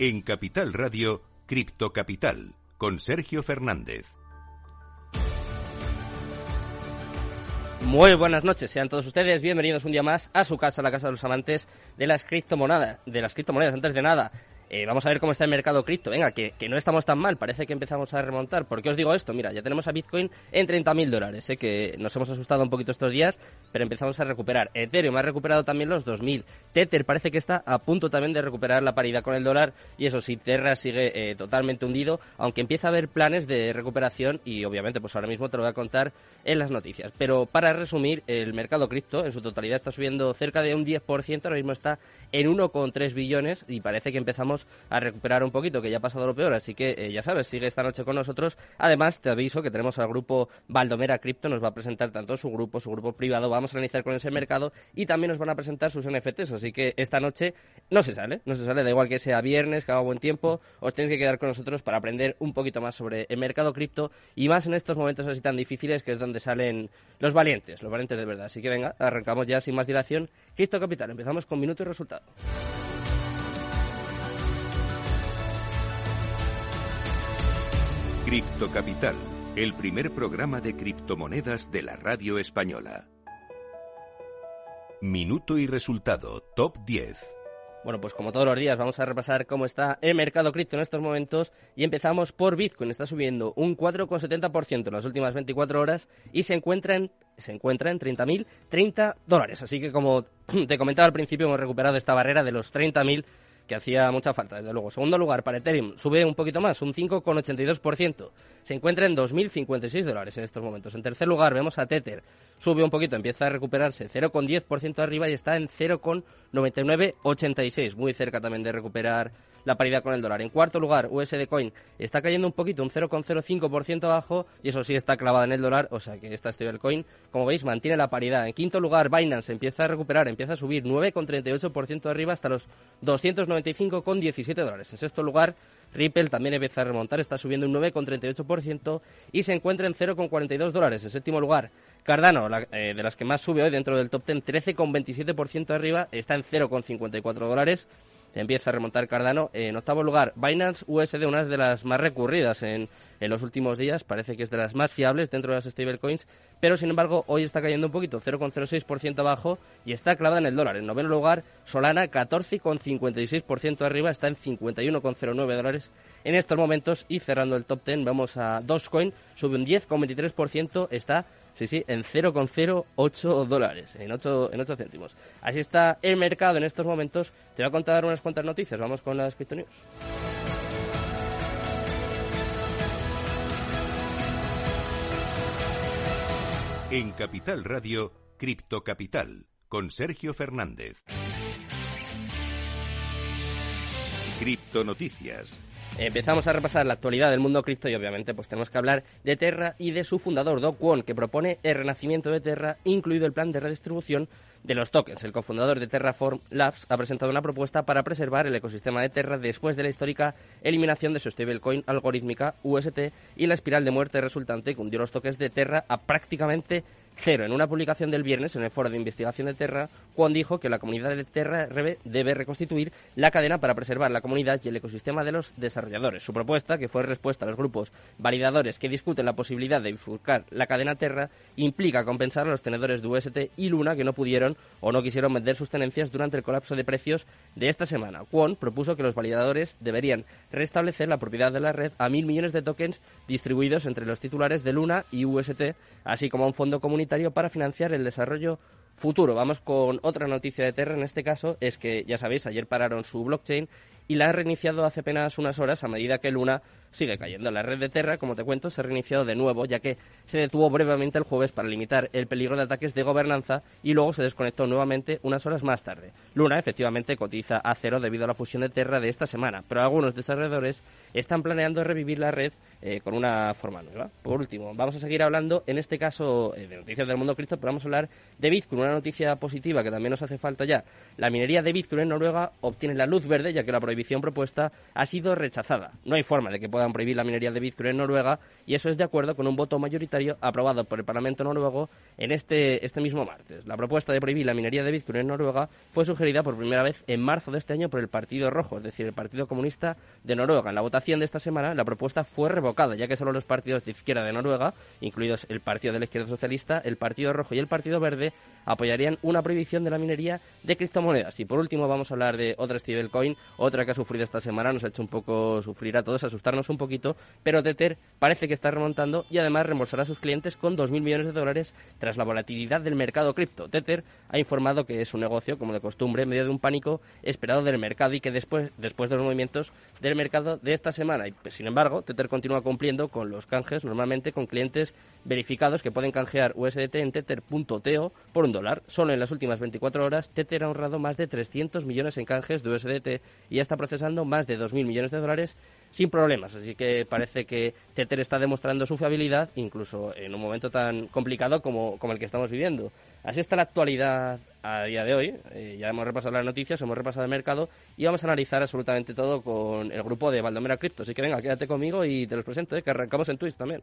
En Capital Radio, Cripto Capital, con Sergio Fernández. Muy buenas noches, sean todos ustedes bienvenidos un día más a su casa, la casa de los amantes de las criptomonedas. De las criptomonedas, antes de nada, eh, vamos a ver cómo está el mercado cripto. Venga, que, que, no estamos tan mal, parece que empezamos a remontar. ¿Por qué os digo esto? Mira, ya tenemos a Bitcoin en 30.000 dólares, ¿eh? que nos hemos asustado un poquito estos días, pero empezamos a recuperar. Ethereum ha recuperado también los 2.000. Tether parece que está a punto también de recuperar la paridad con el dólar. Y eso sí, Terra sigue eh, totalmente hundido, aunque empieza a haber planes de recuperación y obviamente pues ahora mismo te lo voy a contar en las noticias. Pero para resumir, el mercado cripto en su totalidad está subiendo cerca de un 10%, ahora mismo está en 1,3 billones y parece que empezamos a recuperar un poquito, que ya ha pasado lo peor, así que eh, ya sabes, sigue esta noche con nosotros. Además, te aviso que tenemos al grupo Valdomera Cripto, nos va a presentar tanto su grupo, su grupo privado, vamos a iniciar con ese mercado y también nos van a presentar sus NFTs, así que esta noche no se sale, no se sale, da igual que sea viernes, que haga buen tiempo, os tenéis que quedar con nosotros para aprender un poquito más sobre el mercado cripto y más en estos momentos así tan difíciles que es donde salen los valientes, los valientes de verdad. Así que venga, arrancamos ya sin más dilación. Cripto Capital, empezamos con minuto y resultado. Cripto Capital, el primer programa de criptomonedas de la radio española. Minuto y resultado, top 10. Bueno, pues como todos los días vamos a repasar cómo está el mercado cripto en estos momentos y empezamos por Bitcoin. Está subiendo un 4,70% en las últimas 24 horas y se encuentra en, se encuentra en 30.030 dólares. Así que como te comentaba al principio hemos recuperado esta barrera de los 30.000 que hacía mucha falta, desde luego. Segundo lugar, para Ethereum, sube un poquito más, un 5,82%. Se encuentra en 2.056 dólares en estos momentos. En tercer lugar, vemos a Tether, sube un poquito, empieza a recuperarse, 0,10% arriba y está en 0,9986, muy cerca también de recuperar la paridad con el dólar. En cuarto lugar, USD Coin está cayendo un poquito, un 0,05% abajo, y eso sí está clavada en el dólar, o sea que esta stablecoin, como veis, mantiene la paridad. En quinto lugar, Binance empieza a recuperar, empieza a subir 9,38% arriba hasta los 295,17 dólares. En sexto lugar, Ripple también empieza a remontar, está subiendo un 9,38% y se encuentra en 0,42 dólares. En séptimo lugar, Cardano, eh, de las que más sube hoy dentro del top 10, 13,27% arriba, está en 0,54 dólares empieza a remontar Cardano. En octavo lugar, Binance USD, una de las más recurridas en, en los últimos días. Parece que es de las más fiables dentro de las stablecoins, pero sin embargo hoy está cayendo un poquito, 0,06% abajo y está clavada en el dólar. En noveno lugar, Solana, 14,56% arriba, está en 51,09 dólares en estos momentos. Y cerrando el top 10, vamos a Dogecoin, sube un 10,23%, está Sí, sí, en 0,08 dólares, en 8, en 8 céntimos. Así está el mercado en estos momentos. Te voy a contar unas cuantas noticias. Vamos con las Crypto En Capital Radio, Cripto Capital, con Sergio Fernández. Cripto Noticias. Empezamos a repasar la actualidad del mundo cripto y obviamente pues tenemos que hablar de Terra y de su fundador, Do Kwon, que propone el renacimiento de Terra, incluido el plan de redistribución de los tokens. El cofundador de Terraform Labs ha presentado una propuesta para preservar el ecosistema de Terra después de la histórica eliminación de su stablecoin algorítmica UST y la espiral de muerte resultante que hundió los tokens de Terra a prácticamente Cero, en una publicación del viernes en el foro de investigación de Terra, Juan dijo que la comunidad de Terra debe reconstituir la cadena para preservar la comunidad y el ecosistema de los desarrolladores. Su propuesta, que fue respuesta a los grupos validadores que discuten la posibilidad de bifurcar la cadena Terra, implica compensar a los tenedores de UST y Luna que no pudieron o no quisieron vender sus tenencias durante el colapso de precios de esta semana. Kwon propuso que los validadores deberían restablecer la propiedad de la red a mil millones de tokens distribuidos entre los titulares de Luna y UST, así como a un fondo comunitario para financiar el desarrollo futuro. Vamos con otra noticia de Terra, en este caso es que, ya sabéis, ayer pararon su blockchain y la han reiniciado hace apenas unas horas a medida que Luna sigue cayendo. La red de Terra, como te cuento, se ha reiniciado de nuevo, ya que se detuvo brevemente el jueves para limitar el peligro de ataques de gobernanza y luego se desconectó nuevamente unas horas más tarde. Luna efectivamente cotiza a cero debido a la fusión de Terra de esta semana, pero algunos desarrolladores están planeando revivir la red eh, con una forma nueva. Por último, vamos a seguir hablando, en este caso, eh, de noticias del mundo cripto, pero vamos a hablar de Bitcoin, una noticia positiva que también nos hace falta ya. La minería de Bitcoin en Noruega obtiene la luz verde ya que la prohibición propuesta ha sido rechazada. No hay forma de que puedan prohibir la minería de Bitcoin en Noruega y eso es de acuerdo con un voto mayoritario aprobado por el Parlamento noruego en este, este mismo martes. La propuesta de prohibir la minería de Bitcoin en Noruega fue sugerida por primera vez en marzo de este año por el Partido Rojo, es decir, el Partido Comunista de Noruega. En la votación de esta semana la propuesta fue revocada ya que solo los partidos de izquierda de Noruega, incluidos el Partido de la Izquierda Socialista, el Partido Rojo y el Partido Verde, apoyarían una prohibición de la minería de criptomonedas. Y por último vamos a hablar de otra stablecoin, otra que ha sufrido esta semana, nos ha hecho un poco sufrir a todos, asustarnos un poquito, pero Tether parece que está remontando y además reembolsará a sus clientes con 2.000 millones de dólares tras la volatilidad del mercado cripto. Tether ha informado que es un negocio, como de costumbre, en medio de un pánico esperado del mercado y que después, después de los movimientos del mercado de esta semana. Y, pues, sin embargo, Tether continúa cumpliendo con los canjes, normalmente con clientes verificados que pueden canjear USDT en tether.to por un dólar. Solo en las últimas 24 horas, Tether ha ahorrado más de 300 millones en canjes de USDT y ya está procesando más de 2.000 millones de dólares sin problemas. Así que parece que Tether está demostrando su fiabilidad, incluso en un momento tan complicado como, como el que estamos viviendo. Así está la actualidad a día de hoy. Eh, ya hemos repasado las noticias, hemos repasado el mercado y vamos a analizar absolutamente todo con el grupo de Valdomera Crypto. Así que venga, quédate conmigo y te los presento, eh, que arrancamos en Twitch también.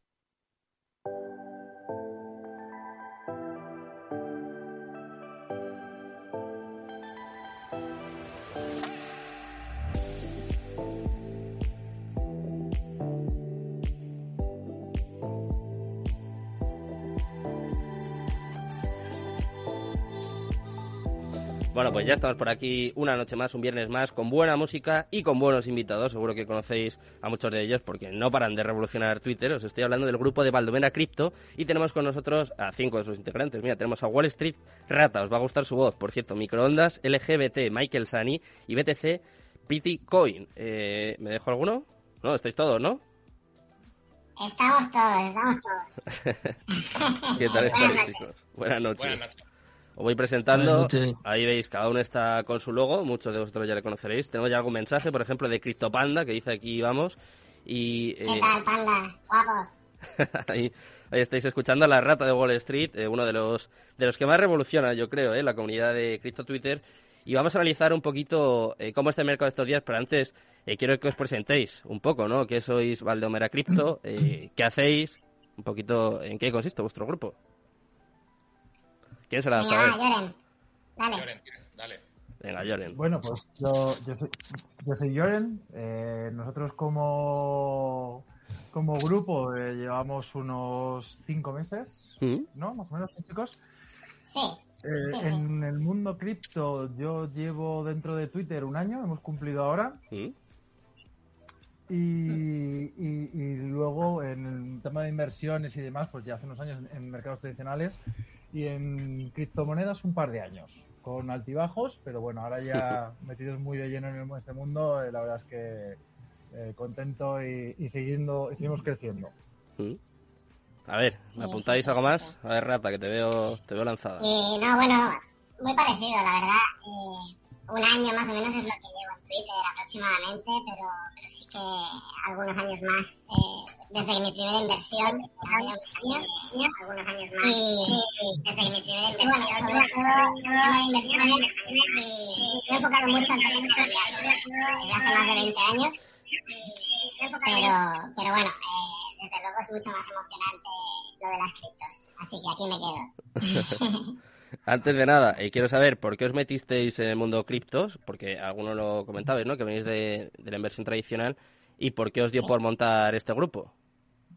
Bueno, pues ya estamos por aquí una noche más, un viernes más, con buena música y con buenos invitados. Seguro que conocéis a muchos de ellos porque no paran de revolucionar Twitter. Os estoy hablando del grupo de Baldomera Crypto y tenemos con nosotros a cinco de sus integrantes. Mira, tenemos a Wall Street Rata, os va a gustar su voz. Por cierto, Microondas, LGBT, Michael Sani y BTC Pretty Coin. Eh, ¿Me dejo alguno? No, estáis todos, ¿no? Estamos todos, estamos todos. ¿Qué tal estáis, chicos? Buenas noches. Buenas noches. Os voy presentando. Ahí veis, cada uno está con su logo. Muchos de vosotros ya le conoceréis. Tenemos ya algún mensaje, por ejemplo, de CryptoPanda, que dice aquí vamos. Y, ¿Qué tal, panda? Guapo. ahí, ahí estáis escuchando a la rata de Wall Street, eh, uno de los, de los que más revoluciona, yo creo, eh, la comunidad de Crypto Twitter. Y vamos a analizar un poquito eh, cómo está el mercado estos días, pero antes eh, quiero que os presentéis un poco, ¿no? ¿Qué sois Valdomera Crypto? Eh, ¿Qué hacéis? Un poquito, ¿en qué consiste vuestro grupo? ¿Quién se la Venga, va, Lloren. Dale. Lloren, dale. Venga, Joren. Bueno, pues yo, yo soy, yo soy Joren. Eh, nosotros como, como grupo eh, llevamos unos cinco meses, ¿Mm? ¿no? Más o menos, ¿sí, chicos. Sí. Eh, Sí, sí. En el mundo cripto yo llevo dentro de Twitter un año, hemos cumplido ahora. ¿Mm? Y, y- y luego en el tema de inversiones y demás, pues ya hace unos años en, en mercados tradicionales y en criptomonedas un par de años, con altibajos, pero bueno, ahora ya metidos muy de lleno en el- este mundo, eh, la verdad es que eh, contento y, y siguiendo, y seguimos creciendo. ¿Mm? A ver, ¿me Sí, apuntáis sí, sí, algo más? A ver, Rata, que te veo, te veo lanzada. Y no, bueno, muy parecido, la verdad. Un año más o menos es lo que llevo en Twitter aproximadamente, pero, pero sí que algunos años más, eh, desde que mi primera inversión, años, algunos años más, y desde que mi primera inversión, bueno, sobre todo el tema de inversiones, eh, me he enfocado mucho en empresarial, desde hace más de 20 años, pero, pero bueno, eh, desde luego es mucho más emocionante lo de las criptos, así que aquí me quedo. Antes de nada, eh, quiero saber por qué os metisteis en el mundo criptos, porque algunos lo comentabais, ¿no? Que venís de, de la inversión tradicional, y por qué os dio por montar este grupo.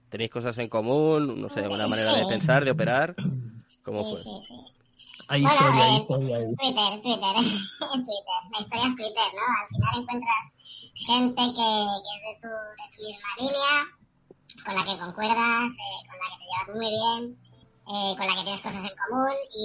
¿Tenéis cosas en común? No sé, alguna manera de pensar, de operar? ¿Cómo Sí, fue? sí, sí. Hay Bueno, historia, hay eh, historia ahí. Twitter, Twitter, es Twitter. La historia es Twitter, ¿no? Al final encuentras gente que, que es de tu, de tu misma línea, con la que concuerdas, eh, con la que te llevas muy bien, eh, con la que tienes cosas en común y,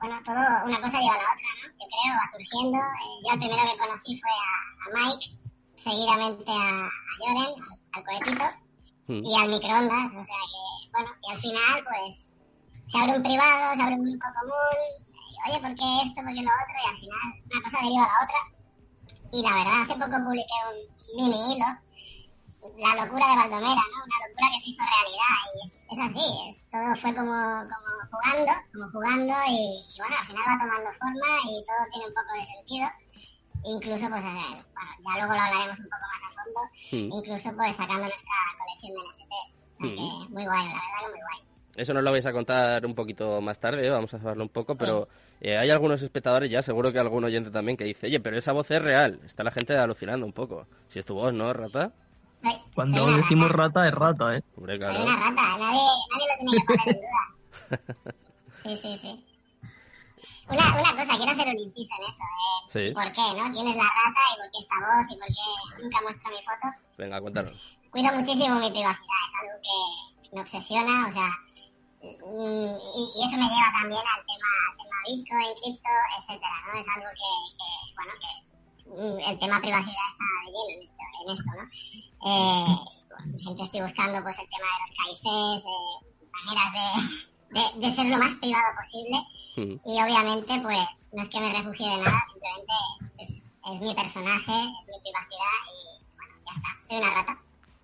bueno, todo una cosa lleva a la otra, ¿no? Yo creo, va surgiendo. Eh, yo el primero que conocí fue a, a Mike, seguidamente a, a Joren, al, al cohetito Mm. y al microondas, o sea que, bueno, y al final, pues, se abre un privado, se abre un grupo común, y, oye, ¿por qué esto, por qué lo otro? Y al final una cosa deriva a la otra. y la verdad, hace poco publiqué un mini hilo, la locura de Baldomera, ¿no? Una locura que se hizo realidad y es, es así, es, todo fue como, como jugando, como jugando y, y, bueno, al final va tomando forma y todo tiene un poco de sentido. Incluso, pues, eh, bueno, ya luego lo hablaremos un poco más a fondo, incluso pues sacando nuestra colección de NFTs. O sea que muy guay, la verdad que muy guay. Eso nos lo vais a contar un poquito más tarde, ¿eh? vamos a saberlo un poco, pero eh, hay algunos espectadores ya, seguro que algún oyente también, que dice, oye, pero esa voz es real. Está la gente alucinando un poco. Si es tu voz, ¿no, Rata? Soy, Cuando soy decimos rata. rata, es rata, ¿eh? Hombre, Soy claro. una rata, nadie, nadie lo tiene que poner en duda. Sí, sí, sí. Una, una cosa, quiero hacer un inciso en eso. Eh. Sí. ¿Por qué, no? ¿Quién es la rata y por qué esta voz y por qué nunca muestro mi foto? Venga, cuéntanos. Cuido muchísimo mi privacidad, es algo que me obsesiona, o sea, mm, y, y eso me lleva también al tema, al tema Bitcoin, cripto, etcétera, ¿no? Es algo que, que bueno, que el tema privacidad está de lleno en esto, en esto ¿no? Eh, bueno, siempre estoy buscando pues el tema de los KICs, eh, maneras de, de, de ser lo más privado posible Mm. y obviamente pues no es que me refugie de nada, simplemente es, es mi personaje, es mi privacidad y bueno, ya está, soy una rata.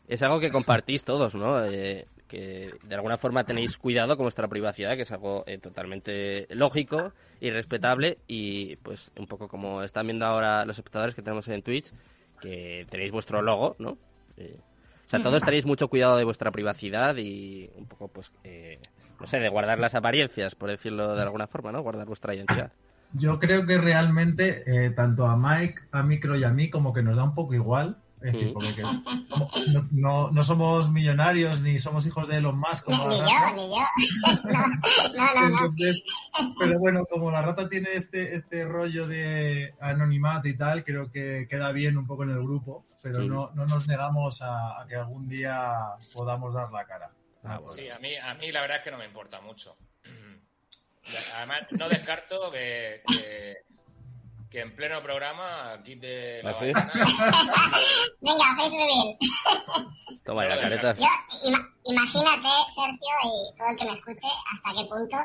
Es algo que compartís todos, ¿no? Eh, que de alguna forma tenéis cuidado con vuestra privacidad, que es algo eh, totalmente lógico y respetable. Y pues un poco como están viendo ahora los espectadores que tenemos en Twitch, que tenéis vuestro logo, ¿no? Eh, o sea, todos tenéis mucho cuidado de vuestra privacidad y un poco, pues, eh, no sé, de guardar las apariencias, por decirlo de alguna forma, ¿no? Guardar vuestra identidad. Yo creo que realmente, eh, tanto a Mike, a Micro y a mí, como que nos da un poco igual. Es decir, Mm. porque que- como- no, no, no somos millonarios ni somos hijos de Elon Musk. Ni, Como ni yo, ni yo. No, no, no. no. Entonces, pero bueno, como la rata tiene este, este rollo de anonimato y tal, creo que queda bien un poco en el grupo, pero Sí. no, no nos negamos a, a que algún día podamos dar la cara. Ah, bueno. Sí, a mí, a mí la verdad es que no me importa mucho. Además, no descarto que, que, que en pleno programa quite la ¿Ah, sí? Venga, face reveal. Toma ya, caretas. Yo, ima- imagínate, Sergio, y todo el que me escuche, hasta qué punto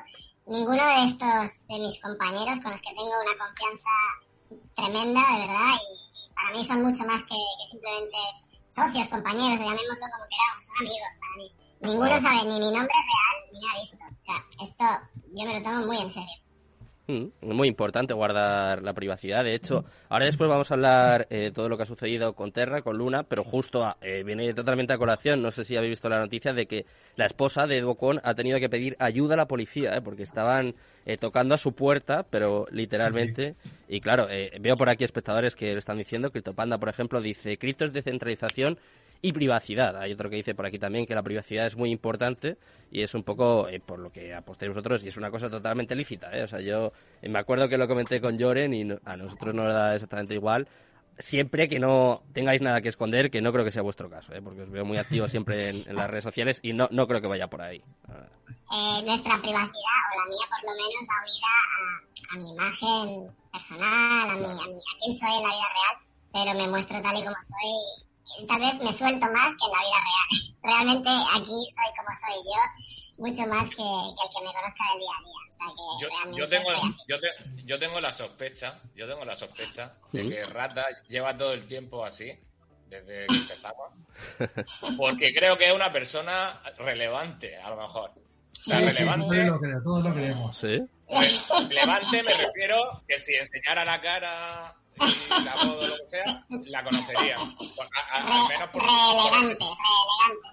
ninguno de estos, de mis compañeros con los que tengo una confianza tremenda, de verdad, y, y para mí son mucho más que, que simplemente socios, compañeros, llamémoslo como queramos, son amigos para mí. Ninguno sabe ni mi nombre real ni me ha visto. O sea, esto yo me lo tomo muy en serio. Mm, muy importante guardar la privacidad. De hecho, ahora después vamos a hablar eh, todo lo que ha sucedido con Terra, con Luna, pero justo a- eh, viene totalmente a colación. No sé si habéis visto la noticia de que la esposa de Duocon ha tenido que pedir ayuda a la policía, eh, porque estaban eh, tocando a su puerta, pero literalmente. Y claro, eh, veo por aquí espectadores que lo están diciendo. CryptoPanda, por ejemplo, dice: Cripto es descentralización y privacidad. Hay otro que dice por aquí también que la privacidad es muy importante y es un poco eh, por lo que apostéis vosotros y es una cosa totalmente lícita. ¿eh? O sea, yo eh, me acuerdo que lo comenté con Joren y a nosotros nos da exactamente igual. Siempre que no tengáis nada que esconder, que no creo que sea vuestro caso, ¿eh? porque os veo muy activos siempre en, en las redes sociales y no, no creo que vaya por ahí. Ah, eh, nuestra privacidad, o la mía por lo menos, va unida a, a mi imagen personal, a, mi, a, mi, a quién soy en la vida real, pero me muestro tal y como soy. Tal vez me suelto más que en la vida real. Realmente aquí soy como soy yo, mucho más que, que el que me conozca del día a día. O sea que Yo, yo tengo, yo, te- yo tengo la sospecha, yo tengo la sospecha de Sí. que Rata lleva todo el tiempo así, desde que empezamos, porque creo que es una persona relevante, a lo mejor. O sea, Sí, sí, todos relevante, lo creemos, todos lo creemos. ¿Sí? relevante me refiero que si enseñara la cara la voz o lo que sea, la conocería. Por- a- a- al menos por, Relevante, relevante,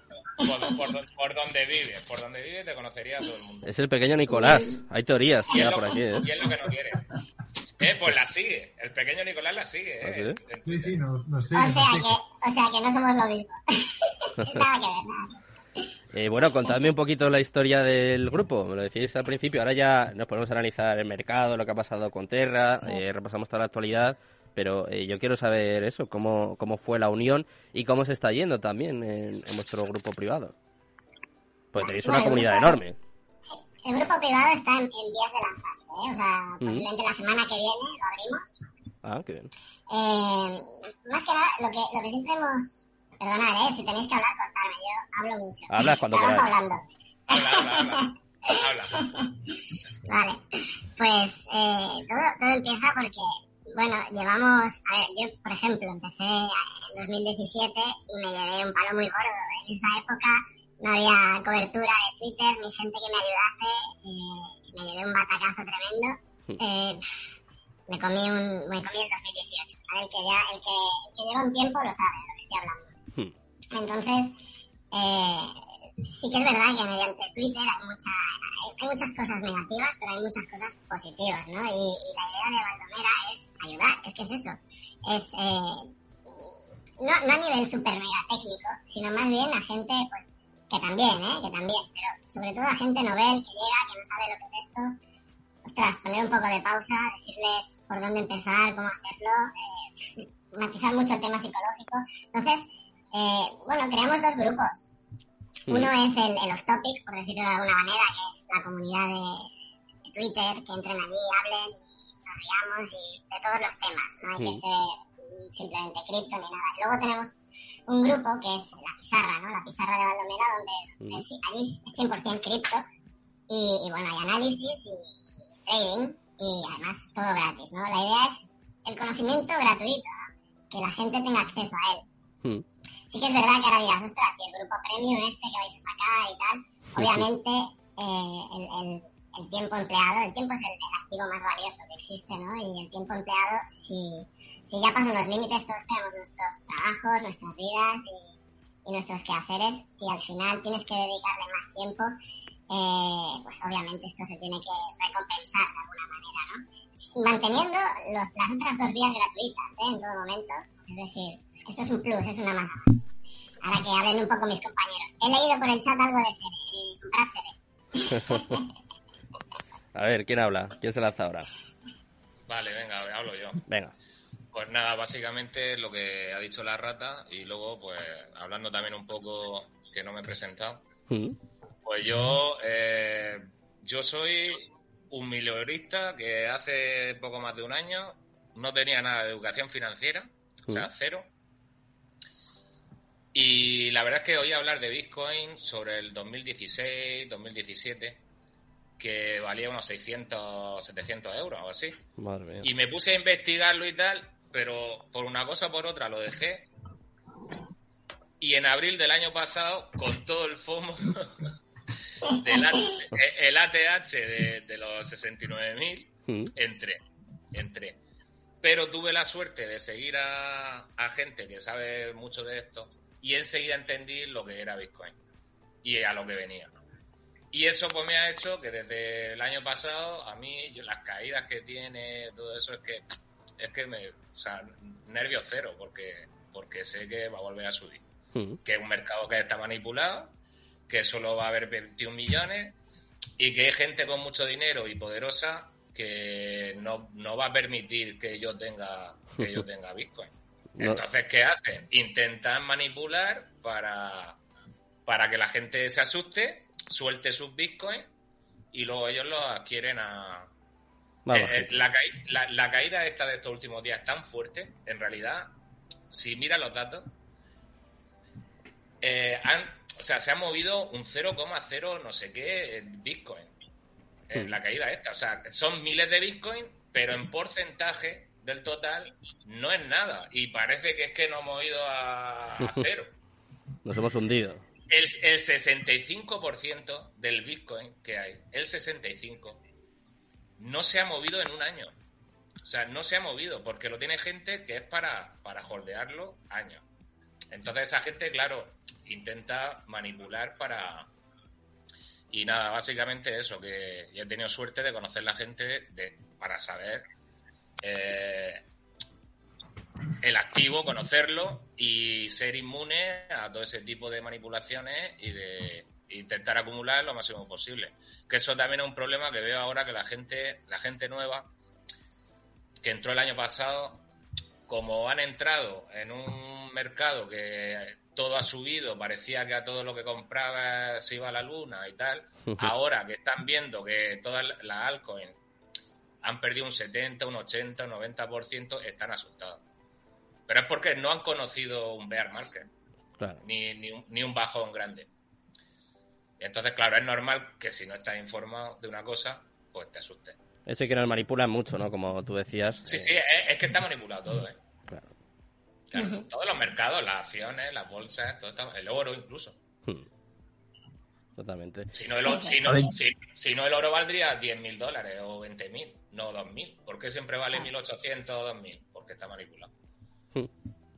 sí. por, por, por- por donde vives, por donde vives te conocería todo el mundo. Es el pequeño Nicolás. Hay teorías es, por lo, aquí, ¿eh? y es lo que no quiere. Eh, pues la sigue. El pequeño Nicolás la sigue. ¿Ah, Eh. Sí, sí, nos, nos O sigue, nos sea sigue. que, o sea que no somos lo mismo. nada que ver, nada que. Eh, bueno, contadme un poquito la historia del grupo. Me lo decís al principio. Ahora ya nos podemos analizar el mercado, lo que ha pasado con Terra, eh, repasamos toda la actualidad. Pero eh, yo quiero saber eso, cómo, cómo fue la unión y cómo se está yendo también en, en vuestro grupo privado. Pues tenéis una Bueno, comunidad enorme. El grupo privado está en, en vías de lanzarse, ¿eh? O sea, Mm. posiblemente la semana que viene lo abrimos. Ah, qué bien. Eh, más que nada, lo que, lo que siempre hemos... Perdonad, ¿eh? Si tenéis que hablar, cortarme. Yo hablo mucho. Hablas cuando queráis. hablando. Habla, habla, habla. Habla. Vale. Pues eh, todo, todo empieza porque bueno, llevamos, a ver, yo por ejemplo empecé en 2017 y me llevé un palo muy gordo. En esa época no había cobertura de Twitter ni gente que me ayudase. Eh, me llevé un batacazo tremendo. Hmm. Eh, me comí un, me comí el 2018. A ver, que ya, el que, el que lleva un tiempo lo sabe de lo que estoy hablando. Hmm. Entonces, eh, sí que es verdad que mediante Twitter hay, mucha, hay, muchas cosas negativas, pero hay muchas cosas positivas, ¿no? Y, y la idea de Baldomera es ayudar, es que es eso. Es, eh, no, no a nivel super mega técnico, sino más bien a gente, pues, que también, ¿eh? Que también, pero sobre todo a gente novel que llega, que no sabe lo que es esto. Ostras, poner un poco de pausa, decirles por dónde empezar, cómo hacerlo, eh, matizar mucho el tema psicológico. Entonces, eh, bueno, creamos dos grupos. Uno es el, el off-topic, por decirlo de alguna manera, que es la comunidad de, de Twitter, que entren allí, hablen y nos riamos y de todos los temas. No hay que ser simplemente cripto ni nada. Luego tenemos un grupo que es la pizarra, ¿no? La pizarra de Baldomera, donde, sí, allí es 100% cripto. Y, y bueno, hay análisis y, y trading y además todo gratis, ¿no? La idea es el conocimiento gratuito, ¿no? que la gente tenga acceso a él. Hmm. Sí que es verdad que ahora dirás, ostras, y el grupo premium este que vais a sacar y tal, obviamente eh, el, el- el tiempo empleado, el tiempo es el, el activo más valioso que existe, ¿no? Y el tiempo empleado, si, si ya pasan los límites, todos tenemos nuestros trabajos, nuestras vidas y, y nuestros quehaceres, si al final tienes que dedicarle más tiempo, eh, pues obviamente esto se tiene que recompensar de alguna manera, ¿no? Manteniendo los, las otras dos vías gratuitas, ¿eh? En todo momento. Es decir, esto es un plus, es una masa más. Ahora que hablen un poco mis compañeros. He leído por el chat algo de Cere, comprar Cere. A ver, ¿quién habla? ¿Quién se lanza ahora? Vale, venga, hablo yo. Venga. Pues nada, básicamente lo que ha dicho la rata y luego, pues, hablando también un poco que no me he presentado. Hmm. Pues yo, eh, yo soy un mileurista que hace poco más de un año no tenía nada de educación financiera, o sea, Mm. cero. Y la verdad es que oí hablar de Bitcoin sobre el 2016, 2017, que valía unos 600, 700 euros o así. Madre mía. Y me puse a investigarlo y tal, pero por una cosa o por otra lo dejé. Y en abril del año pasado, con todo el FOMO del el ATH de, de los 69.000, Hmm. entré, entré. Pero tuve la suerte de seguir a, a gente que sabe mucho de esto y enseguida entendí lo que era Bitcoin y a lo que venía. Y eso pues me ha hecho que desde el año pasado a mí yo, las caídas que tiene, todo eso es que es que me, o sea, nervio cero porque porque sé que va a volver a subir, Hmm. que es un mercado que está manipulado, que solo va a haber 21 millones y que hay gente con mucho dinero y poderosa que no, no va a permitir que yo tenga que yo tenga Bitcoin. No. Entonces, ¿qué hacen? Intentan manipular para, para que la gente se asuste, suelte sus bitcoins y luego ellos los adquieren a... Eh, eh, la, la- la caída esta de estos últimos días es tan fuerte, en realidad, si miras los datos, eh, han- o sea, se ha movido un 0,0 no sé qué en bitcoin. En Hmm. la caída esta. O sea, son miles de bitcoin, pero en porcentaje del total no es nada. Y parece que es que no hemos ido a, a cero. Nos hemos hundido. El, el 65% del Bitcoin que hay, el 65%, no se ha movido en un año. O sea, no se ha movido porque lo tiene gente que es para, para holdearlo años. Entonces esa gente, claro, intenta manipular para... Y nada, básicamente eso, que yo he tenido suerte de conocer la gente para saber eh, el activo, conocerlo y ser inmune a todo ese tipo de manipulaciones y de intentar acumular lo máximo posible. Que eso también es un problema que veo ahora que la gente, la gente nueva que entró el año pasado, como han entrado en un mercado que todo ha subido, parecía que a todo lo que compraba se iba a la luna y tal, ahora que están viendo que todas las altcoins han perdido un 70, un 80, un 90%, están asustados. Pero es porque no han conocido un bear market, Claro. ni, ni, un, ni un bajón grande. Entonces, claro, es normal que si no estás informado de una cosa, pues te asustes. Ese que nos manipulan mucho, ¿no? Como tú decías. Sí, eh, sí, es, es que está manipulado todo, ¿eh? Claro. Todos los mercados, las acciones, las bolsas, todo está- el oro incluso. hmm. Totalmente. Si no, el, o- Sí, sí. si no, si, si no, el oro valdría 10.000 dólares o 20.000, no 2.000. ¿Por qué siempre vale 1.800 o 2.000? Porque está manipulado.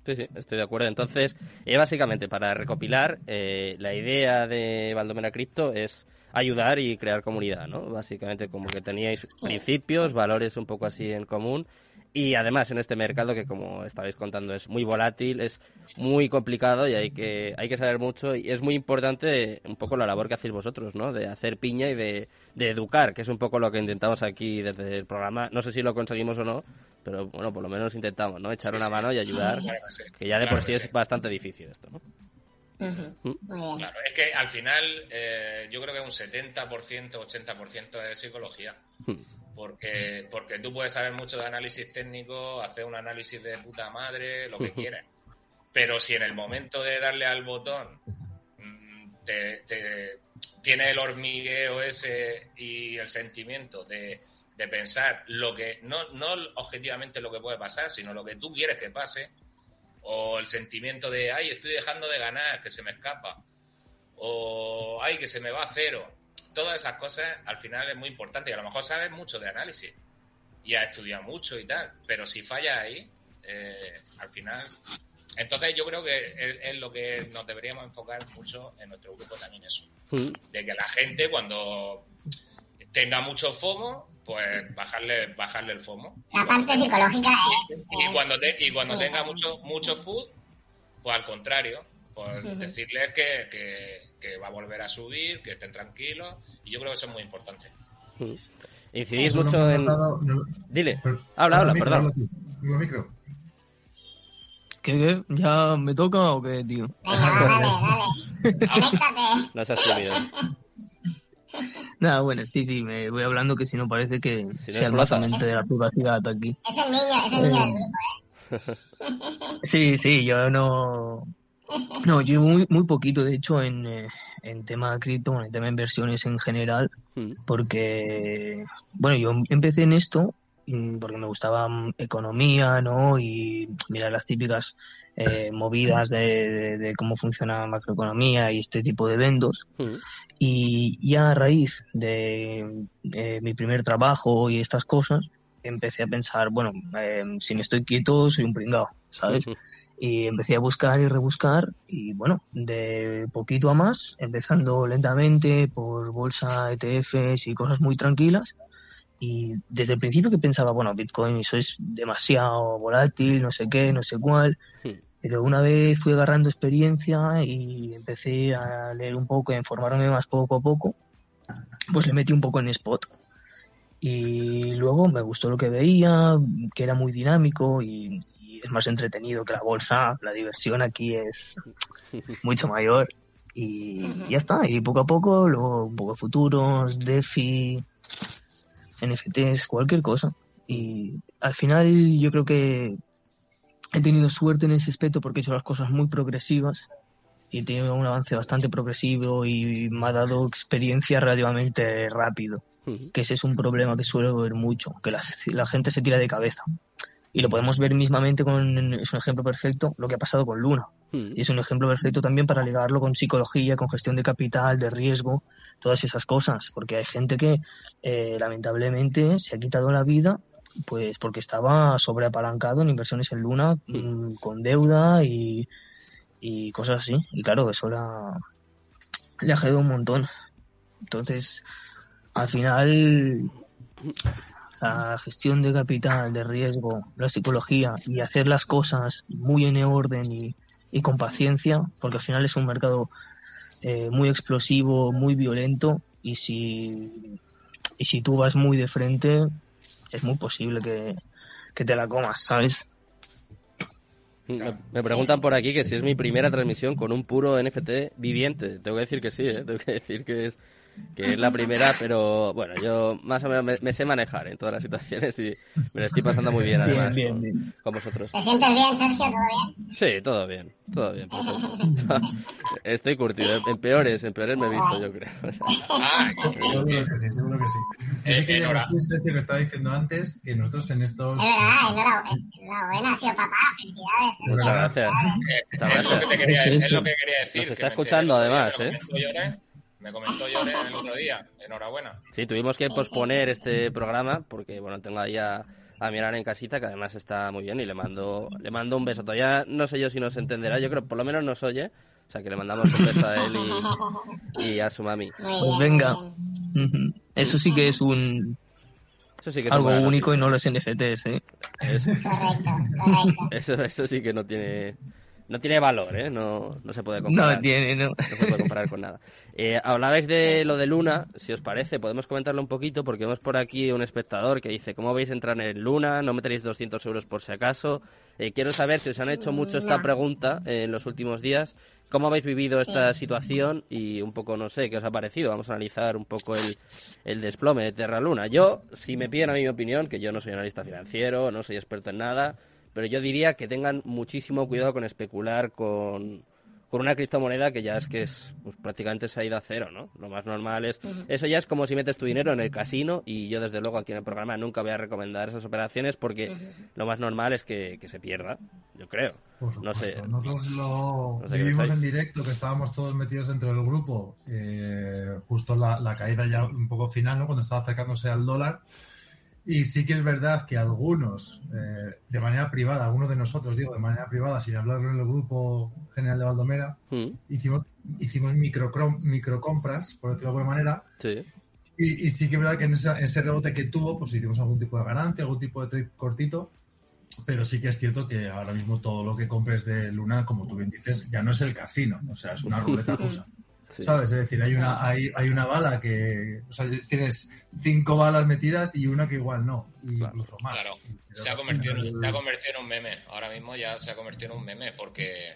Sí, sí, estoy de acuerdo. Entonces, eh, básicamente, para recopilar, eh, la idea de Valdomera Crypto es ayudar y crear comunidad, ¿no? Básicamente, como que teníais principios, valores un poco así en común. Y además, en este mercado que, como estabais contando, es muy volátil, es muy complicado y hay que, hay que saber mucho. Y es muy importante un poco la labor que hacéis vosotros, ¿no? De hacer piña y de, de educar, que es un poco lo que intentamos aquí desde el programa. No sé si lo conseguimos o no, pero bueno, por lo menos intentamos, ¿no? Echar Sí, una sí. mano y ayudar. Claro que sí. Que ya de Claro por sí es bastante difícil esto, ¿no? Bien. Claro, es que al final eh, yo creo que un 70%, 80% es psicología. Hmm. Porque, porque tú puedes saber mucho de análisis técnico, hacer un análisis de puta madre, lo que quieras. Pero si en el momento de darle al botón mm, te, te- tiene el hormigueo ese y el sentimiento de, de pensar lo que, no, no objetivamente lo que puede pasar, sino lo que tú quieres que pase, o el sentimiento de, ay, estoy dejando de ganar, que se me escapa, o ay, que se me va a cero. Todas esas cosas al final es muy importante y a lo mejor sabes mucho de análisis y has estudiado mucho y tal, pero si fallas ahí, eh, al final... Entonces yo creo que es, es lo que nos deberíamos enfocar mucho en nuestro grupo también eso, Hmm. de que la gente cuando tenga mucho FOMO, pues bajarle, bajarle el FOMO. La parte psicológica es... Y cuando, te- y cuando tenga mucho, mucho food, pues al contrario, Ujú. decirles que, que, que va a volver a subir, que estén tranquilos, y yo creo que eso es muy importante. Hmm. Incidís no mucho en... no- Dile, habla, habla, micro, perdón. micro. ¿Qué, qué? ¿Ya me toca o qué, tío? Venga, dale, dale. No seas tímido. Nada, bueno, sí, sí, me voy hablando que si no parece que Si no sea basamente de la privacidad aquí. Es el niño, es el niño del grupo, ¿eh? Sí, sí, yo no... No, yo muy, muy poquito, de hecho, en, eh, en tema cripto, en tema de inversiones en general, Hmm. porque, bueno, yo empecé en esto mm, porque me gustaba mm, economía, ¿no? Y mirar las típicas eh, movidas de, de- de cómo funciona la macroeconomía y este tipo de eventos. Y ya a raíz de eh, mi primer trabajo y estas cosas, empecé a pensar, bueno, eh, si me estoy quieto, soy un pringao, ¿sabes? Y empecé a buscar y rebuscar y bueno, de poquito a más, empezando lentamente por bolsa, ETFs y cosas muy tranquilas. Y desde el principio que pensaba, bueno, Bitcoin eso es demasiado volátil, no sé qué, no sé cuál. Hmm. Pero una vez fui agarrando experiencia y empecé a leer un poco a informarme más poco a poco, pues le metí un poco en spot. Y luego me gustó lo que veía, que era muy dinámico y, y es más entretenido que la bolsa. La diversión aquí es mucho mayor. Y ya está. Y poco a poco, luego un poco de futuros, DeFi, NFTs, cualquier cosa. Y al final yo creo que he tenido suerte en ese aspecto porque he hecho las cosas muy progresivas y he tenido un avance bastante progresivo y me ha dado experiencia relativamente rápido que ese es un problema que suelo ver mucho, que la, la gente se tira de cabeza. Y lo podemos ver mismamente con, es un ejemplo perfecto, lo que ha pasado con Luna. Hmm. Y es un ejemplo perfecto también para ligarlo con psicología, con gestión de capital, de riesgo, todas esas cosas. Porque hay gente que eh, lamentablemente se ha quitado la vida pues porque estaba sobreapalancado en inversiones en Luna, mm, con deuda y, y cosas así. Y claro, eso la, le ha un montón. Entonces, al final, la gestión de capital, de riesgo, la psicología y hacer las cosas muy en orden y, y con paciencia, porque al final es un mercado eh, muy explosivo, muy violento y si, y si tú vas muy de frente, es muy posible que, que te la comas, ¿sabes? Me, preguntan por aquí que si es mi primera transmisión con un puro NFT viviente. Tengo que decir que sí, ¿eh? Tengo que decir que es, que es la primera, pero bueno, yo más o menos me, sé manejar en todas las situaciones y me lo estoy pasando muy bien además bien, bien, bien. Con, vosotros. ¿Te sientes bien, Sergio? ¿Todo bien? Sí, todo bien, todo bien. perfecto. Estoy curtido, en peores, en peores me he visto, yo creo. Ah, Seguro que sí, seguro que sí. Yo Eh, sí quería enhora- decir, Sergio, que estaba diciendo antes, que nosotros en estos... Es verdad, enhorabuena, enhorabuena, ha sido papá, felicidades. Muchas gracias. Eh, Muchas es, lo que gracias. te quería, es lo que quería decir. Nos que está escuchando, además, ¿eh? Me comentó Lloré el otro día. Enhorabuena. Sí, tuvimos que posponer este programa porque, bueno, tengo ahí a, a mi hermana en casita, que además está muy bien, y le mando, le mando un beso. Todavía no sé yo si nos entenderá, yo creo que por lo menos nos oye, o sea que le mandamos un beso a él y, y a su mami. Pues venga. Eso sí que es un Eso sí que es algo único y no los NFTs, ¿eh? Es- Correcto, correcto. eso, eso sí que no tiene, no tiene valor, ¿eh? No, no se puede comparar. No tiene, no. No se puede comparar con nada. Eh, hablabais de lo de Luna, si os parece, podemos comentarlo un poquito porque vemos por aquí un espectador que dice, ¿cómo vais a entrar en Luna? ¿No meteréis 200 euros por si acaso? Eh, quiero saber si os han hecho mucho esta pregunta eh, en los últimos días. ¿Cómo habéis vivido Sí. esta situación? Y un poco, no sé, ¿qué os ha parecido? Vamos a analizar un poco el, el desplome de Terra Luna. Yo, si me piden a mí mi opinión, que yo no soy analista financiero, no soy experto en nada, pero yo diría que tengan muchísimo cuidado con especular con, con una criptomoneda que ya es que es pues, prácticamente se ha ido a cero, ¿no? Lo más normal es... Eso ya es como si metes tu dinero en el casino y yo desde luego aquí en el programa nunca voy a recomendar esas operaciones porque lo más normal es que, que se pierda, yo creo. Por No sé. supuesto. Nosotros lo No sé vivimos en directo, que estábamos todos metidos dentro del grupo, eh, justo la, la caída ya un poco final, ¿no? cuando estaba acercándose al dólar. Y sí que es verdad que algunos, eh, de manera privada, algunos de nosotros, digo, de manera privada, sin hablarlo en el grupo general de Valdomera, Mm, hicimos, hicimos micro, microcompras, por decirlo de alguna manera, Sí. y, y sí que es verdad que en esa- ese rebote que tuvo, pues hicimos algún tipo de ganancia, algún tipo de trade cortito, pero sí que es cierto que ahora mismo todo lo que compres de Luna, como tú bien dices, ya no es el casino, o sea, es una ruleta rusa. Sí. ¿Sabes? Es decir, hay una, hay, hay una bala que. O sea, tienes cinco balas metidas y una que igual no, y Claro. incluso más. Claro. Se ha, convertido, en- se ha convertido en un meme. Ahora mismo ya se ha convertido en un meme porque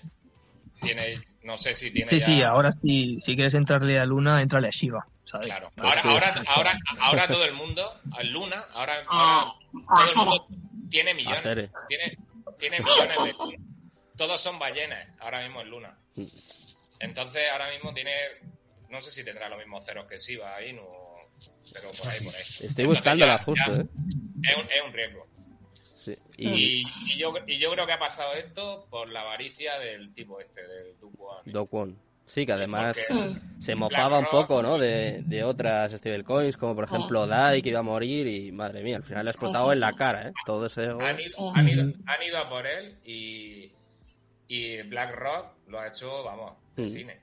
tiene, no sé si tiene Sí, ya... sí, ahora sí, si quieres entrarle a Luna, entrale a Shiva, ¿sabes? Claro. Pues Ahora, sí. ahora, ahora, ahora todo el mundo, a Luna, ahora, Ah, ahora o todo el mundo tiene millones. Tiene, tiene millones de Luna. Todos son ballenas ahora mismo en Luna. Entonces ahora mismo tiene, no sé si tendrá los mismos ceros que Siva ahí, no, pero por ahí, por ahí. Estoy Entonces buscándola ya- justo, ya ¿eh? Es un, es un riesgo. Sí. Y, Y, y yo, y yo creo que ha pasado esto por la avaricia del tipo este, del Dukwon. Sí, que además Porque se mofaba un poco, ¿no? De, de otras stablecoins, como por ejemplo DAI, que iba a morir y, madre mía, al final le ha explotado sí, en la cara, ¿eh? Todo ese... ido, han, ido, han ido a por él y, y BlackRock lo ha hecho, vamos, de Mm. cine.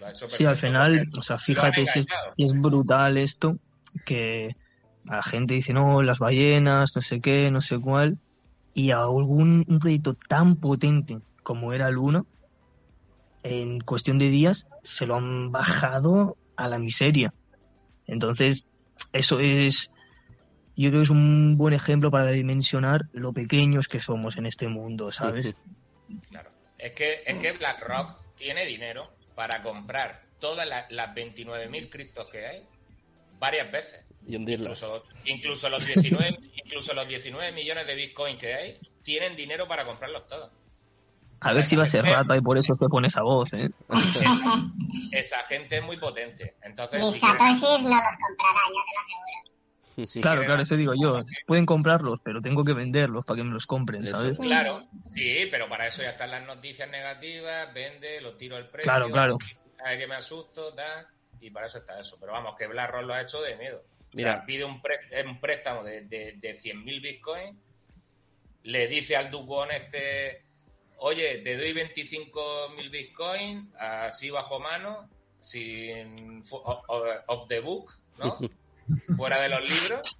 Lo ha hecho Sí, al final, o sea, fíjate si es, engañado. si es brutal esto, que la gente dice, no, las ballenas, no sé qué, no sé cuál, y a algún un proyecto tan potente como era Luna, en cuestión de días, se lo han bajado a la miseria. Entonces, eso es, yo creo que es un buen ejemplo para dimensionar lo pequeños que somos en este mundo, ¿sabes? Claro. Es que, es que BlackRock tiene dinero para comprar todas las, las 29.000 criptos que hay varias veces. Y hundirlas. Incluso, incluso, los 19, incluso los 19 millones de Bitcoin que hay tienen dinero para comprarlos todos. A ver si va a ser rata y por eso te pone esa voz, ¿eh? Esa, esa gente es muy potente. Entonces, Mis si no los comprarán, ya te lo aseguro. si Claro, quieren claro, eso digo yo. Pueden comprarlos, pero tengo que venderlos para que me los compren. ¿sabes? Claro, sí, pero para eso ya están las noticias negativas, vende, lo tiro al precio. Claro, claro. sabe que me asusto, tal, y para eso está eso. Pero vamos, que BlackRock lo ha hecho de miedo. O Mira. sea, pide un, pré- un préstamo de, de, de 100.000 bitcoins, le dice al Dukwon este, oye, te doy 25.000 bitcoins, así bajo mano, sin o- o- off the book, ¿no? Fuera de los libros,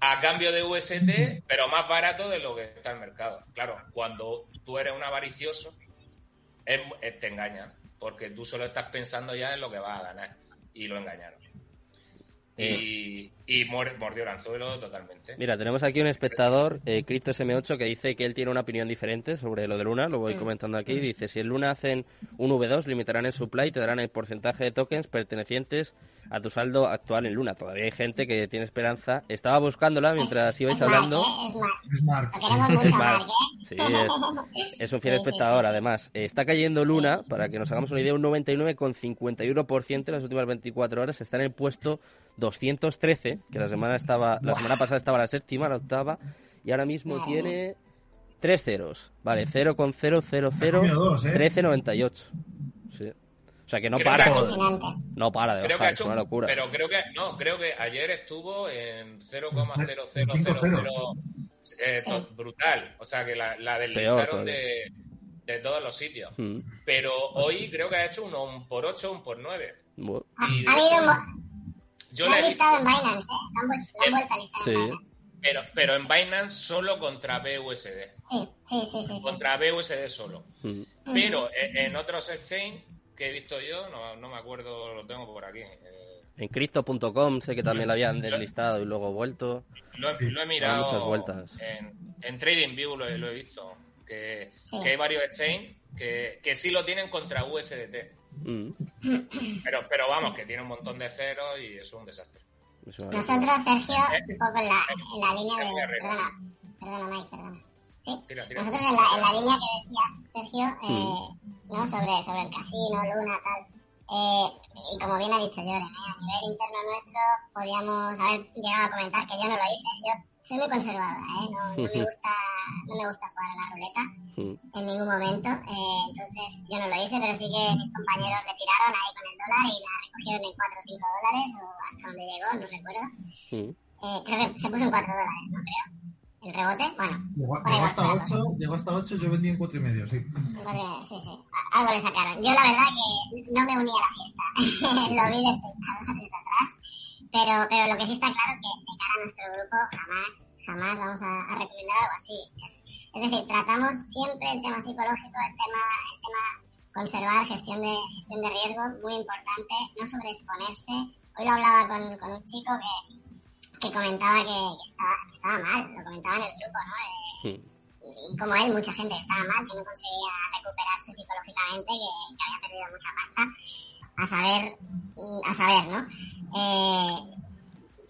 a cambio de UST, pero más barato de lo que está el mercado. Claro, cuando tú eres un avaricioso, es- es- te engañan, porque tú solo estás pensando ya en lo que vas a ganar, y lo engañaron. y, y mordió el anzuelo totalmente. Mira, tenemos aquí un espectador, eh, Cristo SM8, que dice que él tiene una opinión diferente sobre lo de Luna, lo voy Mm. comentando aquí. Dice, si en Luna hacen un V2, limitarán el supply y te darán el porcentaje de tokens pertenecientes a tu saldo actual en Luna. Todavía hay gente que tiene esperanza. Estaba buscándola mientras ibais es Mark, hablando. ¿eh? Es Mark. Es Mark. Es Mark, Mark. ¿eh? Sí, es, es un fiel espectador, sí. además. Eh, Está cayendo Luna, para que nos hagamos una idea, un 99,51% en las últimas 24 horas. Está en el puesto 213, que la semana estaba la semana pasada estaba la séptima, la octava, y ahora mismo tiene tres ceros. Vale, 0,000 Ha comido dos, ¿eh? 1398. Sí. O sea que no Creo para. que. No para de Creo que ha bajar, es una un- locura. Pero creo que no, creo que ayer estuvo en 0,0000 En cinco ceros. eh, Sí. brutal, o sea que la, la Peor deslizaron de, de todos los sitios. Mm. Pero hoy creo que ha hecho uno un por 8, un por 9. Bu- Ha, habido Yo lo la he listado en Binance, ¿eh? Lo han, vuel- lo han vuelto a listar sí. en Binance. pero, pero en Binance solo contra BUSD. Sí, sí, sí, sí. sí. Contra BUSD solo. mm. Pero en, en otros exchange que he visto yo, no, no me acuerdo, lo tengo por aquí. eh, En Crypto.com sé que también la habían deslistado y luego vuelto. Lo he, lo he mirado muchas vueltas. En, en TradingView lo, he- lo he visto. Que, Sí. que hay varios exchange que, que sí lo tienen contra USDT. Mm. Pero, pero vamos, que tiene un montón de ceros y es un desastre. Es. Nosotros, Sergio, Eh, un poco en la, en la línea eh, de... eh, Perdona, perdona, Mike, perdona. Sí, Tira, tira. nosotros en la, en la línea que decías, Sergio, eh, ¿no? sobre, sobre el casino, Luna, tal. Eh, y como bien ha dicho Joren, ¿eh? a nivel interno nuestro podíamos haber llegado a comentar que yo no lo hice. Yo soy muy conservadora, ¿eh? no, no, me gusta, no me gusta jugar a la ruleta Mm. en ningún momento. Eh, entonces yo no lo hice, pero sí que mis compañeros le tiraron ahí con el dólar y la recogieron en 4 o 5 dólares o hasta donde llegó, no recuerdo. Mm. Eh, creo que se puso en 4 dólares, ¿no? Creo. El rebote, bueno, Llegó, hasta la cosa. 8, llegó hasta 8, yo vendí en 4 y medio, sí. Sí, sí. Algo le sacaron. Yo la verdad que no me uní a la fiesta. lo vi de espectador desde atrás. Pero, pero lo que sí está claro que de cara a nuestro grupo jamás, jamás vamos a, a recomendar algo así. Es, es decir, tratamos siempre el tema psicológico, el tema, el tema conservar, gestión de, gestión de riesgo, muy importante, no sobreexponerse. Hoy lo hablaba con, con un chico que, que comentaba que, que estaba, que estaba mal, lo comentaba en el grupo, ¿no? Eh, Mm. y como él, mucha gente que estaba mal, que no conseguía recuperarse psicológicamente, que, que había perdido mucha pasta, a saber, a saber, ¿no? Eh,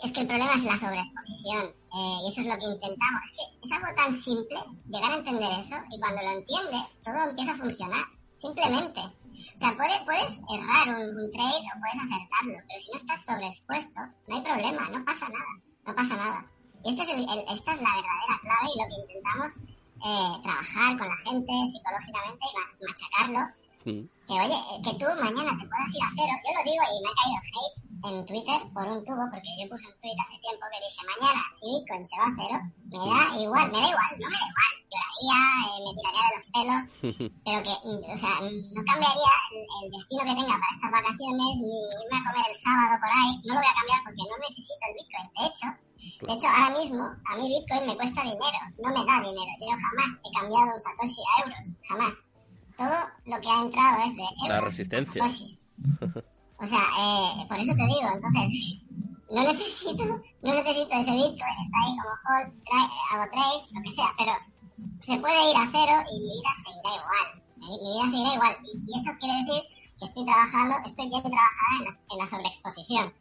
es que el problema es la sobreexposición, eh, y eso es lo que intentamos. Es que es algo tan simple, llegar a entender eso, y cuando lo entiendes, todo empieza a funcionar, simplemente. O sea, puedes, puedes errar un, un trade o puedes acertarlo, pero si no estás sobreexpuesto, no hay problema, no pasa nada, no pasa nada. Y este es el- el- esta es la verdadera clave y lo que intentamos eh, trabajar con la gente psicológicamente y ma- machacarlo. Que oye, eh, que tú mañana te puedas ir a cero. Yo lo digo y me ha caído hate en Twitter por un tubo, porque yo puse un tweet hace tiempo que dije, mañana si Bitcoin se va a cero, me da igual, me da igual, no me da igual. Lloraría, eh, me tiraría de los pelos, pero que, mm, o sea, mm, no cambiaría el, el destino que tenga para estas vacaciones, ni irme a comer el sábado por ahí, no lo voy a cambiar porque no necesito el Bitcoin. De hecho, de hecho, ahora mismo a mí Bitcoin me cuesta dinero, no me da dinero. Yo jamás he cambiado un Satoshi a euros, jamás. Todo lo que ha entrado es de euros La resistencia. O sea, eh, por eso te digo, entonces, no necesito, no necesito ese Bitcoin, está ahí como hold, tra- hago trades, lo que sea, pero se puede ir a cero y mi vida seguirá igual. Mi, mi vida seguirá igual. Y, y eso quiere decir que estoy trabajando, estoy bien trabajada en la, en la sobreexposición.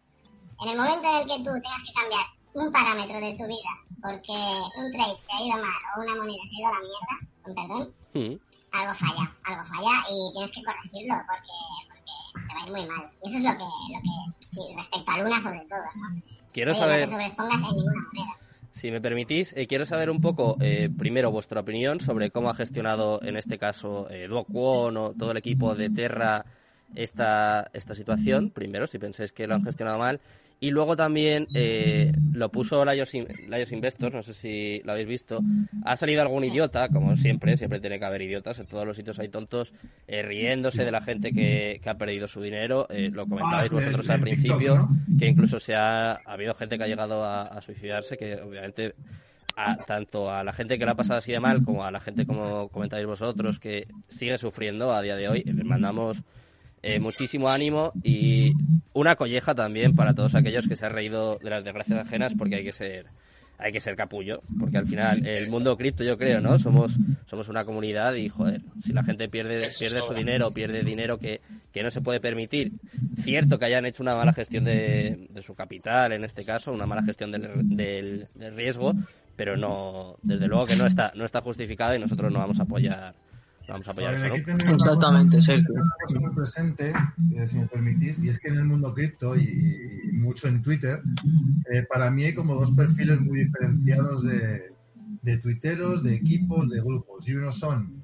En el momento en el que tú tengas que cambiar un parámetro de tu vida porque un trade te ha ido mal o una moneda se ha ido a la mierda, con perdón, Mm. Algo falla, algo falla y tienes que corregirlo porque, porque te va a ir muy mal. Y eso es lo que, lo que respecto a Luna sobre todo, ¿no? Quiero Oye, saber... no te sobreexpongas en ninguna moneda. Si me permitís, eh, quiero saber un poco, eh, primero, vuestra opinión sobre cómo ha gestionado, en este caso, eh, Duo Kwon o todo el equipo de Terra esta, esta situación. Primero, si pensáis que lo han gestionado mal. Y luego también eh, lo puso Laios, In- Laios Investors, no sé si lo habéis visto. Ha salido algún idiota, como siempre, siempre tiene que haber idiotas, en todos los sitios hay tontos, eh, riéndose de la gente que, que ha perdido su dinero. Eh, lo comentabais Ah, vosotros al TikTok, principio, ¿no? que incluso se ha, ha habido gente que ha llegado a, a suicidarse, que obviamente a, tanto a la gente que la ha pasado así de mal como a la gente como comentáis vosotros que sigue sufriendo a día de hoy les mandamos eh, muchísimo ánimo y una colleja también para todos aquellos que se han reído de las desgracias ajenas porque hay que ser hay que ser capullo, porque al final el mundo cripto yo creo, ¿no? Somos somos una comunidad y joder, si la gente pierde pierde su dinero, pierde dinero que, que no se puede permitir, cierto que hayan hecho una mala gestión de, de su capital en este caso, una mala gestión del, del, del riesgo, pero no desde luego que no está no está justificado y nosotros no vamos a apoyar Vamos a apoyar A ver, eso, aquí ¿no? tenemos una Exactamente, cosa- Sergio. una cosa muy presente, eh, si me permitís, y es que en el mundo cripto y, y mucho en Twitter, eh, para mí hay como dos perfiles muy diferenciados de, de tuiteros, de equipos, de grupos. Y unos son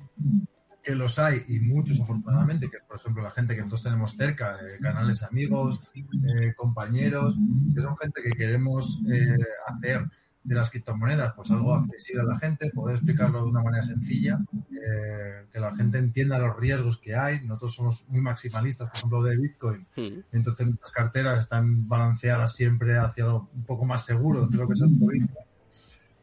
que los hay, y muchos afortunadamente, que por ejemplo la gente que nosotros tenemos cerca, eh, canales amigos, eh, compañeros, que son gente que queremos eh, hacer de las criptomonedas pues algo accesible a la gente, poder explicarlo de una manera sencilla, eh, que la gente entienda los riesgos que hay. Nosotros somos muy maximalistas, por ejemplo, de Bitcoin, Mm. entonces nuestras carteras están balanceadas siempre hacia lo un poco más seguro de lo que es el Bitcoin.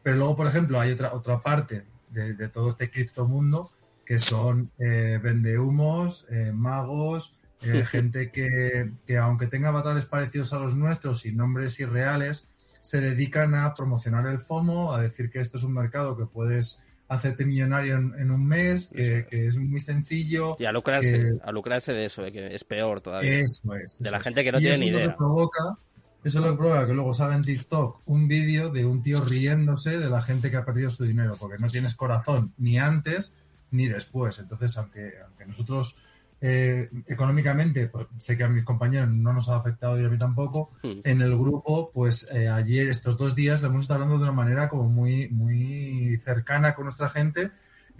Pero luego, por ejemplo, hay otra, otra parte de, de todo este criptomundo que son eh, vendehumos, eh, magos, eh, gente que, que aunque tenga avatares parecidos a los nuestros y nombres irreales, se dedican a promocionar el FOMO, a decir que esto es un mercado que puedes hacerte millonario en, en un mes, que, es. que es muy sencillo. Y a lucrarse, que- a lucrarse de eso, de que es peor todavía. Eso es. De eso la gente que no Y tiene eso ni lo idea. que provoca, eso es lo que provoca que luego salga en TikTok un vídeo de un tío riéndose de la gente que ha perdido su dinero, porque no tienes corazón ni antes ni después. Entonces, aunque, aunque nosotros eh, económicamente, pues, sé que a mis compañeros no nos ha afectado y a mí tampoco, Mm. en el grupo, pues eh, ayer, estos dos días, lo hemos estado hablando de una manera como muy, muy cercana con nuestra gente.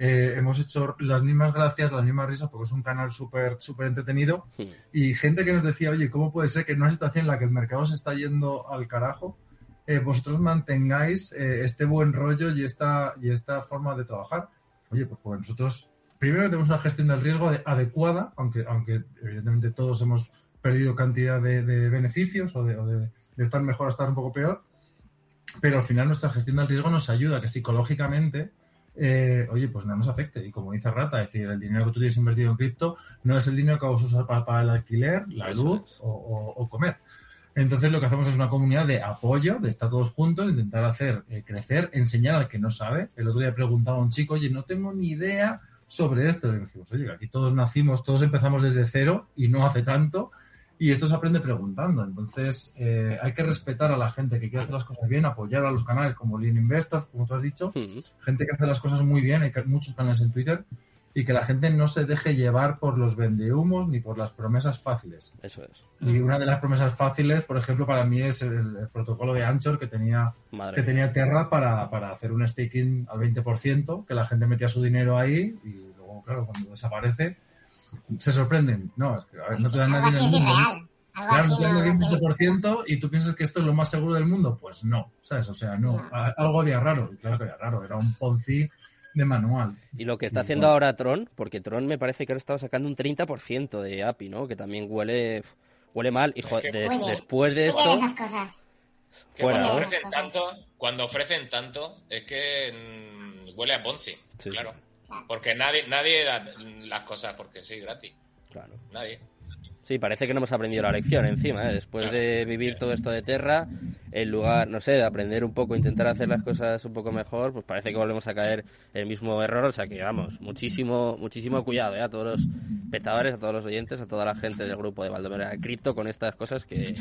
Eh, hemos hecho las mismas gracias, las mismas risas, porque es un canal súper súper entretenido. Mm. Y gente que nos decía, oye, ¿cómo puede ser que en una situación en la que el mercado se está yendo al carajo, eh, vosotros mantengáis eh, este buen rollo y esta, y esta forma de trabajar? Oye, pues, pues nosotros, primero tenemos una gestión del riesgo ade- adecuada, aunque, aunque evidentemente todos hemos perdido cantidad de, de beneficios o, de, o de- de estar mejor a estar un poco peor, pero al final nuestra gestión del riesgo nos ayuda a que psicológicamente, eh, oye, pues no nos afecte. Y como dice Rata, es decir, el dinero que tú tienes invertido en cripto no es el dinero que vas a usar para el alquiler, la Eso luz es. o, o- o comer. Entonces lo que hacemos es una comunidad de apoyo, de estar todos juntos, intentar hacer eh, crecer, enseñar al que no sabe. El otro día preguntaba a un chico, oye, no tengo ni idea sobre esto. Le decimos, oye, aquí todos nacimos, todos empezamos desde cero y no hace tanto. Y esto se aprende preguntando. Entonces, eh, hay que respetar a la gente que quiere hacer las cosas bien, apoyar a los canales como Lean Investors, como tú has dicho, gente que hace las cosas muy bien, hay muchos canales en Twitter, y que la gente no se deje llevar por los vendehumos ni por las promesas fáciles. Eso es. Y una de las promesas fáciles, por ejemplo, para mí es el, el protocolo de Anchor que tenía, Madre que mía. tenía Terra para, para hacer un staking al 20%, que la gente metía su dinero ahí y luego, claro, cuando desaparece, se sorprenden. No, es que, a ver, no te dan nadie en el mundo. Claro, así no te dan no, el no tiene- 20% y tú piensas que esto es lo más seguro del mundo. Pues no, ¿sabes? O sea, no. Algo había raro. Y claro que había raro. Era un Ponzi de manual. Y lo que está haciendo bueno. ahora Tron, porque Tron me parece que ahora estaba sacando un 30% de API, ¿no? Que también huele huele mal. Y jo- Es que- de- después de esto, esas cosas. Que fuera, cuando ¿no? ofrecen Cosas. tanto, cuando ofrecen tanto, es que mm, huele a Ponzi, Sí, claro. sí. Porque nadie, nadie da las cosas porque sí, gratis. Claro. Nadie. Sí, parece que no hemos aprendido la lección encima, ¿eh? Después de vivir todo esto de Terra, en lugar, no sé, de aprender un poco, intentar hacer las cosas un poco mejor, pues parece que volvemos a caer en el mismo error. O sea que, vamos, muchísimo, muchísimo cuidado, ¿eh? A todos los espectadores, a todos los oyentes, a toda la gente del grupo de Valdomera Cripto con estas cosas que,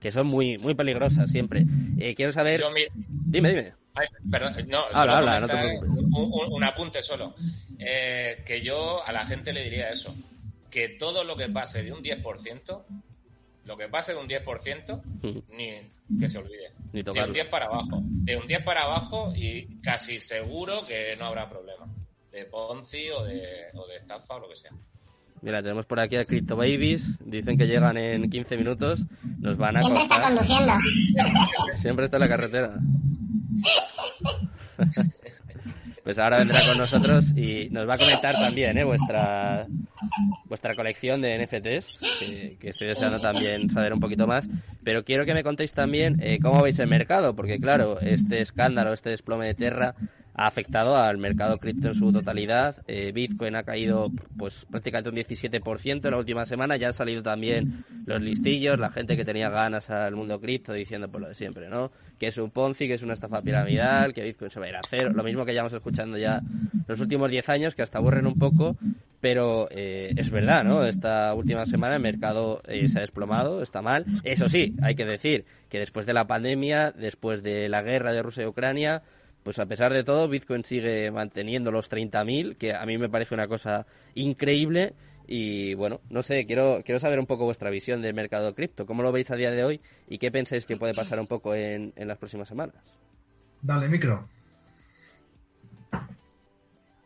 que son muy, muy peligrosas siempre. Eh, quiero saber... Yo mi- Dime, dime. Ay, perdón, no, Habla, habla, no te preocupes. un, un- un apunte solo. Eh, que yo a la gente le diría eso, que todo lo que pase de un 10%, lo que pase de un 10%, Ujú. ni que se olvide. Ni De un 10 para abajo. De un 10 para abajo y casi seguro que no habrá problema. De Ponzi o de, o de estafa o lo que sea. Mira, tenemos por aquí a Crypto Babies. Dicen que llegan en 15 minutos. Nos van a Siempre está contar. conduciendo. Siempre está en la carretera. Pues ahora vendrá con nosotros y nos va a comentar también ¿eh? vuestra vuestra colección de NFTs, que, estoy deseando también saber un poquito más. Pero quiero que me contéis también eh, cómo veis el mercado, porque claro, este escándalo, este desplome de Terra ha afectado al mercado cripto en su totalidad. Eh, Bitcoin ha caído pues prácticamente un 17% en la última semana. Ya han salido también los listillos, la gente que tenía ganas al mundo cripto diciendo pues lo de siempre, ¿no? Que es un Ponzi, que es una estafa piramidal, que Bitcoin se va a ir a cero. Lo mismo que llevamos escuchando ya los últimos 10 años, que hasta aburren un poco, pero eh, es verdad, ¿no? Esta última semana el mercado eh, se ha desplomado, está mal. Eso sí, hay que decir que después de la pandemia, después de la guerra de Rusia y Ucrania, pues a pesar de todo, Bitcoin sigue manteniendo los 30.000, que a mí me parece una cosa increíble. Y bueno, no sé, quiero, quiero saber un poco vuestra visión del mercado cripto. ¿Cómo lo veis a día de hoy y qué pensáis que puede pasar un poco en, en las próximas semanas? Dale, micro.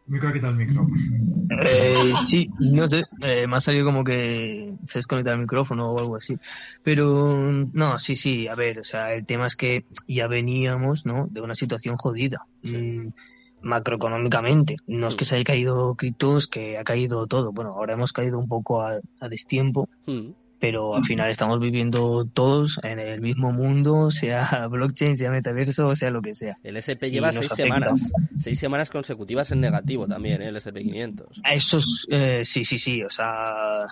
Micro, quita el micro. Eh, sí, no sé, eh, me ha salido como que se desconecta el micrófono o algo así. Pero no, sí, sí, a ver, o sea, el tema es que ya veníamos, ¿no? De una situación jodida. Mm, macroeconómicamente. No es que se haya caído criptos, que ha caído todo. Bueno, ahora hemos caído un poco a, a destiempo, Hmm. Pero al final estamos viviendo todos en el mismo mundo, sea blockchain, sea metaverso, sea lo que sea. El SP lleva seis afecta. semanas, seis semanas consecutivas en negativo también, ¿eh? el SP500. A Esos, eh, sí, sí, sí, o sea.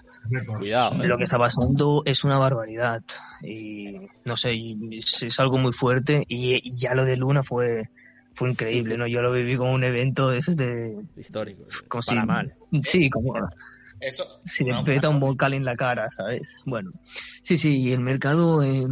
Cuidado, ¿eh? lo que está pasando es una barbaridad y no sé, y es, es algo muy fuerte y, y ya lo de Luna fue fue increíble, ¿no? Yo lo viví como un evento de esos de Histórico. como para si- mal. sí, como Eso. si le no, peta un volcán en la cara, ¿sabes? Bueno, sí, sí, y el mercado, eh,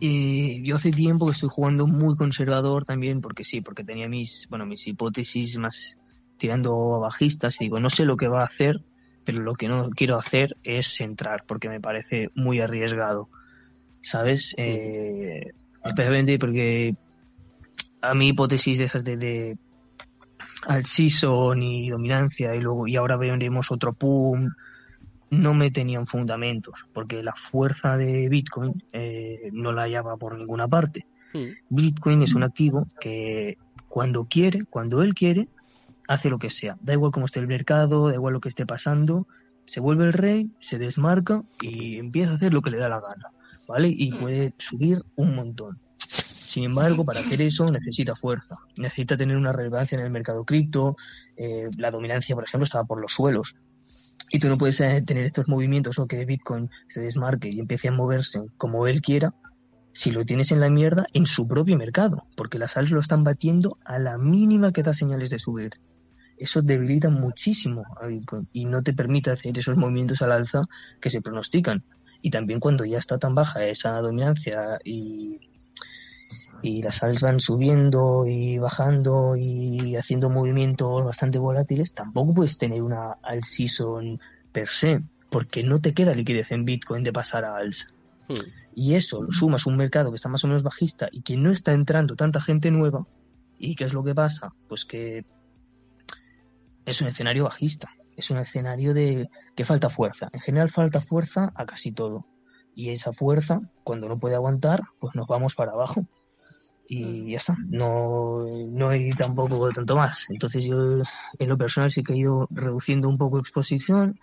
eh, yo hace tiempo que estoy jugando muy conservador también, porque sí, porque tenía mis, bueno, mis hipótesis más tirando a bajistas y digo, no sé lo que va a hacer, pero lo que no quiero hacer es entrar, porque me parece muy arriesgado, ¿sabes? Eh, especialmente porque a mi hipótesis de esas de, de al season y dominancia y luego y ahora veremos otro pum no me tenían fundamentos porque la fuerza de Bitcoin eh, no la hallaba por ninguna parte. Hmm. Bitcoin es un activo que cuando quiere cuando él quiere hace lo que sea. Da igual cómo esté el mercado da igual lo que esté pasando se vuelve el rey se desmarca y empieza a hacer lo que le da la gana vale y puede subir un montón sin embargo, para hacer eso necesita fuerza, necesita tener una relevancia en el mercado cripto, eh, la dominancia, por ejemplo, estaba por los suelos. Y tú no puedes eh, tener estos movimientos o que Bitcoin se desmarque y empiece a moverse como él quiera si lo tienes en la mierda en su propio mercado, porque las sales lo están batiendo a la mínima que da señales de subir. Eso debilita muchísimo a Bitcoin y no te permite hacer esos movimientos al alza que se pronostican. Y también cuando ya está tan baja esa dominancia y y las sales van subiendo y bajando y haciendo movimientos bastante volátiles, tampoco puedes tener una all season per se, porque no te queda liquidez en Bitcoin de pasar a alts. Hmm. Y eso lo sumas a un mercado que está más o menos bajista y que no está entrando tanta gente nueva. ¿Y qué es lo que pasa? Pues que es un escenario bajista. Es un escenario de que falta fuerza. En general falta fuerza a casi todo. Y esa fuerza, cuando no puede aguantar, pues nos vamos para abajo y ya está. No, no hay tampoco tanto más. Entonces yo en lo personal sí que he ido reduciendo un poco exposición,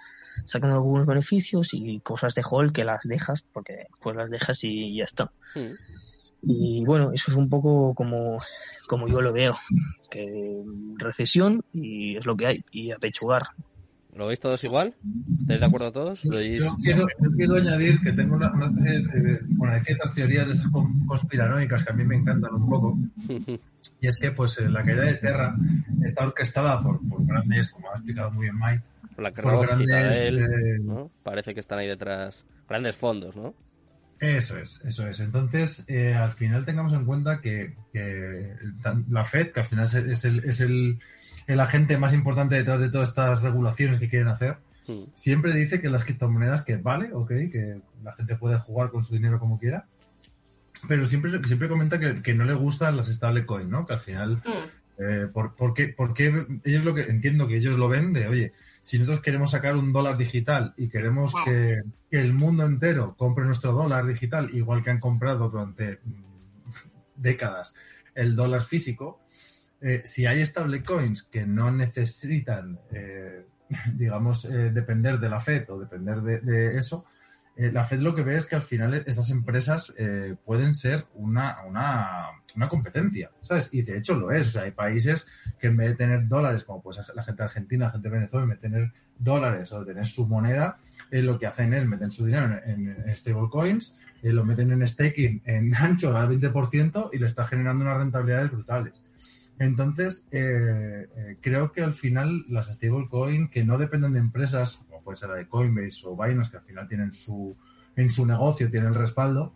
sacando algunos beneficios y cosas de hold que las dejas porque pues las dejas y ya está. Hmm. Y bueno, eso es un poco como, como yo lo veo, que recesión y es lo que hay, y apechugar. ¿Lo veis todos igual? ¿Estáis de acuerdo todos? Yo quiero, yo quiero añadir que tengo una, una especie de- bueno, hay ciertas teorías de esas con- conspiranoicas que a mí me encantan un poco. Y es que pues eh, la caída de Terra está orquestada por, por grandes, como ha explicado muy bien Mike, La por grandes... Eh, ¿no? Parece que están ahí detrás. Grandes fondos, ¿no? Eso es, eso es. Entonces, eh, al final tengamos en cuenta que, la Fed, que al final es, es el, es el, el agente más importante detrás de todas estas regulaciones que quieren hacer, Hmm. siempre dice que las criptomonedas que vale, ok, que la gente puede jugar con su dinero como quiera, pero siempre, siempre comenta que, que no le gustan las stablecoin, ¿no? Que al final, eh, por, por qué, por qué ellos lo que entiendo que ellos lo ven de, oye, si nosotros queremos sacar un dólar digital y queremos que, que el mundo entero compre nuestro dólar digital, igual que han comprado durante mm, décadas el dólar físico, eh, si hay stablecoins que no necesitan, eh, digamos, eh, depender de la Fed o depender de, de eso, la Fed lo que ve es que al final estas empresas pueden ser una, una, una, competencia, ¿sabes? Y de hecho lo es. O sea, hay países que en vez de tener dólares, como pues la gente argentina, la gente de Venezuela, en tener dólares o tener su moneda, eh, lo que hacen es meten su dinero en, en stablecoins, lo meten en staking en ancho al 20% y le está generando unas rentabilidades brutales. Entonces, creo que al final las stablecoins que no dependen de empresas puede ser la de Coinbase o Binance, que al final tienen su, en su negocio, tienen el respaldo,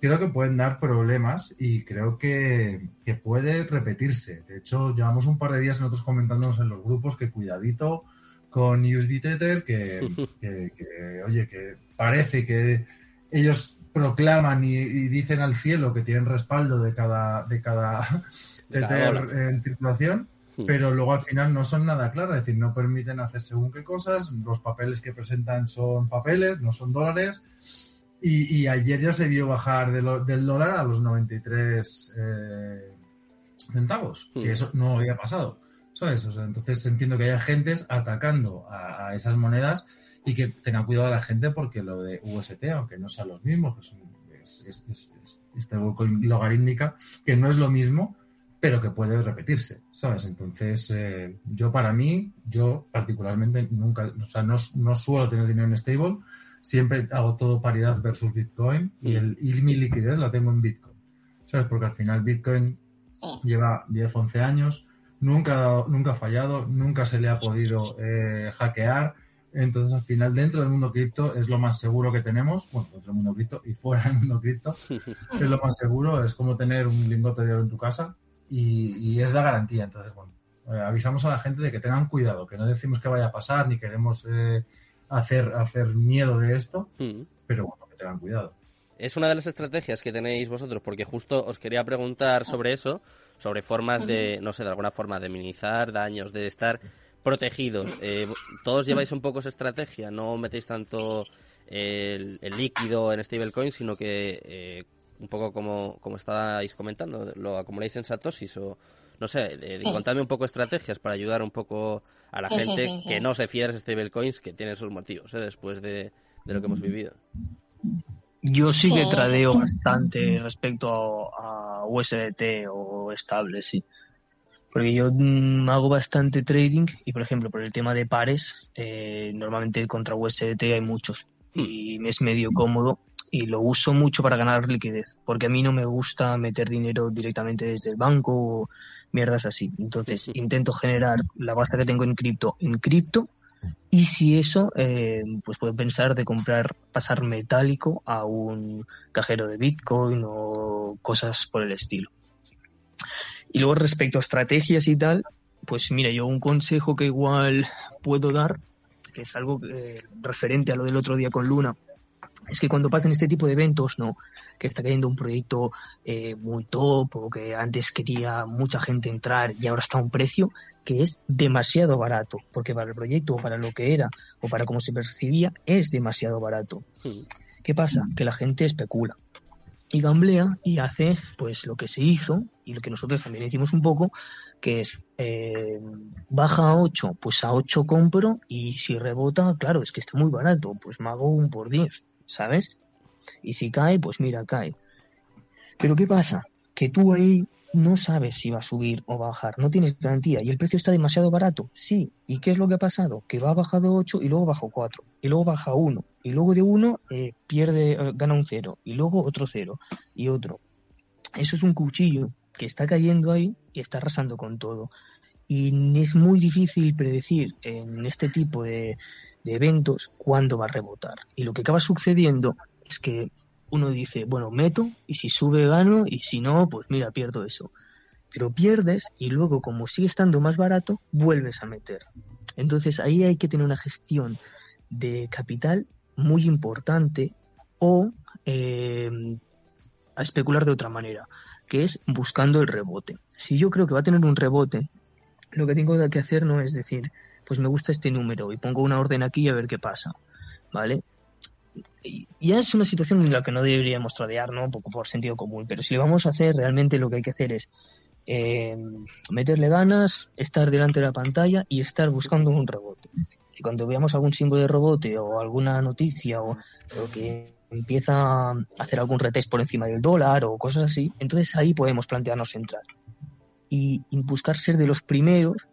creo que pueden dar problemas y creo que, puede repetirse. De hecho, llevamos un par de días nosotros comentándonos en los grupos que cuidadito con USD Tether, que, oye, que parece que ellos proclaman y, dicen al cielo que tienen respaldo de cada, de cada Tether en circulación, Hmm. pero luego al final no son nada claras, es decir, no permiten hacer según qué cosas, los papeles que presentan son papeles, no son dólares, y, ayer ya se vio bajar del dólar a los 93 eh, centavos, que hmm. eso no había pasado, ¿sabes? entonces entiendo que hay agentes atacando a, esas monedas y que tengan cuidado a la gente porque lo de UST, aunque no sean los mismos, que son es, es, esta logarítmica, que no es lo mismo, pero que puede repetirse, ¿sabes? Entonces, eh, yo para mí, yo particularmente nunca, o sea, no, no, suelo tener dinero en stable, siempre hago todo paridad versus Bitcoin y, el, y mi liquidez la tengo en Bitcoin, ¿sabes? Porque al final Bitcoin lleva 10, 11 años, nunca, nunca ha fallado, nunca se le ha podido eh, hackear, entonces al final dentro del mundo cripto es lo más seguro que tenemos, bueno, dentro del mundo cripto y fuera del mundo cripto, es lo más seguro, es como tener un lingote de oro en tu casa, y, es la garantía. Entonces, bueno, eh, avisamos a la gente de que tengan cuidado, que no decimos que vaya a pasar ni queremos eh, hacer, hacer miedo de esto, mm. pero bueno, que tengan cuidado. Es una de las estrategias que tenéis vosotros, porque justo os quería preguntar sobre eso, sobre formas de, no sé, de alguna forma de minimizar daños, de estar protegidos. Eh, todos lleváis un poco esa estrategia, no metéis tanto el, líquido en stablecoin, sino que un poco como, como estabais comentando, lo acumuláis en satoshis o no sé, contadme un poco estrategias para ayudar un poco a la gente que no se fía de stablecoins que tienen sus motivos ¿eh? después de, lo que hemos vivido. Yo sí que tradeo bastante respecto a, USDT o estable, sí. Porque yo mm, hago bastante trading y, por ejemplo, por el tema de pares, eh, normalmente contra USDT hay muchos hmm. y me es medio cómodo y lo uso mucho para ganar liquidez, porque a mí no me gusta meter dinero directamente desde el banco o mierdas así. Entonces intento generar la pasta que tengo en cripto en cripto y si eso, eh, pues puedo pensar de comprar, pasar metálico a un cajero de Bitcoin o cosas por el estilo. Y luego respecto a estrategias y tal, pues mira, yo un consejo que igual puedo dar, que es algo eh, referente a lo del otro día con Luna, es que cuando pasan este tipo de eventos, ¿no? Que está cayendo un proyecto eh, muy top o que antes quería mucha gente entrar y ahora está a un precio que es demasiado barato, porque para el proyecto o para lo que era o para cómo se percibía es demasiado barato. ¿Qué pasa? Que la gente especula y gamblea y hace pues lo que se hizo y lo que nosotros también hicimos un poco, que es eh, baja a 8, pues a 8 compro y si rebota, claro, es que está muy barato, pues me hago un por 10. ¿Sabes? Y si cae, pues mira, cae. Pero ¿qué pasa? Que tú ahí no sabes si va a subir o bajar, no tienes garantía y el precio está demasiado barato, sí. ¿Y qué es lo que ha pasado? Que va bajado 8 y luego bajó 4 y luego baja 1 y luego de 1 eh, pierde, eh, gana un 0 y luego otro 0 y otro. Eso es un cuchillo que está cayendo ahí y está arrasando con todo. Y es muy difícil predecir en este tipo de, de eventos cuándo va a rebotar. Y lo que acaba sucediendo es que uno dice, bueno, meto y si sube gano y si no, pues mira, pierdo eso. Pero pierdes y luego como sigue estando más barato, vuelves a meter. Entonces ahí hay que tener una gestión de capital muy importante o eh, a especular de otra manera, que es buscando el rebote. Si yo creo que va a tener un rebote, lo que tengo que hacer no es decir, pues me gusta este número y pongo una orden aquí a ver qué pasa, ¿vale? Y ya es una situación en la que no deberíamos tradear, ¿no? Poco por sentido común, pero si le vamos a hacer, realmente lo que hay que hacer es eh, meterle ganas, estar delante de la pantalla y estar buscando un rebote. Y cuando veamos algún símbolo de rebote o alguna noticia o, o que empieza a hacer algún retest por encima del dólar o cosas así, entonces ahí podemos plantearnos entrar. Y buscar ser de los primeros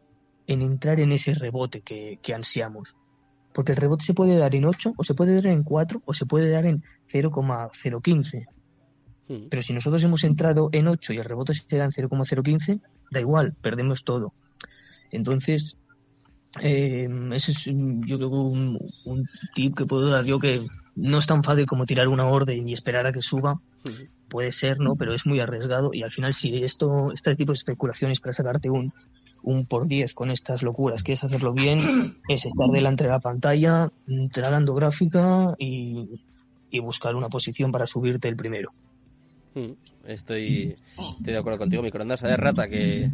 en entrar en ese rebote que, que ansiamos. Porque el rebote se puede dar en 8, o se puede dar en 4, o se puede dar en 0,015. Mm. Pero si nosotros hemos entrado en 8 y el rebote se da en 0,015, da igual, perdemos todo. Entonces, eh, ese es mm, yo creo un, un tip que puedo dar yo que no es tan fácil como tirar una orden y esperar a que suba. Mm. Puede ser, ¿no? Pero es muy arriesgado y al final si esto, este tipo de especulaciones para sacarte un, un por 10 con estas locuras, quieres hacerlo bien, es estar delante de la pantalla, tragando gráfica y, y buscar una posición para subirte el primero. Mm. Estoy, estoy de acuerdo contigo, microondas de rata, que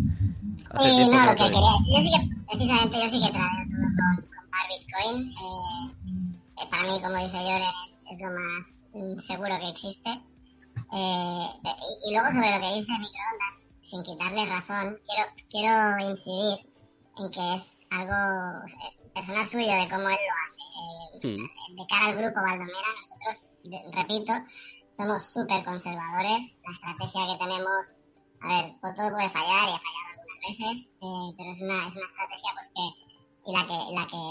hace Eh, no, lo que quería, yo sí que, precisamente yo sí que todo con, con par Bitcoin. Eh, eh, para mí, como dice Lloren, es, es lo más seguro que existe. Eh, y, y luego sobre lo que dice Microondas, sin quitarle razón, quiero, quiero incidir en que es algo eh, personal suyo de cómo él lo hace. Eh, Mm. de cara al grupo Valdomera, nosotros, repito, somos súper conservadores. La estrategia que tenemos, a ver, todo puede fallar y ha fallado algunas veces, eh, pero es una, es una estrategia pues que, y la que, la que,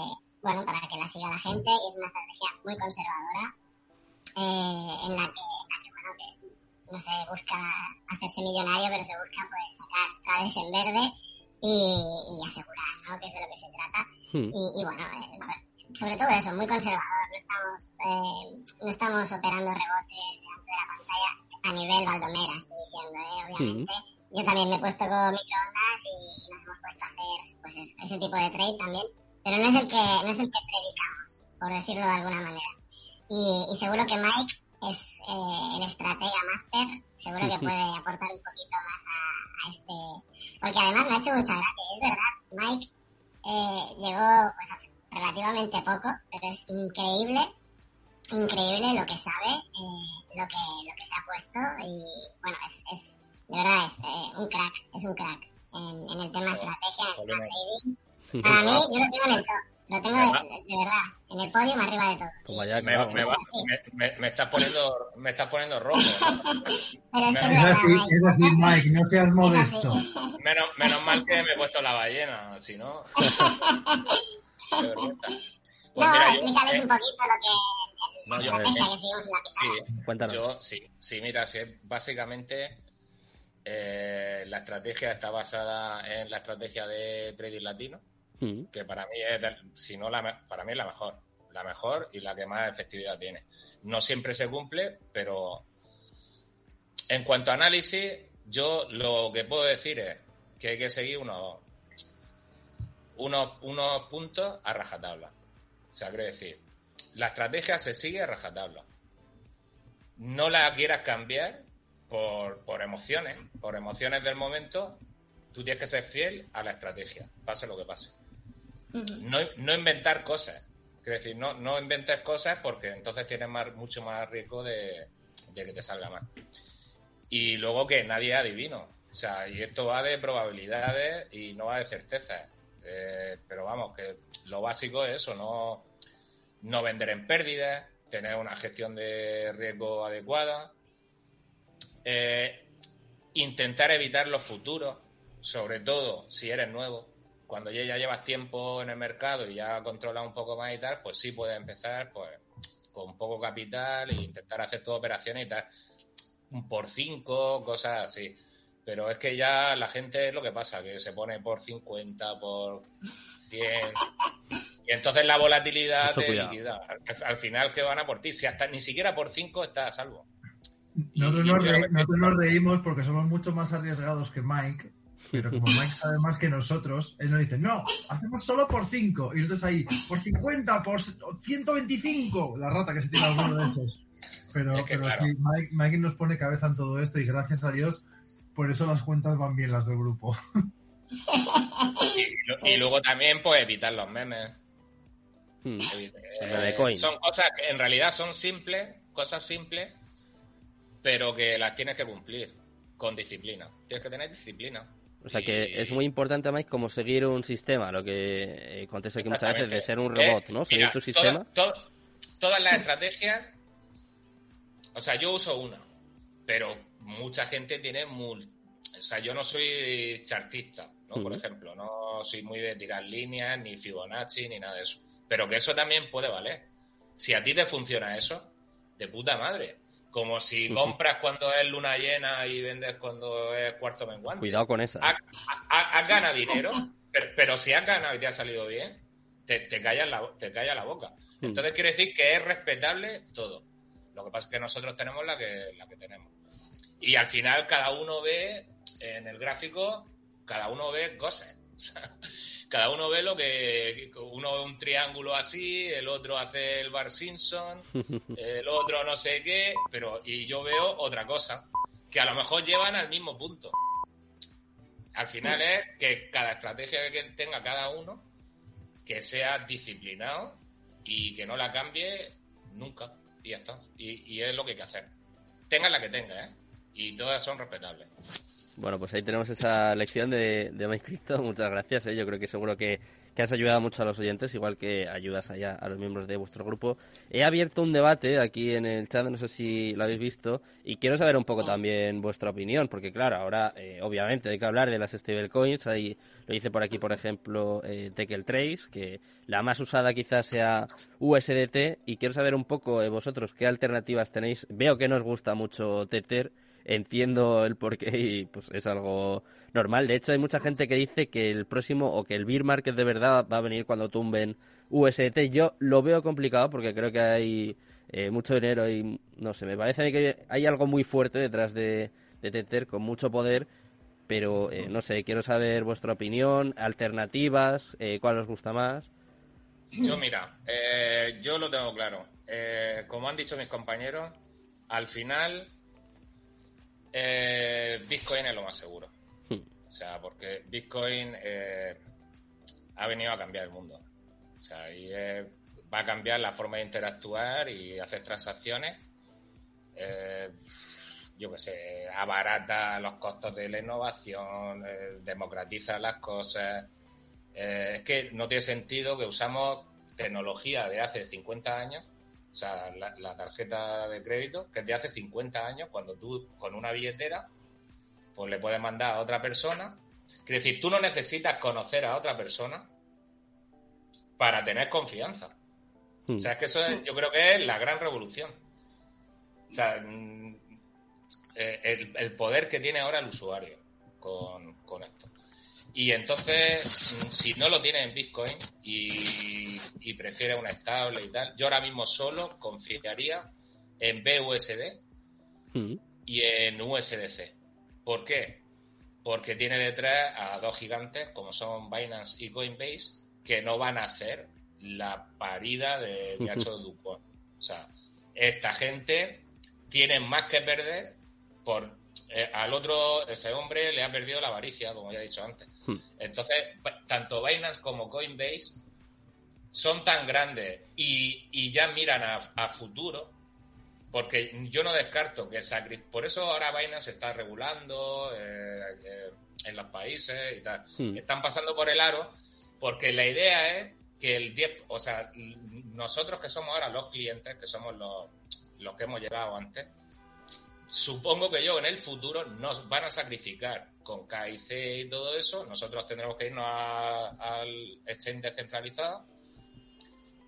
bueno, para que la siga la gente, y es una estrategia muy conservadora, eh, en la que, en la que no se busca hacerse millonario, pero se busca pues sacar trades en verde y, y asegurar, ¿no? Que es de lo que se trata. Mm. Y, y bueno, eh, sobre todo eso, muy conservador. No estamos, eh, no estamos operando rebotes delante de la pantalla a nivel Baldomera, estoy diciendo, ¿eh? obviamente. Yo también me he puesto con microondas y, y nos hemos puesto a hacer pues eso, ese tipo de trade también, pero no es el que, no es el que predicamos, por decirlo de alguna manera. Y, y seguro que Mike es eh, el estratega máster, seguro que puede aportar un poquito más a, a este, porque además me ha hecho mucha gracia, es verdad, Mike eh, llegó pues hace relativamente poco, pero es increíble, increíble lo que sabe, eh, lo que lo que se ha puesto y bueno, es, es de verdad es un crack, es un crack en, en el tema estrategia, en el tema trading. Para mí, yo lo tengo en el top, lo tengo de, verdad, en el podio arriba de todo. Pues vaya, Me, me, va- me, me- me estás poniendo, me estás poniendo rojo. Pero es que así, Mike. es así, Mike, no seas modesto. Menos, menos mal que me he puesto la ballena, si no. Vergüenza. Pues no, mira, yo, explícales eh, un poquito lo que la No, yo- estrategia eh, que seguimos en la pizarra. sí, Cuéntanos. yo sí, sí, mira, sí, básicamente eh, la estrategia está basada en la estrategia de trading latino, Que para mí es, si no la, para mí es la mejor, la mejor y la que más efectividad tiene. No siempre se cumple, pero en cuanto a análisis, yo lo que puedo decir es que hay que seguir unos, unos, unos puntos a rajatabla. O sea, quiero decir, la estrategia se sigue a rajatabla. No la quieras cambiar por, por emociones, por emociones del momento. Tú tienes que ser fiel a la estrategia, pase lo que pase. No, no inventar cosas. Quiero decir, no, no inventes cosas porque entonces tienes más, mucho más riesgo de, de que te salga mal. Y luego que nadie es adivino. O sea, y esto va de probabilidades y no va de certezas. Eh, pero vamos, que lo básico es eso, no, no vender en pérdidas, tener una gestión de riesgo adecuada, eh, intentar evitar los futuros, sobre todo si eres nuevo. Cuando ya, ya llevas tiempo en el mercado y ya controlas un poco más y tal, pues sí puedes empezar pues con poco capital e intentar hacer tus operaciones y tal. Un por cinco, cosas así. Pero es que ya la gente es lo que pasa, que se pone por 50, por 100. Y entonces la volatilidad Mucho te liquida. Al, al final que van a por ti. Si hasta ni siquiera por 5 estás a salvo. Nosotros Y- nos, y- re- nosotros nos reímos porque somos mucho más arriesgados que Mike. Pero como Mike sabe más que nosotros, él nos dice, no, hacemos solo por 5. Y nosotros ahí, por 50, por 125. La rata que se tiene alguno de esos. Pero, Es que pero claro. sí, Mike, Mike nos pone cabeza en todo esto y gracias a Dios, por eso las cuentas van bien las del grupo. Y, luego también, pues, evitar los memes. Mm. El memecoin. son cosas que en realidad son simples, cosas simples, pero que las tienes que cumplir con disciplina. Tienes que tener disciplina. O sea que es muy importante, Mike, como seguir un sistema, lo que eh, contesto aquí muchas veces, de ser un Eh, robot, ¿no? Seguir mira, tu sistema. todas las estrategias, o sea, yo uso una, pero mucha gente tiene mul- o sea, yo no soy chartista, ¿no? Por ejemplo, no soy muy de tirar líneas, ni Fibonacci, ni nada de eso. Pero que eso también puede valer. Si a ti te funciona eso, de puta madre. Como si compras cuando es luna llena y vendes cuando es cuarto menguante. Cuidado con esa. Has, has- has ganado dinero, pero, pero si has ganado y te ha salido bien, te, te callas la, te calla la boca. Mm. Entonces quiere decir que es respetable todo. Lo que pasa es que nosotros tenemos la que, la que tenemos. Y al final cada uno ve en el gráfico, cada uno ve cosas. Cada uno ve lo que uno ve un triángulo así, el otro hace el Bar Simpson, el otro no sé qué, pero y yo veo otra cosa, que a lo mejor llevan al mismo punto. Al final es que cada estrategia que tenga cada uno, que sea disciplinado y que no la cambie nunca. Y ya está. Y, y es lo que hay que hacer. Tenga la que tenga, ¿eh? Y todas son respetables. Bueno, pues ahí tenemos esa lección de, de Mike Crypto. Muchas gracias. ¿eh? Yo creo que seguro que, que has ayudado mucho a los oyentes, igual que ayudas allá a los miembros de vuestro grupo. He abierto un debate aquí en el chat, no sé si lo habéis visto, y quiero saber un poco también vuestra opinión, porque claro, ahora eh, obviamente hay que hablar de las stablecoins. Ahí lo dice por aquí, por ejemplo, eh, Tekel Trace, que la más usada quizás sea USDT, y quiero saber un poco eh, vosotros qué alternativas tenéis. Veo que no os gusta mucho Tether entiendo el porqué y pues es algo normal. De hecho, hay mucha gente que dice que el próximo o que el bear market de verdad va a venir cuando tumben USDT. Yo lo veo complicado porque creo que hay eh, mucho dinero y no sé, me parece que hay algo muy fuerte detrás de, de Tether con mucho poder. Pero eh, no sé, quiero saber vuestra opinión, alternativas, eh, cuál os gusta más. Yo, mira, eh, yo lo tengo claro. Eh, como han dicho mis compañeros, al final eh, Bitcoin es lo más seguro. Hmm. O sea, porque Bitcoin eh, ha venido a cambiar el mundo. O sea, y eh, va a cambiar la forma de interactuar y hacer transacciones. Eh, yo qué sé, abarata los costos de la innovación, eh, democratiza las cosas. Es que no tiene sentido que usamos tecnología de hace 50 años, o sea, la, tarjeta de crédito, que es de hace 50 años, cuando tú con una billetera, pues le puedes mandar a otra persona. Quiere decir, tú no necesitas conocer a otra persona para tener confianza. O sea, es que eso es- yo creo que es la gran revolución. O sea, mm, eh, el, el poder que tiene ahora el usuario con, con esto. Y entonces, mm, si no lo tiene en Bitcoin y, y prefiere una estable y tal, yo ahora mismo solo confiaría en BUSD Hmm. y en USDC. ¿Por qué? Porque tiene detrás a dos gigantes como son Binance y Coinbase que no van a hacer la parida de hecho Ducon. O sea, esta gente tiene más que perder por eh, al otro, ese hombre le ha perdido la avaricia, como ya he dicho antes. Hmm. Entonces, tanto Binance como Coinbase son tan grandes y, y ya miran a, a futuro, porque yo no descarto que sacri por eso ahora Binance se está regulando eh, eh, en los países y tal. Hmm. Están pasando por el aro porque la idea es que el 10, o sea, nosotros que somos ahora los clientes, que somos los, los que hemos llegado antes, supongo que yo en el futuro nos van a sacrificar con KIC y todo eso, nosotros tendremos que irnos al exchange descentralizado,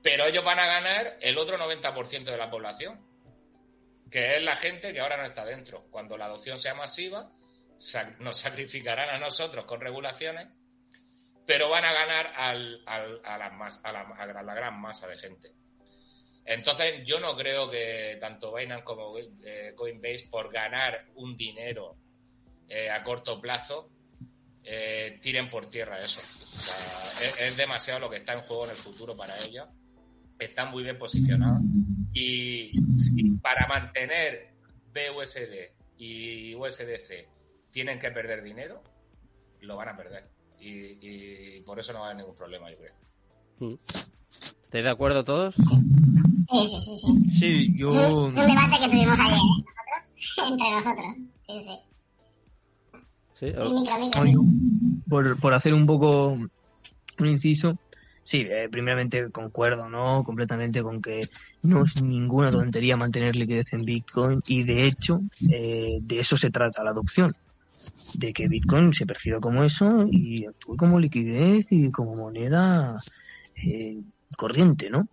pero ellos van a ganar el otro 90% de la población, que es la gente que ahora no está dentro. Cuando la adopción sea masiva, nos sacrificarán a nosotros con regulaciones, pero van a ganar al- a, a la gran masa de gente. Entonces, yo no creo que tanto Binance como eh, Coinbase, por ganar un dinero eh, a corto plazo, eh, tiren por tierra eso. O sea, es, demasiado lo que está en juego en el futuro para ellos. Están muy bien posicionados. Y si para mantener BUSD y USDC tienen que perder dinero, lo van a perder. Y, por eso no va a haber ningún problema, yo creo. Hmm. ¿Estáis de acuerdo todos? Sí, sí, sí, sí. Sí, yo... Es un, debate que tuvimos ayer, nosotros, entre nosotros. Sí, sí. Sí, Sí, o- micro, micro. Oye, por, por hacer un poco un inciso, sí, eh, primeramente concuerdo, ¿no? Completamente con que no es ninguna tontería mantener liquidez en Bitcoin y de hecho eh, de eso se trata la adopción, de que Bitcoin se perciba como eso y actúe como liquidez y como moneda eh, corriente, ¿no?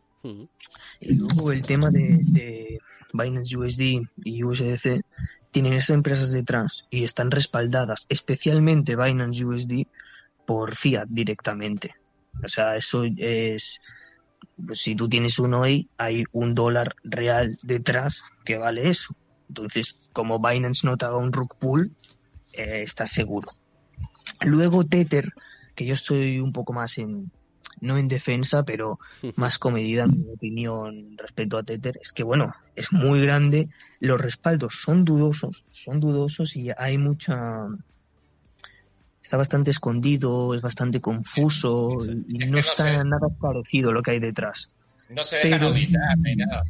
Y luego el tema de, de Binance USD y USDC tienen esas empresas detrás y están respaldadas, especialmente Binance USD, por fiat directamente. O sea, eso es. pues, si tú tienes un hoy, hay un dólar real detrás que vale eso. Entonces, como Binance no te haga un rug pull, eh, estás seguro. Luego Tether, que yo estoy un poco más en. No en defensa, pero más comedida, en mi opinión, respecto a Tether, es que, bueno, es muy grande, los respaldos son dudosos, son dudosos y hay mucha... Está bastante escondido, es bastante confuso y no no está sé. nada esclarecido lo que hay detrás. No se dejan Pero- auditar ni nada.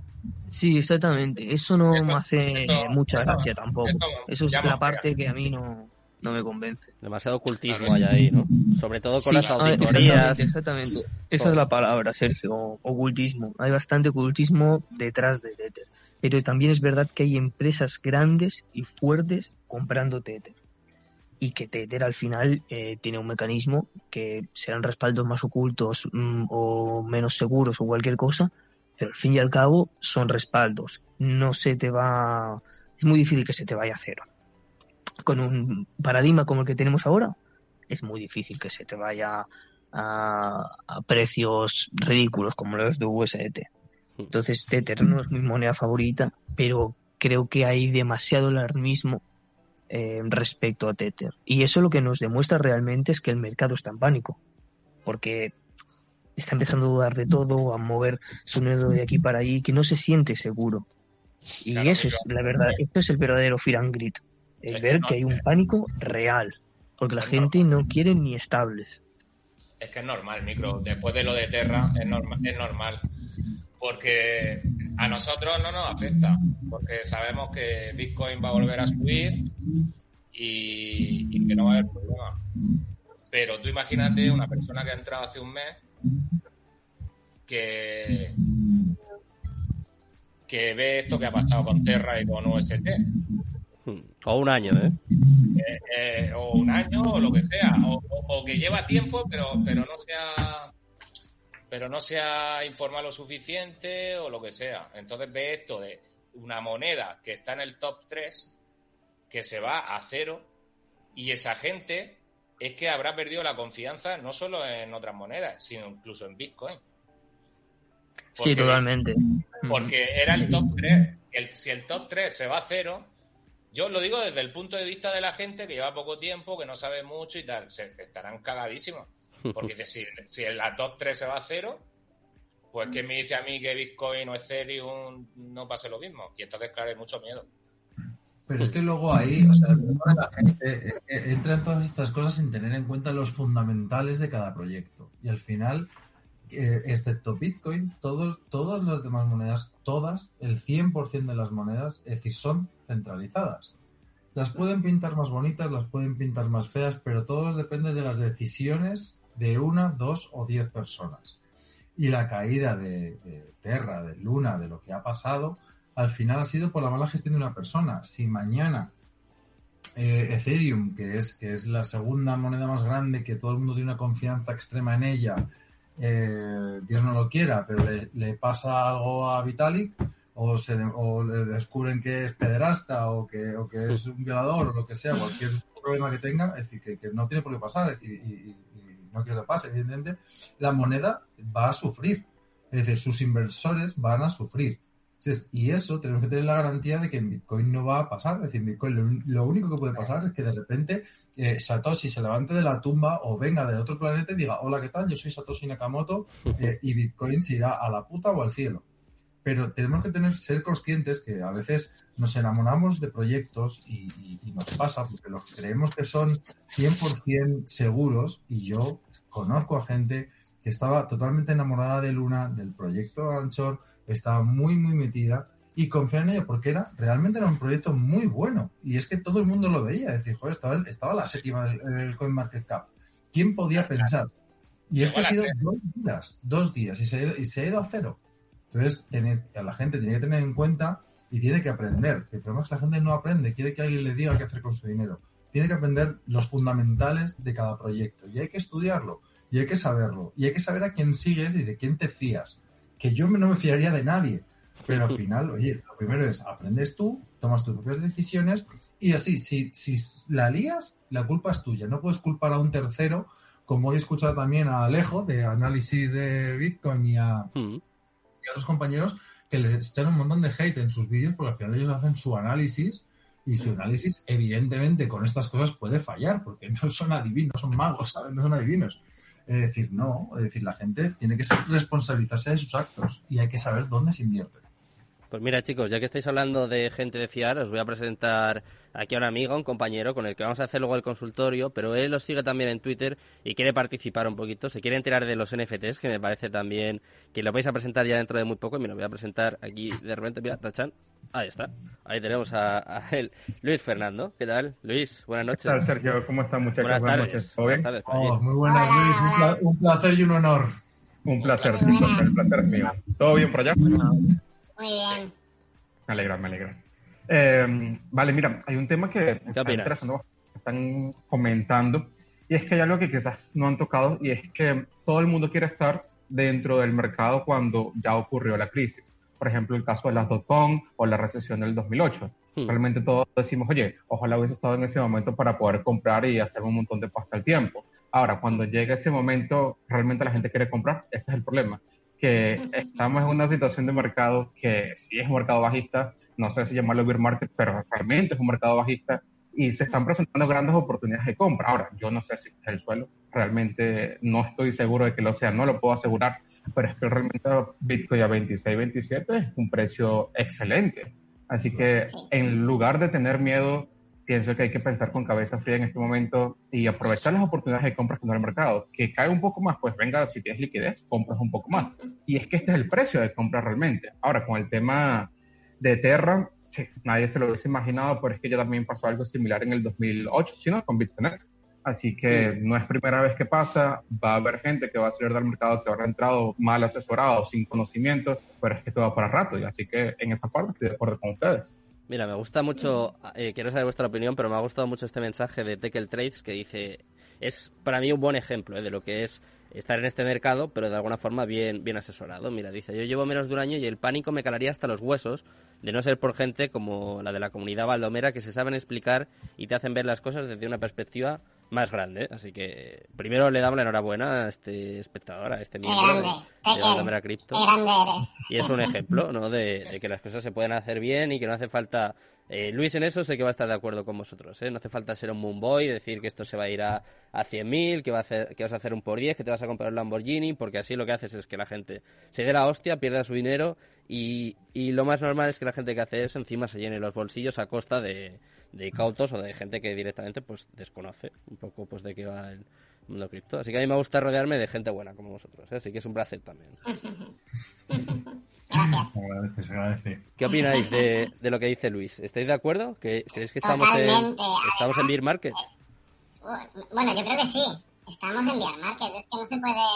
Sí, exactamente, eso no me hace mucha gracia tampoco. eso es la parte que a mí no, no me convence. Demasiado ocultismo hay ahí, ¿no? Sobre todo con Sí, las auditorías. Exactamente, exactamente. Esa es la palabra, Sergio, ocultismo. Hay bastante ocultismo detrás de Tether. Pero también es verdad que hay empresas grandes y fuertes comprando Tether. Y que Tether al final eh, tiene un mecanismo que serán respaldos más ocultos mm, o menos seguros o cualquier cosa, pero al fin y al cabo son respaldos. No se te va... Es muy difícil que se te vaya a cero. Con un paradigma como el que tenemos ahora, es muy difícil que se te vaya a, a precios ridículos como los de USDT. Entonces Tether no es mi moneda favorita, pero creo que hay demasiado alarmismo eh, respecto a Tether. Y eso lo que nos demuestra realmente es que el mercado está en pánico, porque está empezando a dudar de todo, a mover su dedo de aquí para allí, que no se siente seguro. Y Claro, eso es la verdad, esto es el verdadero fear and greed, el Es que ver no- que hay un pánico real, porque la Es gente no quiere ni estables. Es que es normal, micro. Después de lo de Terra, es, norma- es normal. Porque a nosotros no nos afecta. Porque sabemos que Bitcoin va a volver a subir y, y que no va a haber problema. Pero tú imagínate una persona que ha entrado hace un mes que, que ve esto que ha pasado con Terra y con UST. O un año, ¿eh? Eh, eh, o un año o lo que sea o, o- o que lleva tiempo pero pero no sea pero no se ha informado lo suficiente o lo que sea entonces ve esto de una moneda que está en el top 3 que se va a cero y esa gente es que habrá perdido la confianza no solo en otras monedas sino incluso en Bitcoin Sí, Porque- totalmente. porque era el top 3. El, si el top 3 se va a cero, yo lo digo desde el punto de vista de la gente que lleva poco tiempo, que no sabe mucho y tal, se estarán cagadísimos. Porque si, si la top 3 se va a cero, pues que me dice a mí que Bitcoin o Ethereum no pase lo mismo. Y entonces, claro, hay mucho miedo. Pero es que luego ahí, o sea, el problema de la gente es que entra en todas estas cosas sin tener en cuenta los fundamentales de cada proyecto. Y al final, eh, excepto Bitcoin, todos, todas las demás monedas, todas, el 100% de las monedas, es decir, son centralizadas. Las pueden pintar más bonitas, las pueden pintar más feas, pero todo depende de las decisiones de una, dos o diez personas. Y la caída de, Terra, de Luna, de lo que ha pasado, al final ha sido por la mala gestión de una persona. Si mañana eh, Ethereum, que es, que es la segunda moneda más grande, que todo el mundo tiene una confianza extrema en ella, eh, Dios no lo quiera, pero le pasa algo a Vitalik, o, se, o le descubren que es pederasta, o que, o que es un violador, o lo que sea, cualquier problema que tenga, es decir, que, que no tiene por qué pasar, es decir, y, y- y no quiero que pase, evidentemente, la moneda va a sufrir. Es decir, sus inversores van a sufrir. Entonces, Y eso tenemos que tener la garantía de que en Bitcoin no va a pasar. Es decir, Bitcoin lo único que puede pasar es que de repente eh, Satoshi se levante de la tumba o venga de otro planeta y diga, hola, ¿qué tal? Yo soy Satoshi Nakamoto eh, y Bitcoin se irá a la puta o al cielo. Pero tenemos que tener, ser conscientes que a veces nos enamoramos de proyectos y, y- y nos pasa porque los creemos que son 100% seguros y yo conozco a gente que estaba totalmente enamorada de Luna, del proyecto Anchor, estaba muy, muy metida y confiar en ello, porque era realmente era un proyecto muy bueno. Y es que todo el mundo lo veía. Es decir, joder, estaba, estaba la séptima del CoinMarketCap. ¿Quién podía pensar? Y es que ha sido dos días, dos días, y se, y se ha ido a cero. Entonces, la gente tiene que tener en cuenta y tiene que aprender. El problema es que la gente no aprende, quiere que alguien le diga qué hacer con su dinero. Tiene que aprender los fundamentales de cada proyecto y hay que estudiarlo y hay que saberlo y hay que saber a quién sigues y de quién te fías. Que yo no me fiaría de nadie, pero al final, oye, lo primero es aprendes tú, tomas tus propias decisiones y así, si, si la lías, la culpa es tuya. No puedes culpar a un tercero, como he escuchado también a Alejo de análisis de Bitcoin y a, mm. A otros compañeros, que les echan un montón de hate en sus vídeos porque al final ellos hacen su análisis y su análisis evidentemente con estas cosas puede fallar porque no son adivinos, son magos, ¿sabes? No son adivinos. Es decir, no, es decir, la gente tiene que responsabilizarse de sus actos y hay que saber dónde se invierte. Pues mira, chicos, ya que estáis hablando de gente de fiar, os voy a presentar aquí a un amigo, un compañero, con el que vamos a hacer luego el consultorio, pero él lo sigue también en Twitter y quiere participar un poquito, se quiere enterar de los NFTs, que me parece también que lo vais a presentar ya dentro de muy poco, y me lo voy a presentar aquí de repente, mira, Tachan, ahí está, ahí tenemos a, él, Luis Fernando, ¿qué tal? Luis, buenas noches. ¿Qué tal, Sergio? ¿Cómo están, muchachos? Buenas tardes. Buenas tardes. Oh, muy buenas, Luis, un placer y un honor. Un placer, un placer es mío. ¿Todo bien por allá? Muy bien. Me alegra, me alegra. Eh, vale, mira, hay un tema que están comentando, y es que hay algo que quizás no han tocado, y es que todo el mundo quiere estar dentro del mercado cuando ya ocurrió la crisis. Por ejemplo, el caso de las dot-com o la recesión del 2008. Hmm. Realmente todos decimos, oye, ojalá hubiese estado en ese momento para poder comprar y hacer un montón de pasta al tiempo. Ahora, cuando llega ese momento, realmente la gente quiere comprar, ese es el problema que estamos en una situación de mercado que sí es un mercado bajista, no sé si llamarlo bear market, pero realmente es un mercado bajista y se están presentando grandes oportunidades de compra. Ahora, yo no sé si es el suelo, realmente no estoy seguro de que lo sea, no lo puedo asegurar, pero es que realmente Bitcoin a 26, 27 es un precio excelente. Así que en lugar de tener miedo pienso que hay que pensar con cabeza fría en este momento y aprovechar las oportunidades de compras que no el mercado. Que cae un poco más, pues venga, si tienes liquidez, compras un poco más. Y es que este es el precio de compra realmente. Ahora, con el tema de Terra, nadie se lo hubiese imaginado, pero es que ya también pasó algo similar en el 2008, sino con Bitcoin. Así que no es primera vez que pasa, va a haber gente que va a salir del mercado que habrá entrado mal asesorado, sin conocimientos, pero es que todo va para rato, y así que en esa parte estoy de acuerdo con ustedes. Mira, me gusta mucho, eh, quiero saber vuestra opinión, pero me ha gustado mucho este mensaje de Tekel Trades que dice, es para mí un buen ejemplo eh, de lo que es estar en este mercado, pero de alguna forma bien, bien asesorado. Mira, dice, yo llevo menos de un año y el pánico me calaría hasta los huesos de no ser por gente como la de la comunidad baldomera que se saben explicar y te hacen ver las cosas desde una perspectiva más grande. Así que primero le damos la enhorabuena a este espectador, a este miembro de, Baldomera Crypto. Y es un ejemplo ¿no? de, que las cosas se pueden hacer bien y que no hace falta... Eh, Luis en eso sé que va a estar de acuerdo con vosotros. ¿eh? No hace falta ser un Moonboy, decir que esto se va a ir a, a 100.000, que, va a hacer, que vas a hacer un por 10, que te vas a comprar un Lamborghini, porque así lo que haces es que la gente se dé la hostia, pierda su dinero y, y lo más normal es que la gente que hace eso encima se llene los bolsillos a costa de, de cautos o de gente que directamente pues desconoce un poco pues de qué va el mundo cripto. Así que a mí me gusta rodearme de gente buena como vosotros, ¿eh? así que es un placer también. ¿Qué opináis de, de, lo que dice Luis? ¿Estáis de acuerdo? ¿Creéis que estamos en, estamos en bear market? Bueno, yo creo que sí. Estamos en bear market. Es que no se puede negar.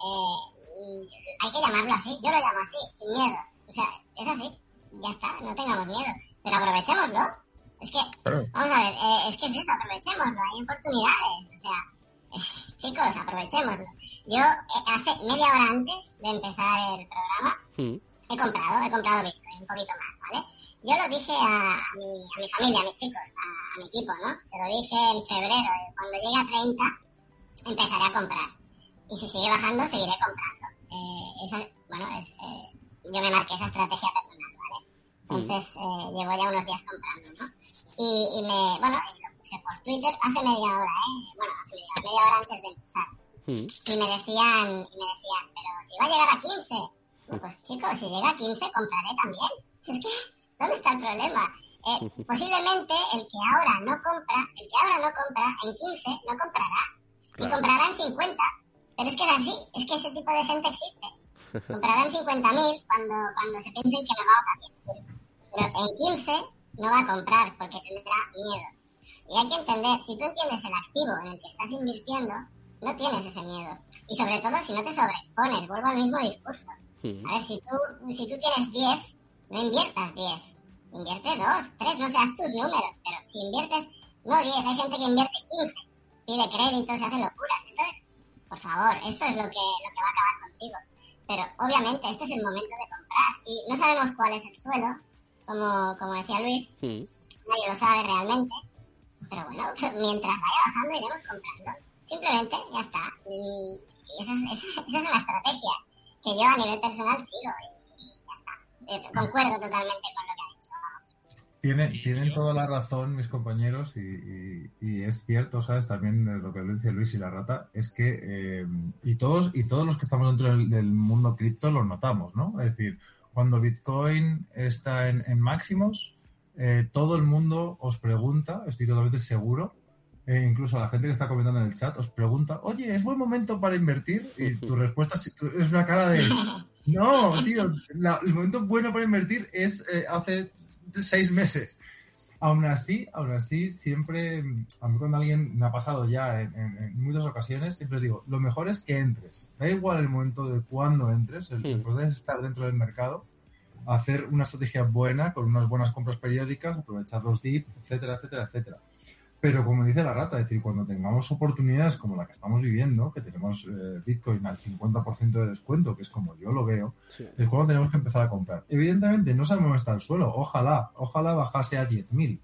Eh, hay que llamarlo así. Yo lo llamo así, sin miedo. O sea, es así. Ya está. No tengamos miedo. Pero aprovechémoslo. Es que, vamos a ver, eh, es que es eso, aprovechémoslo, hay oportunidades, o sea, eh, chicos, aprovechémoslo. Yo, eh, hace media hora antes de empezar el programa, mm. he comprado, he comprado Bitcoin, un poquito más, ¿vale? Yo lo dije a, mi, a mi familia, a mis chicos, a, mi equipo, ¿no? Se lo dije en febrero, cuando llegue a 30, empezaré a comprar. Y si sigue bajando, seguiré comprando. Eh, esa, bueno, es, yo me marqué esa estrategia personal, ¿vale? Mm. Entonces, llevo ya unos días comprando, ¿no? Y, me, bueno, lo puse por Twitter hace media hora, ¿eh? Bueno, hace media, media hora antes de empezar. Mm. Y me decían, y me decían, pero si va a llegar a 15. Pues chicos, si llega a 15 compraré también. Es que, ¿dónde está el problema? Eh, posiblemente el que ahora no compra, el que ahora no compra en 15 no comprará. Y comprará en 50. Pero es que es así, es que ese tipo de gente existe. comprarán 50.000 cuando, cuando se piensen que nos vamos a hacer. Pero en 15 no va a comprar porque tendrá miedo. Y hay que entender, si tú entiendes el activo en el que estás invirtiendo, no tienes ese miedo. Y sobre todo si no te sobreexpones, vuelvo al mismo discurso. Hmm. A ver, si tú, si tú tienes 10, no inviertas 10. Invierte 2, 3, no seas tus números. Pero si inviertes, no 10, hay gente que invierte 15, pide créditos hace locuras. Entonces, por favor, eso es lo que, lo que va a acabar contigo. Pero obviamente este es el momento de comprar. Y no sabemos cuál es el suelo, como, como decía Luis. Hmm. Nadie lo sabe realmente. Pero bueno, mientras vaya bajando iremos comprando. Simplemente, ya está. Y, esa, es, esa, es una estrategia que yo a nivel personal sigo y, ya está. Eh, concuerdo totalmente con lo que ha dicho. Tienen, tienen toda la razón mis compañeros y, y, es cierto, ¿sabes? También lo que dice Luis y la rata es que, eh, y todos y todos los que estamos dentro del, mundo cripto lo notamos, ¿no? Es decir, cuando Bitcoin está en, en máximos, eh, todo el mundo os pregunta, estoy totalmente seguro, eh, incluso la gente que está comentando en el chat, os pregunta, oye, ¿es buen momento para invertir? Y tu respuesta es una cara de, no, tío, el momento bueno para invertir es eh, hace seis meses. Aún así, aún así, siempre, a mí cuando alguien me ha pasado ya en, muchas ocasiones, siempre os digo, lo mejor es que entres. Da igual el momento de cuándo entres, el, el poder estar dentro del mercado, hacer una estrategia buena, con unas buenas compras periódicas, aprovechar los dips, etcétera, etcétera, etcétera. Pero como dice la rata, es decir, cuando tengamos oportunidades como la que estamos viviendo, que tenemos eh, Bitcoin al 50% de descuento, que es como yo lo veo, es cuando tenemos que empezar a comprar. Evidentemente no sabemos dónde está el suelo, ojalá, ojalá bajase a 10.000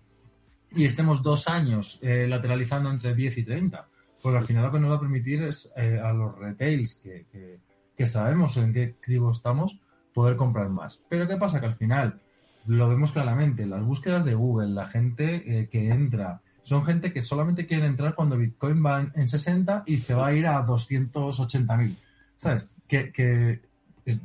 y estemos dos años eh, lateralizando entre 10 y 30, porque al final lo que nos va a permitir es eh, a los retails que, que, que sabemos en qué cribo estamos, poder comprar más. Pero ¿qué pasa? Que al final lo vemos claramente, las búsquedas de Google, la gente que entra, son gente que solamente quiere entrar cuando Bitcoin va en 60 y se va a ir a 280 mil. ¿Sabes? Que,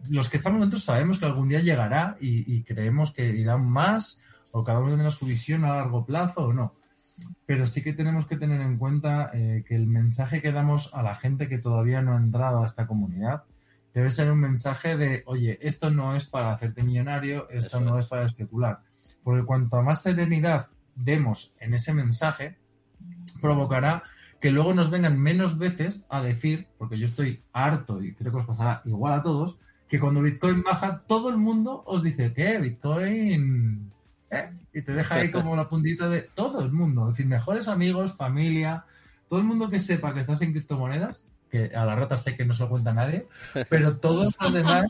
los que estamos dentro sabemos que algún día llegará y, creemos que irán más o cada uno tendrá su visión a largo plazo o no. Pero sí que tenemos que tener en cuenta eh, que el mensaje que damos a la gente que todavía no ha entrado a esta comunidad debe ser un mensaje de, oye, esto no es para hacerte millonario, esto no es para especular. Porque cuanto más serenidad demos en ese mensaje provocará que luego nos vengan menos veces a decir, porque yo estoy harto y creo que os pasará igual a todos, que cuando Bitcoin baja, todo el mundo os dice que Bitcoin. ¿eh? Y te deja ahí como la puntita de todo el mundo. Es decir, mejores amigos, familia, todo el mundo que sepa que estás en criptomonedas, que a la rata sé que no se lo cuenta nadie, pero todos los demás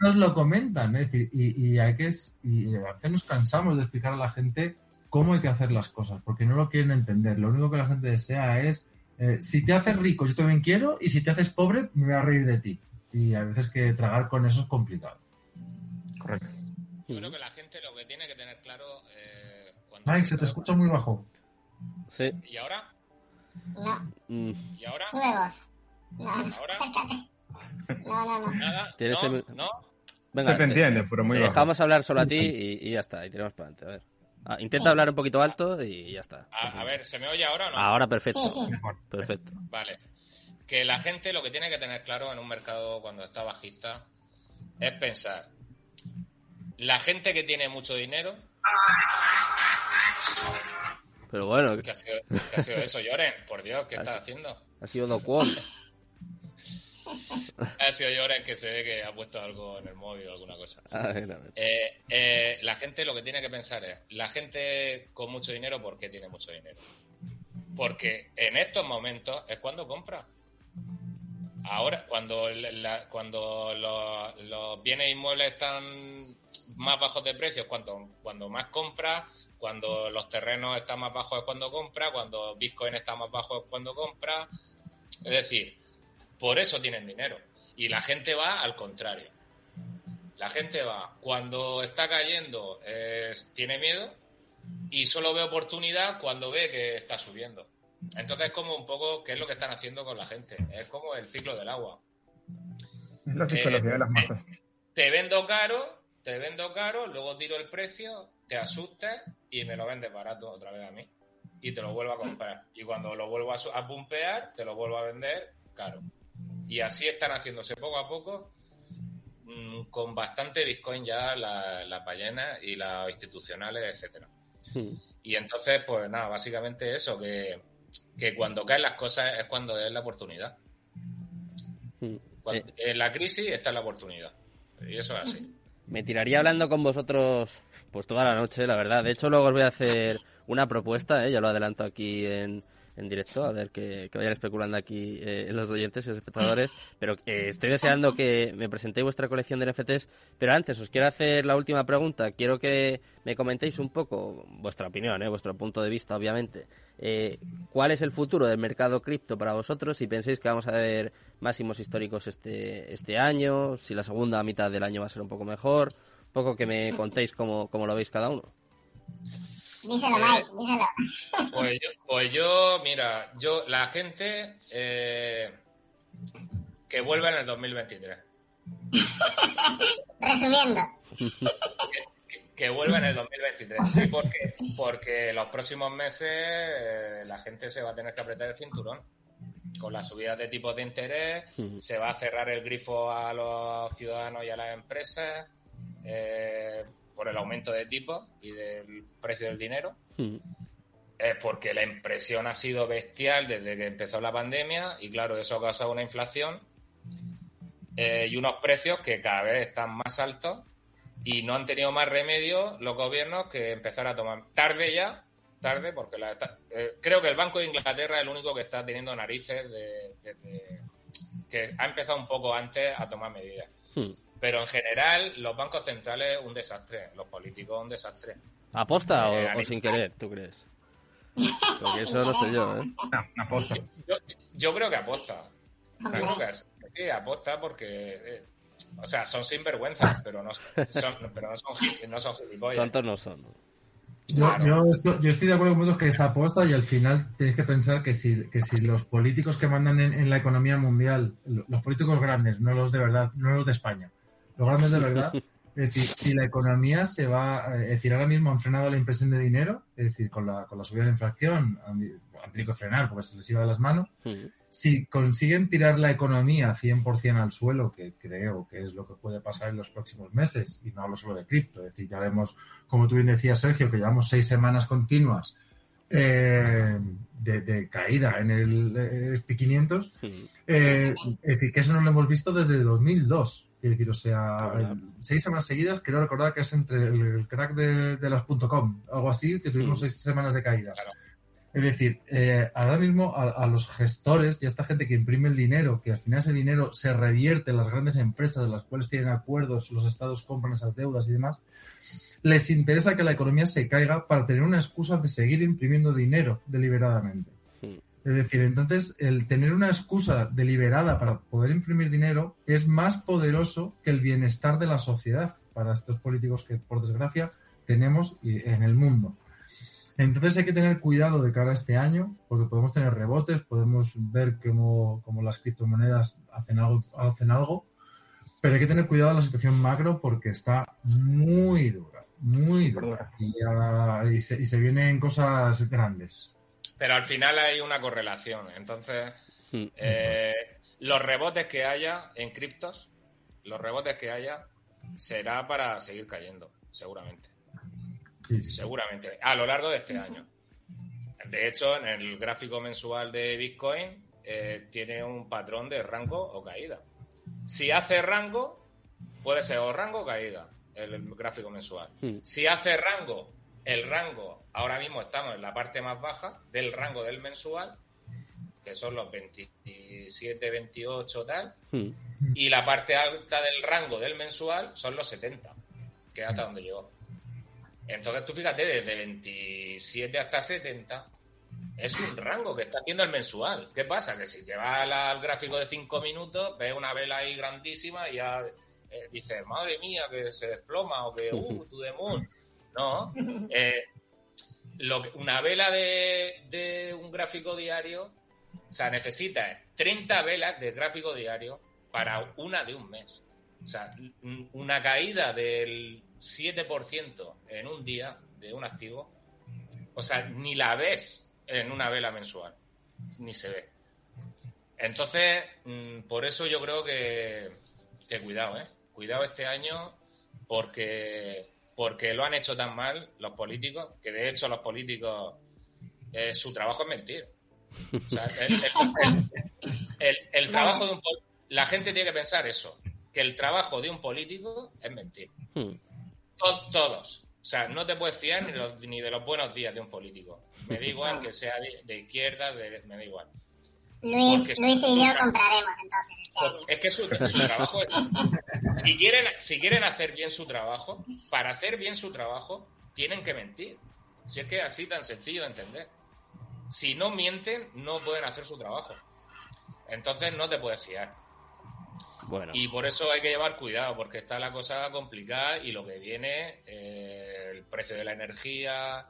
nos lo comentan. Es decir, y, hay que. Y a veces nos cansamos de explicar a la gente cómo hay que hacer las cosas, porque no lo quieren entender. Lo único que la gente desea es, eh, si te haces rico, yo también quiero, y si te haces pobre, me voy a reír de ti. Y a veces que tragar con eso es complicado. Correcto. Yo creo que la gente lo que tiene que tener claro... Eh, Mike, se te escucha muy bajo. Sí. ¿Y ahora? No. Mm. ¿Y ahora? Voz. ¿Ahora? No, no, no. ¿Nada? ¿No? ¿No? Venga, se te entiende, pero muy bajo. Dejamos hablar solo a ti y, y ya está, y tiramos para adelante. A ver. Ah, intenta hablar un poquito alto y ya está. A, ver, ¿se me oye ahora o no? Ahora perfecto. Perfecto. Vale. Que la gente lo que tiene que tener claro en un mercado cuando está bajista es pensar, la gente que tiene mucho dinero... Pero bueno... ¿Qué ha sido, ha sido eso, Lloren? Por Dios, ¿qué estás haciendo? Ha sido Docuón. Ha sido Lloren que se ve que ha puesto algo en el móvil o alguna cosa. Eh, eh, la gente lo que tiene que pensar es, la gente con mucho dinero, ¿por qué tiene mucho dinero? Porque en estos momentos es cuando compra. Ahora, cuando, cuando los, bienes inmuebles están más bajos de precios, cuando, cuando más compra, cuando los terrenos están más bajos es cuando compra, cuando Bitcoin está más bajo es cuando compra. Es decir, por eso tienen dinero. Y la gente va al contrario. La gente va, cuando está cayendo, tiene miedo y solo ve oportunidad cuando ve que está subiendo. Entonces es como un poco qué es lo que están haciendo con la gente. Es como el ciclo del agua. la psicología de las masas. Te vendo caro, te vendo caro, luego tiro el precio, te asustes y me lo vendes barato otra vez a mí. Y te lo vuelvo a comprar. Y cuando lo vuelvo a, a pumpear, te lo vuelvo a vender caro. Y así están haciéndose poco a poco mm, con bastante Bitcoin ya las ballenas y las institucionales, etcétera. Hmm. Y entonces, pues nada, básicamente eso, que, cuando caen las cosas es cuando es la oportunidad. Hmm. Eh. en la crisis está la oportunidad. Y eso es así. Me tiraría hablando con vosotros pues toda la noche, la verdad. De hecho, luego os voy a hacer una propuesta, ¿eh? ya lo adelanto aquí en, en directo, a ver que, vayan especulando aquí eh, los oyentes y los espectadores. Pero eh, estoy deseando que me presentéis vuestra colección de NFTs. Pero antes, os quiero hacer la última pregunta. Quiero que me comentéis un poco vuestra opinión, eh, vuestro punto de vista, obviamente. Eh, ¿Cuál es el futuro del mercado cripto para vosotros? Si pensáis que vamos a ver máximos históricos este, este año, si la segunda mitad del año va a ser un poco mejor. Poco que me contéis cómo, cómo lo veis cada uno. Díselo, Mike, díselo. Pues yo, pues yo, mira, yo, la gente eh, que vuelva en el 2023. Resumiendo. Que, vuelva en el 2023. Sí, porque, porque los próximos meses eh, la gente se va a tener que apretar el cinturón. Con las subidas de tipos de interés, se va a cerrar el grifo a los ciudadanos y a las empresas. Eh, por el aumento de tipo y del precio del dinero. Hmm. Es porque la impresión ha sido bestial desde que empezó la pandemia y claro, eso ha causado una inflación eh, y unos precios que cada vez están más altos y no han tenido más remedio los gobiernos que empezar a tomar tarde ya, tarde, porque la, eh, creo que el Banco de Inglaterra es el único que está teniendo narices de, que ha empezado un poco antes a tomar medidas. Hmm. Pero en general, los bancos centrales un desastre, los políticos un desastre. ¿Aposta o, eh, sin querer, tú crees? Porque eso no sé yo, ¿eh? No, aposta. Yo, creo que aposta. Creo que sí, aposta porque... Eh, o sea, son sinvergüenzas, pero no son, pero no son, no son gilipollas. ¿Cuántos no son? Yo, yo, estoy, yo, estoy, de acuerdo con vosotros que es aposta y al final tenéis que pensar que si, que si los políticos que mandan en, en, la economía mundial, los políticos grandes, no los de verdad, no los de España, lo grande es de verdad. Es decir, si la economía se va, es decir, ahora mismo han frenado la impresión de dinero, es decir, con la, con la subida de la inflación, han, tenido que frenar porque se les iba de las manos. Si consiguen tirar la economía 100% al suelo, que creo que es lo que puede pasar en los próximos meses, y no hablo solo de cripto, es decir, ya vemos, como tú bien decías, Sergio, que llevamos seis semanas continuas eh, de, caída en el SP500, eh, es decir, que eso no lo hemos visto desde 2002. Es decir, o sea, seis semanas seguidas, quiero recordar que es entre el, crack de, las .com, algo así, que tuvimos seis semanas de caída. Es decir, eh, ahora mismo a, los gestores y a esta gente que imprime el dinero, que al final ese dinero se revierte en las grandes empresas de las cuales tienen acuerdos, los estados compran esas deudas y demás, les interesa que la economía se caiga para tener una excusa de seguir imprimiendo dinero deliberadamente. Es decir, entonces el tener una excusa deliberada para poder imprimir dinero es más poderoso que el bienestar de la sociedad para estos políticos que, por desgracia, tenemos en el mundo. Entonces hay que tener cuidado de cara a este año, porque podemos tener rebotes, podemos ver cómo, las criptomonedas hacen algo, hacen algo, pero hay que tener cuidado de la situación macro porque está muy dura, muy dura. y se vienen cosas grandes. Pero al final hay una correlación. Entonces, mm, eh, los rebotes que haya en criptos, los rebotes que haya, será para seguir cayendo, seguramente. Seguramente, a lo largo de este año. De hecho, en el gráfico mensual de Bitcoin eh, tiene un patrón de rango o caída. Si hace rango, puede ser o rango o caída, el, gráfico mensual. Mm. Si hace rango el rango, ahora mismo estamos en la parte más baja del rango del mensual, que son los 27, 28 tal, hmm. y la parte alta del rango del mensual son los 70, que es hasta donde llegó. Entonces tú fíjate, desde 27 hasta 70 es un rango que está haciendo el mensual. ¿Qué pasa? Que si te vas al, gráfico de 5 minutos, ves una vela ahí grandísima y ya eh, dices, madre mía, que se desploma o que, uh, moon. No. Eh, lo una vela de, un gráfico diario, o sea, necesita 30 velas de gráfico diario para una de un mes. O sea, una caída del 7% en un día de un activo, o sea, ni la ves en una vela mensual, ni se ve. Entonces, mm, por eso yo creo que, que cuidado, ¿eh? Cuidado este año porque, porque lo han hecho tan mal los políticos, que de hecho los políticos, eh, su trabajo es mentir. O sea, el, el, trabajo de un la gente tiene que pensar eso, que el trabajo de un político es mentir. Hmm. Todos. O sea, no te puedes fiar ni, ni, de los buenos días de un político. Me da igual que sea de, izquierda, me da igual. Luis, Luis y yo compraremos entonces este año. Es que su, trabajo es... Si quieren, si quieren hacer bien su trabajo, para hacer bien su trabajo, tienen que mentir. Si es que es así tan sencillo de entender. Si no mienten, no pueden hacer su trabajo. Entonces no te puedes fiar. Y por eso hay que llevar cuidado, porque está la cosa complicada y lo que viene, eh, el precio de la energía,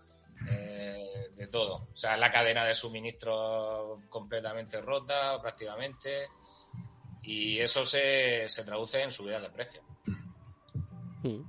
eh, de todo. O sea, la cadena de suministro completamente rota, prácticamente. Y eso se, se traduce en subidas de precio. Hmm.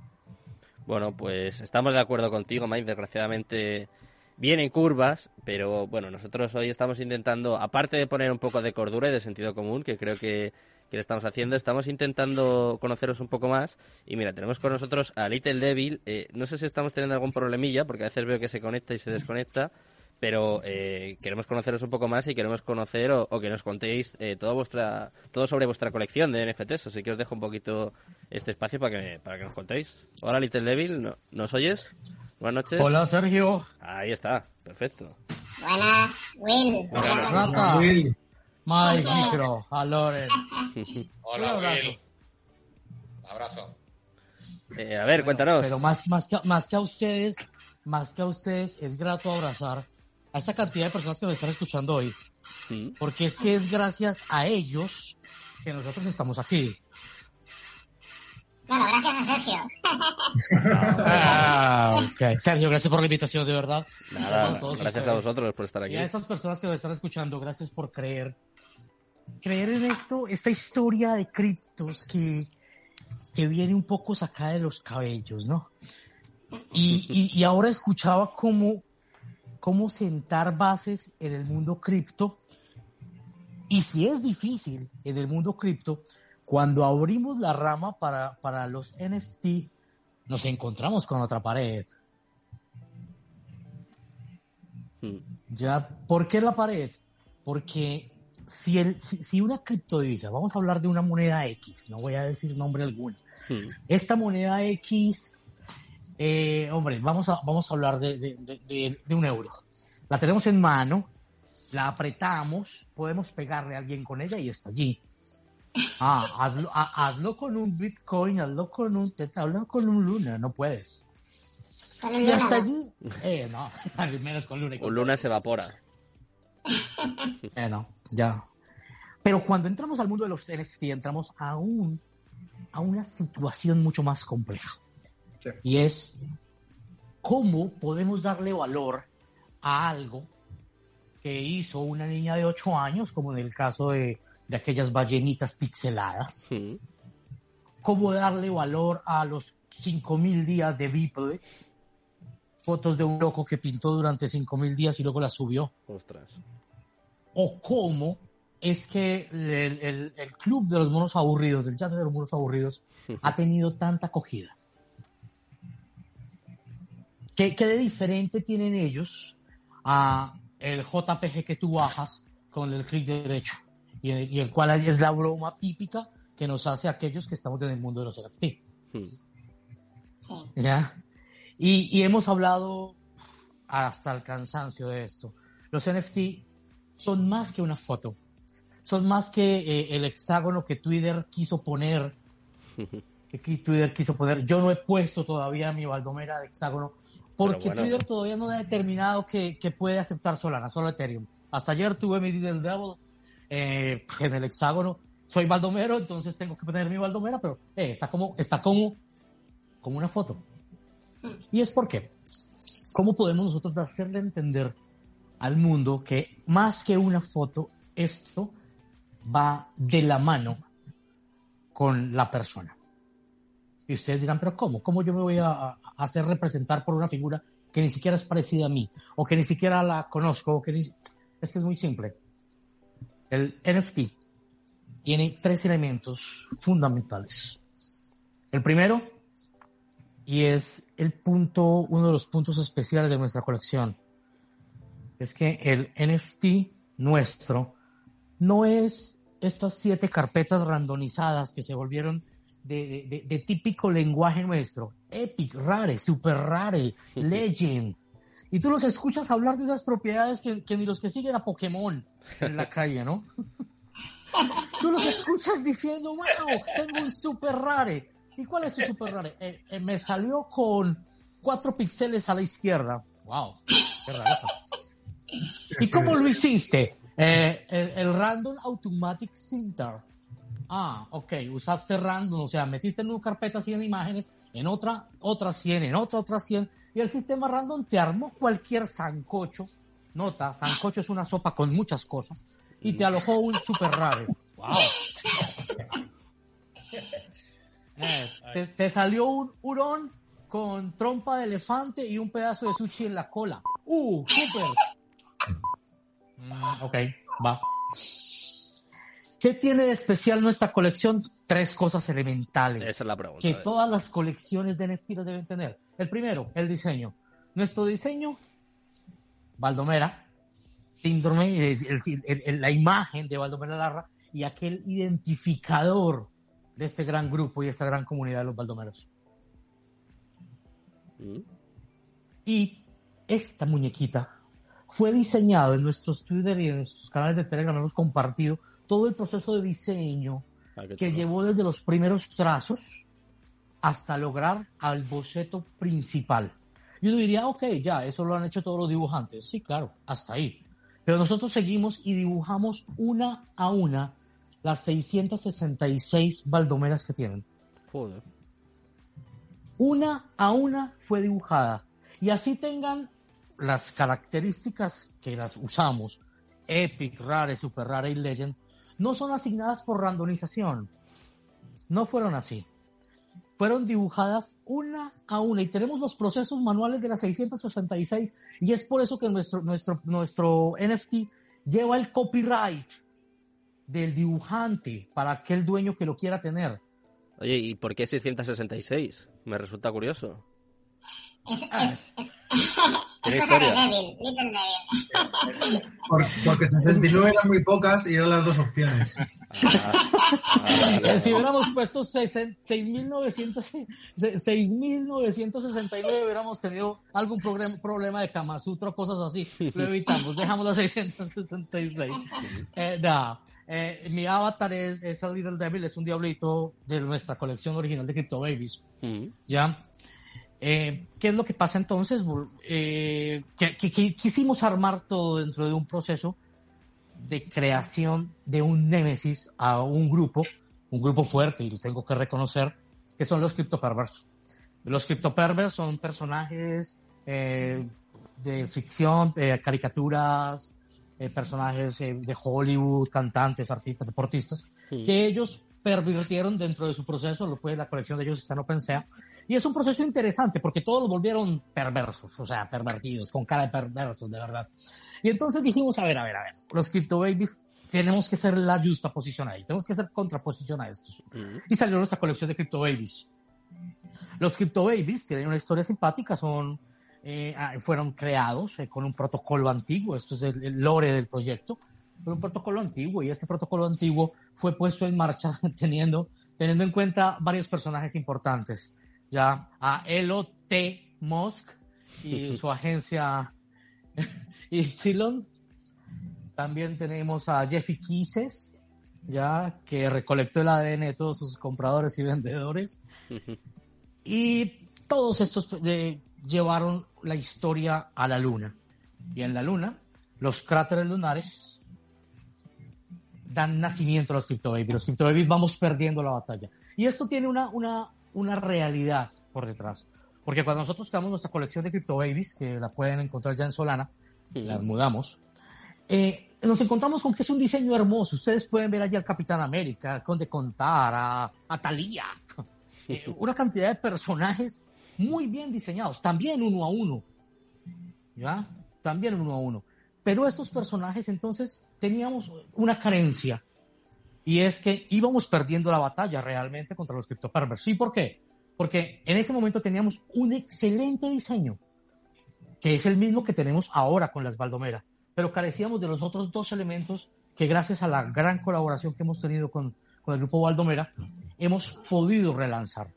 Bueno, pues estamos de acuerdo contigo, Mike. Desgraciadamente vienen curvas, pero bueno, nosotros hoy estamos intentando, aparte de poner un poco de cordura y de sentido común, que creo que que le estamos haciendo. Estamos intentando conoceros un poco más. Y mira, tenemos con nosotros a Little Devil. Eh, no sé si estamos teniendo algún problemilla, porque a veces veo que se conecta y se desconecta. Pero eh, queremos conoceros un poco más y queremos conocer o, que nos contéis eh, todo, vuestra, todo sobre vuestra colección de NFTs. Así que os dejo un poquito este espacio para que, para que nos contéis. Hola, Little Devil, ¿nos oyes? Buenas noches. Hola, Sergio. Ahí está, perfecto. Buenas, Will. Buenas, Will. Mike Micro, a Loren. Hola, abrazo. Abrazo. Eh, a ver, cuéntanos. Pero más, más, que, más que a ustedes, más que a ustedes, es grato abrazar a esta cantidad de personas que me están escuchando hoy. Porque es que es gracias a ellos que nosotros estamos aquí. Bueno, gracias a Sergio. ah, okay. Sergio, gracias por la invitación, de verdad. Nada, gracias a vosotros por estar aquí. Y a esas personas que me están escuchando, gracias por creer creer en esto, esta historia de criptos que, que viene un poco sacada de los cabellos, ¿no? Y, y, ahora escuchaba cómo, cómo sentar bases en el mundo cripto. Y si es difícil en el mundo cripto, cuando abrimos la rama para, para los NFT, nos encontramos con otra pared. Hmm. Ya, ¿por qué la pared? Porque si, el, si, una criptodivisa, vamos a hablar de una moneda X, no voy a decir nombre alguno, hmm. esta moneda X, eh, hombre, vamos a, vamos a hablar de, de, de, un euro. La tenemos en mano, la apretamos, podemos pegarle a alguien con ella y está allí. Ah, hazlo, hazlo con un Bitcoin, hazlo con un Teta, hazlo con un Luna, no puedes. Y hasta allí, eh, no, al menos con Luna. Con Luna se evapora. Bueno, ya. Pero cuando entramos al mundo de los NFT, entramos a, un, a una situación mucho más compleja. Y es cómo podemos darle valor a algo que hizo una niña de 8 años, como en el caso de, de aquellas ballenitas pixeladas. Cómo darle valor a los 5.000 días de Beeple, fotos de un loco que pintó durante 5.000 días y luego las subió. Ostras o cómo es que el, club de los monos aburridos, del chat de los monos aburridos, ha tenido tanta acogida. ¿Qué, de diferente tienen ellos a el JPG que tú bajas con el clic derecho? Y el, el, cual es la broma típica que nos hace aquellos que estamos en el mundo de los NFT. ¿Ya? Y, y hemos hablado hasta el cansancio de esto. Los NFT son más que una foto. Son más que eh, el hexágono que Twitter quiso poner. que Twitter quiso poner. Yo no he puesto todavía mi Valdomera de hexágono porque Twitter todavía no ha determinado que, que, puede aceptar Solana, solo Ethereum. Hasta ayer tuve mi Diddle Devil eh, en el hexágono. Soy Valdomero, entonces tengo que poner mi Valdomera, pero eh, está como, está como, como una foto. Y es porque, ¿cómo podemos nosotros hacerle entender al mundo que más que una foto, esto va de la mano con la persona. Y ustedes dirán, pero ¿cómo? ¿Cómo yo me voy a, hacer representar por una figura que ni siquiera es parecida a mí? O que ni siquiera la conozco. que Es que es muy simple. El NFT tiene tres elementos fundamentales. El primero, y es el punto, uno de los puntos especiales de nuestra colección, es que el NFT nuestro no es estas siete carpetas randomizadas que se volvieron de, típico lenguaje nuestro. Epic, rare, super rare, legend. Y tú los escuchas hablar de esas propiedades que, que ni los que siguen a Pokémon en la calle, ¿no? Tú los escuchas diciendo, bueno, tengo un super rare. ¿Y cuál es tu super rare? Eh, eh, me salió con cuatro píxeles a la izquierda. Wow, qué raro ¿Y cómo lo hiciste? Eh, el, Random Automatic Center. Ah, ok, usaste random, o sea, metiste en una carpeta 100 imágenes, en otra, otra 100, en otra, otra 100, y el sistema random te armó cualquier sancocho. Nota, sancocho es una sopa con muchas cosas y te alojó un super raro. ¡Wow! Eh, te, salió un hurón con trompa de elefante y un pedazo de sushi en la cola. ¡Uh! ¡Super! Mm, ok, va. ¿Qué tiene de especial nuestra colección? Tres cosas elementales. Esa es la pregunta. Que todas las colecciones de NFT deben tener. El primero, el diseño. Nuestro diseño, Baldomera, síndrome, la imagen de Baldomero Larra y aquel identificador de este gran grupo y esta gran comunidad de los baldomeros. Mm. Y esta muñequita fue diseñado en nuestros Twitter y en nuestros canales de Telegram, hemos compartido todo el proceso de diseño ah, que llevó desde los primeros trazos hasta lograr al boceto principal. Y uno diría, ok, ya, eso lo han hecho todos los dibujantes. Sí, claro, hasta ahí. Pero nosotros seguimos y dibujamos una a una las 666 baldomeras que tienen. Joder. Una a una fue dibujada. Y así tengan las características que las usamos, Epic, Rare, Super Rare y Legend, no son asignadas por randomización. No fueron así fueron dibujadas una a una y tenemos los procesos manuales de las 666 y es por eso que nuestro, nuestro, nuestro NFT lleva el copyright del dibujante para aquel dueño que lo quiera tener. Oye, ¿y por qué 666? Me resulta curioso. Ah. porque 69 eran muy pocas y eran las dos opciones. Eh, si hubiéramos puesto 6.969, hubiéramos tenido algún problema de Kama Sutra, cosas así. Lo evitamos, dejamos las 666. Eh, eh, mi avatar es, es el Little Devil, es un diablito de nuestra colección original de Crypto Babies. ¿Ya? Eh, ¿Qué es lo que pasa entonces? Eh, que, quisimos armar todo dentro de un proceso de creación de un némesis a un grupo, un grupo fuerte, y lo tengo que reconocer, que son los criptoperversos. Los criptoperversos son personajes eh, de ficción, caricaturas, personajes de Hollywood, cantantes, artistas, deportistas, que ellos pervirtieron dentro de su proceso, lo puede, la colección de ellos está en OpenSea, y es un proceso interesante porque todos los volvieron perversos, o sea, pervertidos, con cara de perversos, de verdad. Y entonces dijimos, a ver, a ver, a ver, los Crypto Babies tenemos que ser la justa posición ahí, tenemos que ser contraposición a estos. Y salió nuestra colección de Crypto Babies. Los Crypto Babies tienen una historia simpática, son, eh, ah, fueron creados eh, con un protocolo antiguo, esto es el lore del proyecto, un protocolo antiguo y este protocolo antiguo fue puesto en marcha teniendo, teniendo en cuenta varios personajes importantes. Ya a Elot Musk y su agencia Epsilon. También tenemos a Jeffy Quises, ya que recolectó el ADN de todos sus compradores y vendedores. Y todos estos eh, llevaron la historia a la luna. Y en la luna, los cráteres lunares dan nacimiento a los CryptoBabies. Los CryptoBabies vamos perdiendo la batalla. Y esto tiene una, una, una realidad por detrás. Porque cuando nosotros creamos nuestra colección de CryptoBabies, que la pueden encontrar ya en Solana, las mudamos, eh, nos encontramos con que es un diseño hermoso. Ustedes pueden ver allí al Capitán América, al Conde Contar, a, a Talía. Eh, una cantidad de personajes muy bien diseñados, también uno a uno. ¿Ya? También uno a uno. Pero estos personajes entonces teníamos una carencia y es que íbamos perdiendo la batalla realmente contra los criptoperversos. ¿Y por qué? Porque en ese momento teníamos un excelente diseño, que es el mismo que tenemos ahora con las Baldomera, pero carecíamos de los otros dos elementos que gracias a la gran colaboración que hemos tenido con, con el grupo Baldomera, hemos podido relanzar.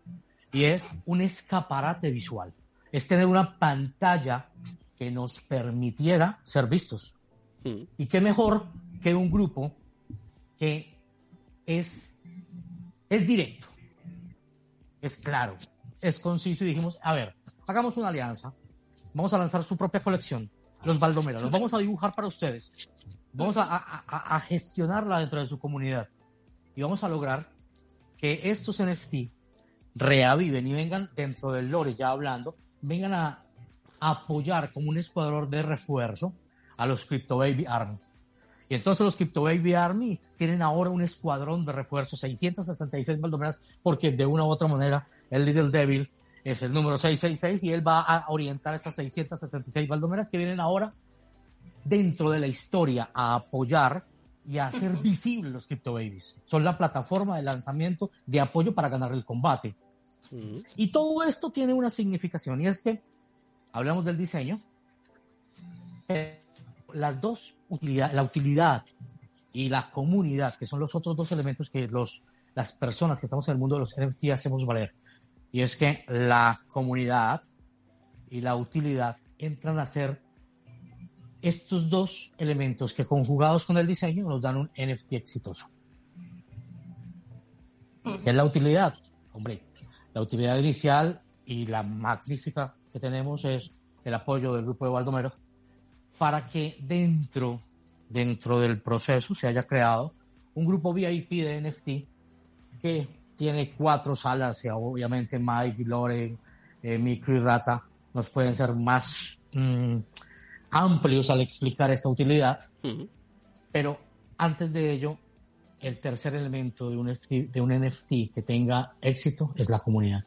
Y es un escaparate visual. Es tener una pantalla que nos permitiera ser vistos. Mm. Y qué mejor que un grupo que es, es directo, es claro, es conciso y dijimos, a ver, hagamos una alianza, vamos a lanzar su propia colección, los Baldomera, los vamos a dibujar para ustedes, vamos a, a, a gestionarla dentro de su comunidad y vamos a lograr que estos NFT reaviven y vengan dentro del lore ya hablando, vengan a apoyar como un escuadrón de refuerzo a los Crypto Baby Army. Y entonces los Crypto Baby Army tienen ahora un escuadrón de refuerzo, 666 baldomeras, porque de una u otra manera el Little Devil es el número 666 y él va a orientar esas 666 baldomeras que vienen ahora dentro de la historia a apoyar y a hacer visibles los Crypto Babies. Son la plataforma de lanzamiento de apoyo para ganar el combate. Y todo esto tiene una significación y es que hablamos del diseño, las dos utilidades, la utilidad y la comunidad, que son los otros dos elementos que los, las personas que estamos en el mundo de los NFT hacemos valer. Y es que la comunidad y la utilidad entran a ser estos dos elementos que conjugados con el diseño nos dan un NFT exitoso. ¿Qué es la utilidad? Hombre, la utilidad inicial y la magnífica que tenemos es el apoyo del grupo de Baldomero para que dentro, dentro del proceso se haya creado un grupo VIP de NFT que tiene cuatro salas y obviamente Mike, Loren, eh, Micro y Rata nos pueden ser más mm, amplios al explicar esta utilidad. Pero antes de ello, el tercer elemento de un, de un NFT que tenga éxito es la comunidad.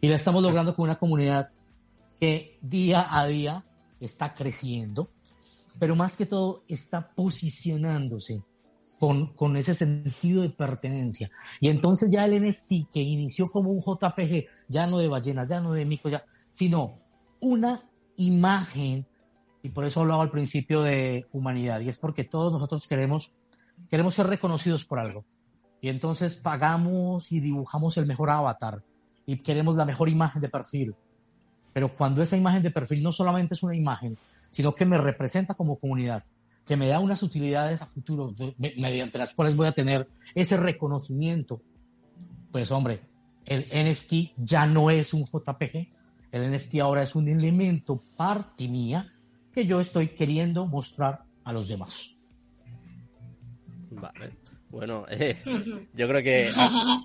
Y la estamos logrando con una comunidad que día a día está creciendo, pero más que todo está posicionándose con, con ese sentido de pertenencia. Y entonces ya el NFT que inició como un JPG, ya no de ballenas, ya no de mico, ya, sino una imagen, y por eso hablaba al principio de humanidad, y es porque todos nosotros queremos, queremos ser reconocidos por algo. Y entonces pagamos y dibujamos el mejor avatar, y queremos la mejor imagen de perfil. Pero cuando esa imagen de perfil no solamente es una imagen, sino que me representa como comunidad, que me da unas utilidades a futuro mediante las cuales voy a tener ese reconocimiento, pues hombre, el NFT ya no es un JPG, el NFT ahora es un elemento parte mía que yo estoy queriendo mostrar a los demás. Vale. Bueno, eh, yo creo que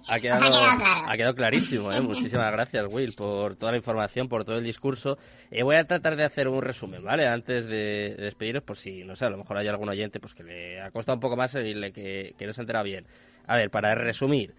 ha, quedado, ha quedado clarísimo. Eh. Muchísimas gracias, Will, por toda la información, por todo el discurso. Eh, voy a tratar de hacer un resumen, ¿vale? Antes de, despediros, por si, no sé, a lo mejor hay algún oyente pues que le ha costado un poco más seguirle, que, que no se entera bien. A ver, para resumir,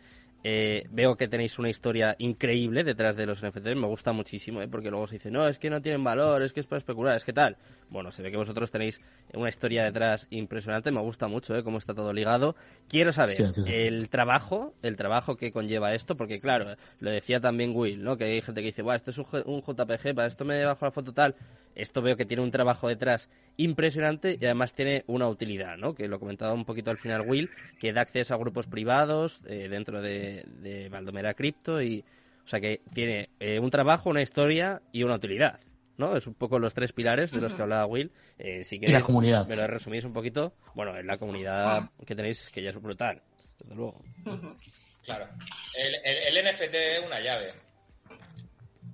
eh, veo que tenéis una historia increíble detrás de los NFTs, me gusta muchísimo, ¿eh? porque luego se dice, no, es que no tienen valor, es que es para especular, es que tal. Bueno, se ve que vosotros tenéis una historia detrás impresionante, me gusta mucho ¿eh? cómo está todo ligado. Quiero saber el trabajo, el trabajo que conlleva esto, porque claro, lo decía también Will, ¿no? que hay gente que dice, Buah, esto es un, un JPG, para esto me bajo la foto tal. Esto veo que tiene un trabajo detrás impresionante y además tiene una utilidad, ¿no? Que lo comentaba un poquito al final Will, que da acceso a grupos privados eh, dentro de, de Valdomera Crypto y, o sea, que tiene eh, un trabajo, una historia y una utilidad. ¿No? Es un poco los tres pilares de los que hablaba Will. Eh, si y la comunidad. Me lo resumís un poquito. Bueno, en la comunidad que tenéis, que ya es brutal, desde luego. Claro. El, el, NFT es una llave.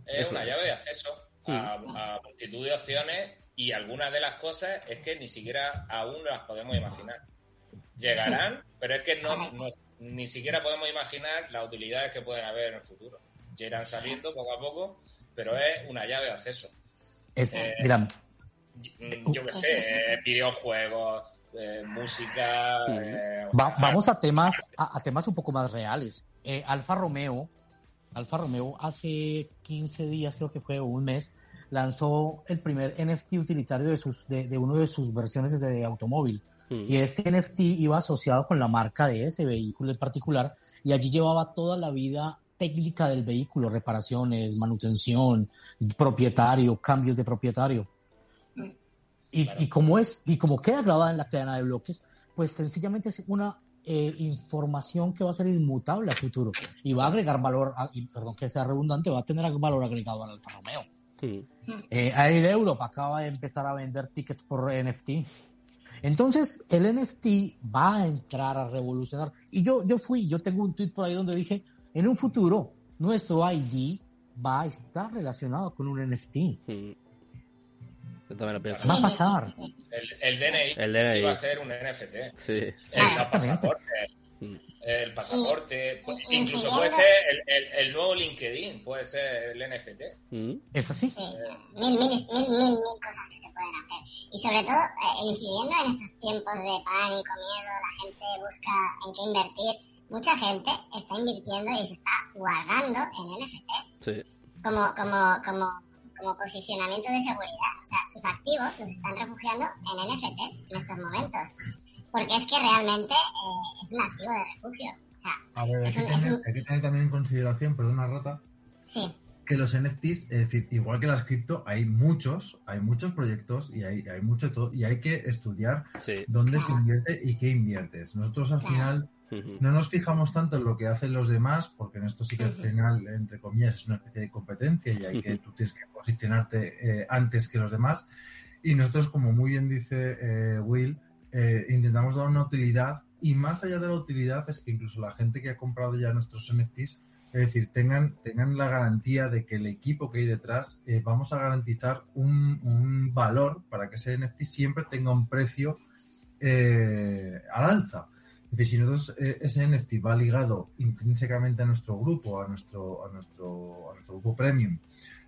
Es una llave de acceso a, multitud de opciones y algunas de las cosas es que ni siquiera aún las podemos imaginar. Llegarán, pero es que no, ni siquiera podemos imaginar las utilidades que pueden haber en el futuro. Ya irán saliendo poco a poco, pero es una llave de acceso. Es, eh, mira, mm, yo qué sé, videojuegos, eh, música. Eh, vamos a temas, a, temas un poco más reales. Alfa Romeo Alfa Romeo hace 15 días, creo que fue un mes, lanzó el primer NFT utilitario de, sus, de, uno de sus versiones de automóvil. Mm. Y este NFT iba asociado con la marca de ese vehículo en particular y allí llevaba toda la vida técnica del vehículo, reparaciones, manutención, propietario, cambios de propietario. Y, y como es, y como queda grabada en la cadena de bloques, pues sencillamente es una eh, información que va a ser inmutable a futuro y va a agregar valor, y, perdón que sea redundante, va a tener valor agregado al Alfa Romeo. Sí. Eh, Air Europa acaba de empezar a vender tickets por NFT. Entonces, el NFT va a entrar a revolucionar. Y yo, yo fui, yo tengo un tweet por ahí donde dije, en un futuro, nuestro ID va a estar relacionado con un NFT. Va a pasar. El, DNI, el DNI va a ser un NFT. Sí. El pasaporte. El pasaporte. incluso puede ser el, el, nuevo LinkedIn, puede ser el NFT. Mm. ¿Es así? Mil, mil, mil, mil, cosas que se pueden hacer. Y sobre todo, eh, incidiendo en estos tiempos de pánico, miedo, la gente busca en qué invertir. Mucha gente está invirtiendo y se está guardando en NFTs. Sí. Como, como, como como posicionamiento de seguridad. O sea, sus activos los están refugiando en NFTs en estos momentos. Porque es que realmente eh, es un activo de refugio. O sea, a ver, hay, que tener, también en consideración, perdona Rata, sí. que los NFTs, es decir, igual que las cripto, hay muchos, hay muchos proyectos y hay, hay mucho todo, y hay que estudiar dónde se invierte y qué inviertes. Nosotros al final no nos fijamos tanto en lo que hacen los demás, porque en esto sí que al final, entre comillas, es una especie de competencia y hay que, tú tienes que posicionarte eh, antes que los demás. Y nosotros, como muy bien dice eh, Will, eh, intentamos dar una utilidad y más allá de la utilidad es que incluso la gente que ha comprado ya nuestros NFTs, es decir, tengan, tengan la garantía de que el equipo que hay detrás vamos a garantizar un, un, valor para que ese NFT siempre tenga un precio al alza. Es decir, si nosotros eh, ese NFT va ligado intrínsecamente a nuestro grupo, a nuestro, a nuestro, a nuestro grupo premium,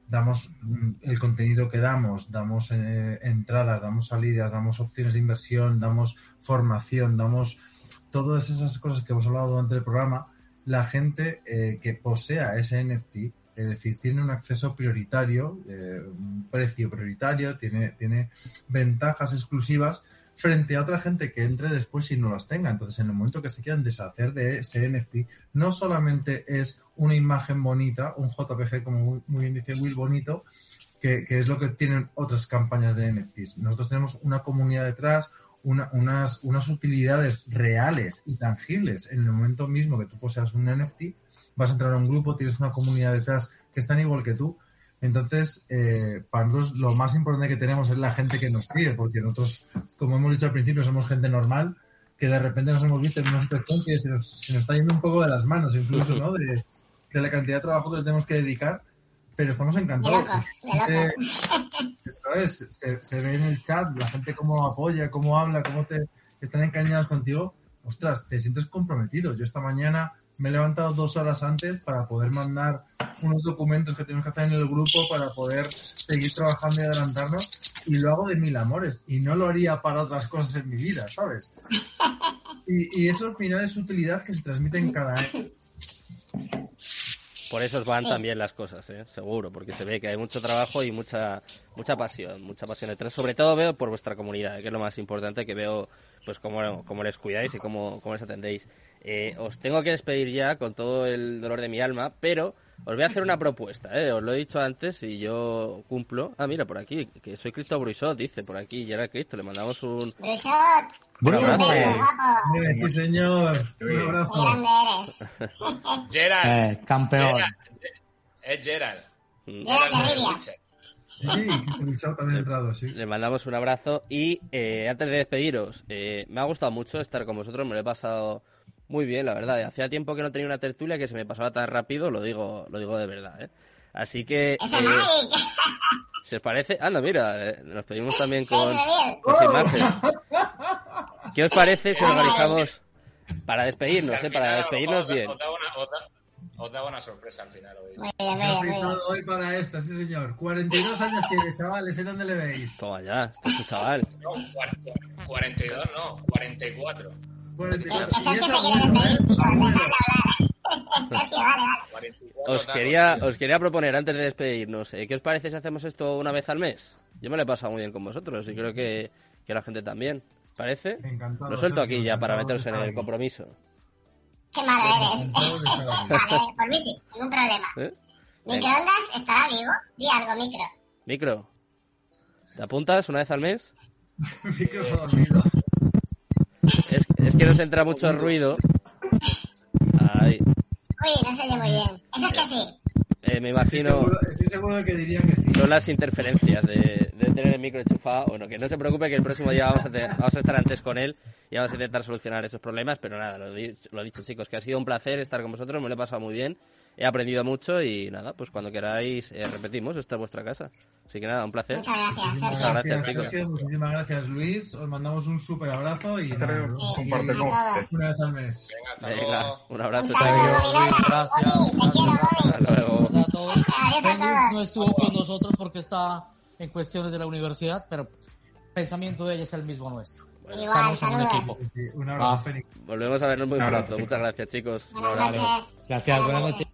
damos mm, el contenido que damos, damos eh, entradas, damos salidas, damos opciones de inversión, damos formación, damos todas esas cosas que hemos hablado durante el programa, la gente eh, que posea ese NFT, es decir, tiene un acceso prioritario, un precio prioritario, tiene, tiene ventajas exclusivas frente a otra gente que entre después y no las tenga. Entonces, en el momento que se quieran deshacer de ese NFT, no solamente es una imagen bonita, un JPG, como muy bien dice Will, bonito, que, es lo que tienen otras campañas de NFTs. Nosotros tenemos una comunidad detrás, unas, unas utilidades reales y tangibles. En el momento mismo que tú poseas un NFT, vas a entrar a un grupo, tienes una comunidad detrás que están igual que tú entonces, eh, para nosotros lo más importante que tenemos es la gente que nos sigue, porque nosotros, como hemos dicho al principio, somos gente normal, que de repente nos hemos visto en una situación que se nos, está yendo un poco de las manos, incluso, ¿no? De, la cantidad de trabajo que le tenemos que dedicar, pero estamos encantados. Eh, eso es, se, se, ve en el chat la gente cómo apoya, cómo habla, cómo te están encañados contigo ostras, te sientes comprometido. Yo esta mañana me he levantado dos horas antes para poder mandar unos documentos que tenemos que hacer en el grupo para poder seguir trabajando y adelantarnos y lo hago de mil amores y no lo haría para otras cosas en mi vida, ¿sabes? Y, eso al final es utilidad que se transmite en cada año. Por eso van también las cosas, ¿eh? seguro, porque se ve que hay mucho trabajo y mucha mucha pasión, mucha pasión detrás. Sobre todo veo por vuestra comunidad, que es lo más importante que veo pues cómo, cómo les cuidáis y cómo, cómo les atendéis. Eh, os tengo que despedir ya con todo el dolor de mi alma, pero os voy a hacer una propuesta, ¿eh? os lo he dicho antes y yo cumplo. Ah, mira, por aquí, que soy Cristo Bruisot, dice por aquí, Gerard Cristo, le mandamos un... Bruisot, abrazo. Sí, señor, un abrazo. Gerard. Eh, campeón. Es Gerard. Gerard Sí, también entrado, sí. Le mandamos un abrazo y eh, antes de despediros, eh, me ha gustado mucho estar con vosotros, me lo he pasado muy bien, la verdad. Hacía tiempo que no tenía una tertulia que se me pasaba tan rápido, lo digo, lo digo de verdad, ¿eh? Así que... Eh, ¿Se os parece? Ah, no, mira, nos pedimos también con, con imágenes. ¿Qué os parece si organizamos para despedirnos, eh? Para despedirnos bien. Os da una sorpresa al final hoy. Hoy para esta, sí señor. 42 años tiene, chavales, ¿en dónde le veis? Toma ya, este chaval. No, 42 no, 44. 44. Os quería, os quería proponer antes de despedirnos, ¿eh? ¿qué os parece si hacemos esto una vez al mes? Yo me lo he pasado muy bien con vosotros y creo que, que la gente también. ¿Parece? Encantado, lo suelto aquí ya para meteros en el compromiso. Qué malo eres. vale, por mí sí, ningún problema. ¿Eh? ¿Microondas estará vivo? Di algo, micro. Micro. ¿Te apuntas una vez al mes? micro dormido. Es, es, que nos entra mucho ruido. Ay. Uy, no se oye muy bien. Eso es que sí. Eh, me imagino. Estoy seguro, de que diría que sí. Son las interferencias de, tener el micro enchufado. Bueno, que no se preocupe que el próximo día vamos a, vamos a estar antes con él y vamos a intentar solucionar esos problemas. Pero nada, lo, lo he dicho, chicos, que ha sido un placer estar con vosotros. Me lo he pasado muy bien he aprendido mucho y nada, pues cuando queráis eh, repetimos, esta es vuestra casa. Así que nada, un placer. Muchas gracias, Muchas gracias, chicos. Muchísimas gracias, Luis. Os mandamos un súper abrazo y nada, compartimos una vez al mes. Venga, un abrazo. Gracias. Hasta luego. Félix no estuvo con nosotros porque está en cuestiones de la universidad, pero el pensamiento de ella es el mismo nuestro. Estamos en un equipo. un abrazo, Félix. Volvemos a vernos muy pronto. Muchas gracias, chicos. Un abrazo. Gracias, buenas noches.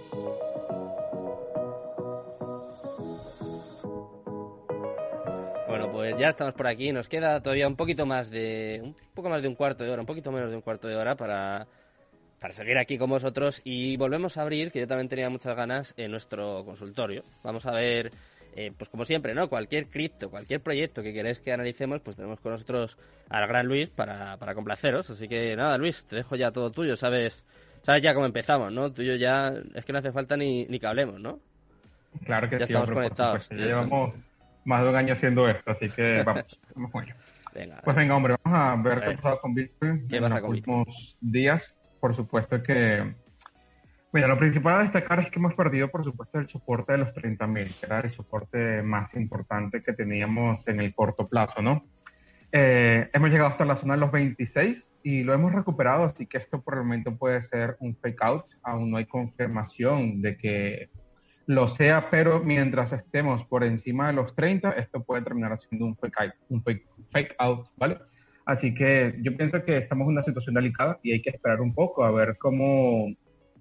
Bueno, pues ya estamos por aquí. Nos queda todavía un poquito más de. un poco más de un cuarto de hora, un poquito menos de un cuarto de hora para, para seguir aquí con vosotros. Y volvemos a abrir, que yo también tenía muchas ganas, en nuestro consultorio. Vamos a ver eh, pues como siempre, ¿no? Cualquier cripto, cualquier proyecto que queréis que analicemos, pues tenemos con nosotros al gran Luis para, para complaceros. Así que nada, Luis, te dejo ya todo tuyo. Sabes, sabes ya cómo empezamos, ¿no? Tuyo ya es que no hace falta ni, ni que hablemos, ¿no? Claro que ya sí, estamos conectados. Ya llevamos más de un año haciendo esto, así que vamos, vamos con ello. Pues venga, hombre, vamos a ver qué ha pasado con Bitcoin en los últimos días. Por supuesto que Mira, lo principal a destacar es que hemos perdido, por supuesto, el soporte de los 30.000, que era el soporte más importante que teníamos en el corto plazo, ¿no? Eh, hemos llegado hasta la zona de los 26 y lo hemos recuperado, así que esto por el momento puede ser un fake out. Aún no hay confirmación de que lo sea, pero mientras estemos por encima de los 30, esto puede terminar siendo un fake out, un fake, fake out, ¿vale? Así que yo pienso que estamos en una situación delicada y hay que esperar un poco a ver cómo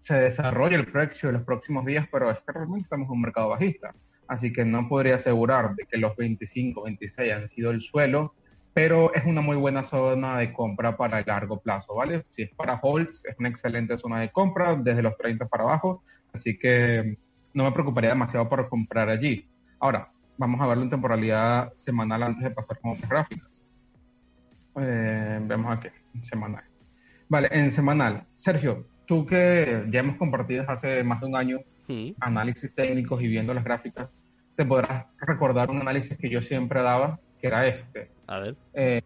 se desarrolla el precio en los próximos días, pero es que realmente estamos en un mercado bajista. Así que no podría asegurar de que los 25, 26 han sido el suelo, pero es una muy buena zona de compra para el largo plazo, ¿vale? Si es para holds, es una excelente zona de compra desde los 30 para abajo, así que no me preocuparía demasiado por comprar allí. Ahora, vamos a verlo en temporalidad semanal antes de pasar con otras gráficas. Eh, vemos aquí, semanal. Vale, en semanal. Sergio, tú que ya hemos compartido hace más de un año análisis técnicos y viendo las gráficas, te podrás recordar un análisis que yo siempre daba, que era este. A ver. Eh,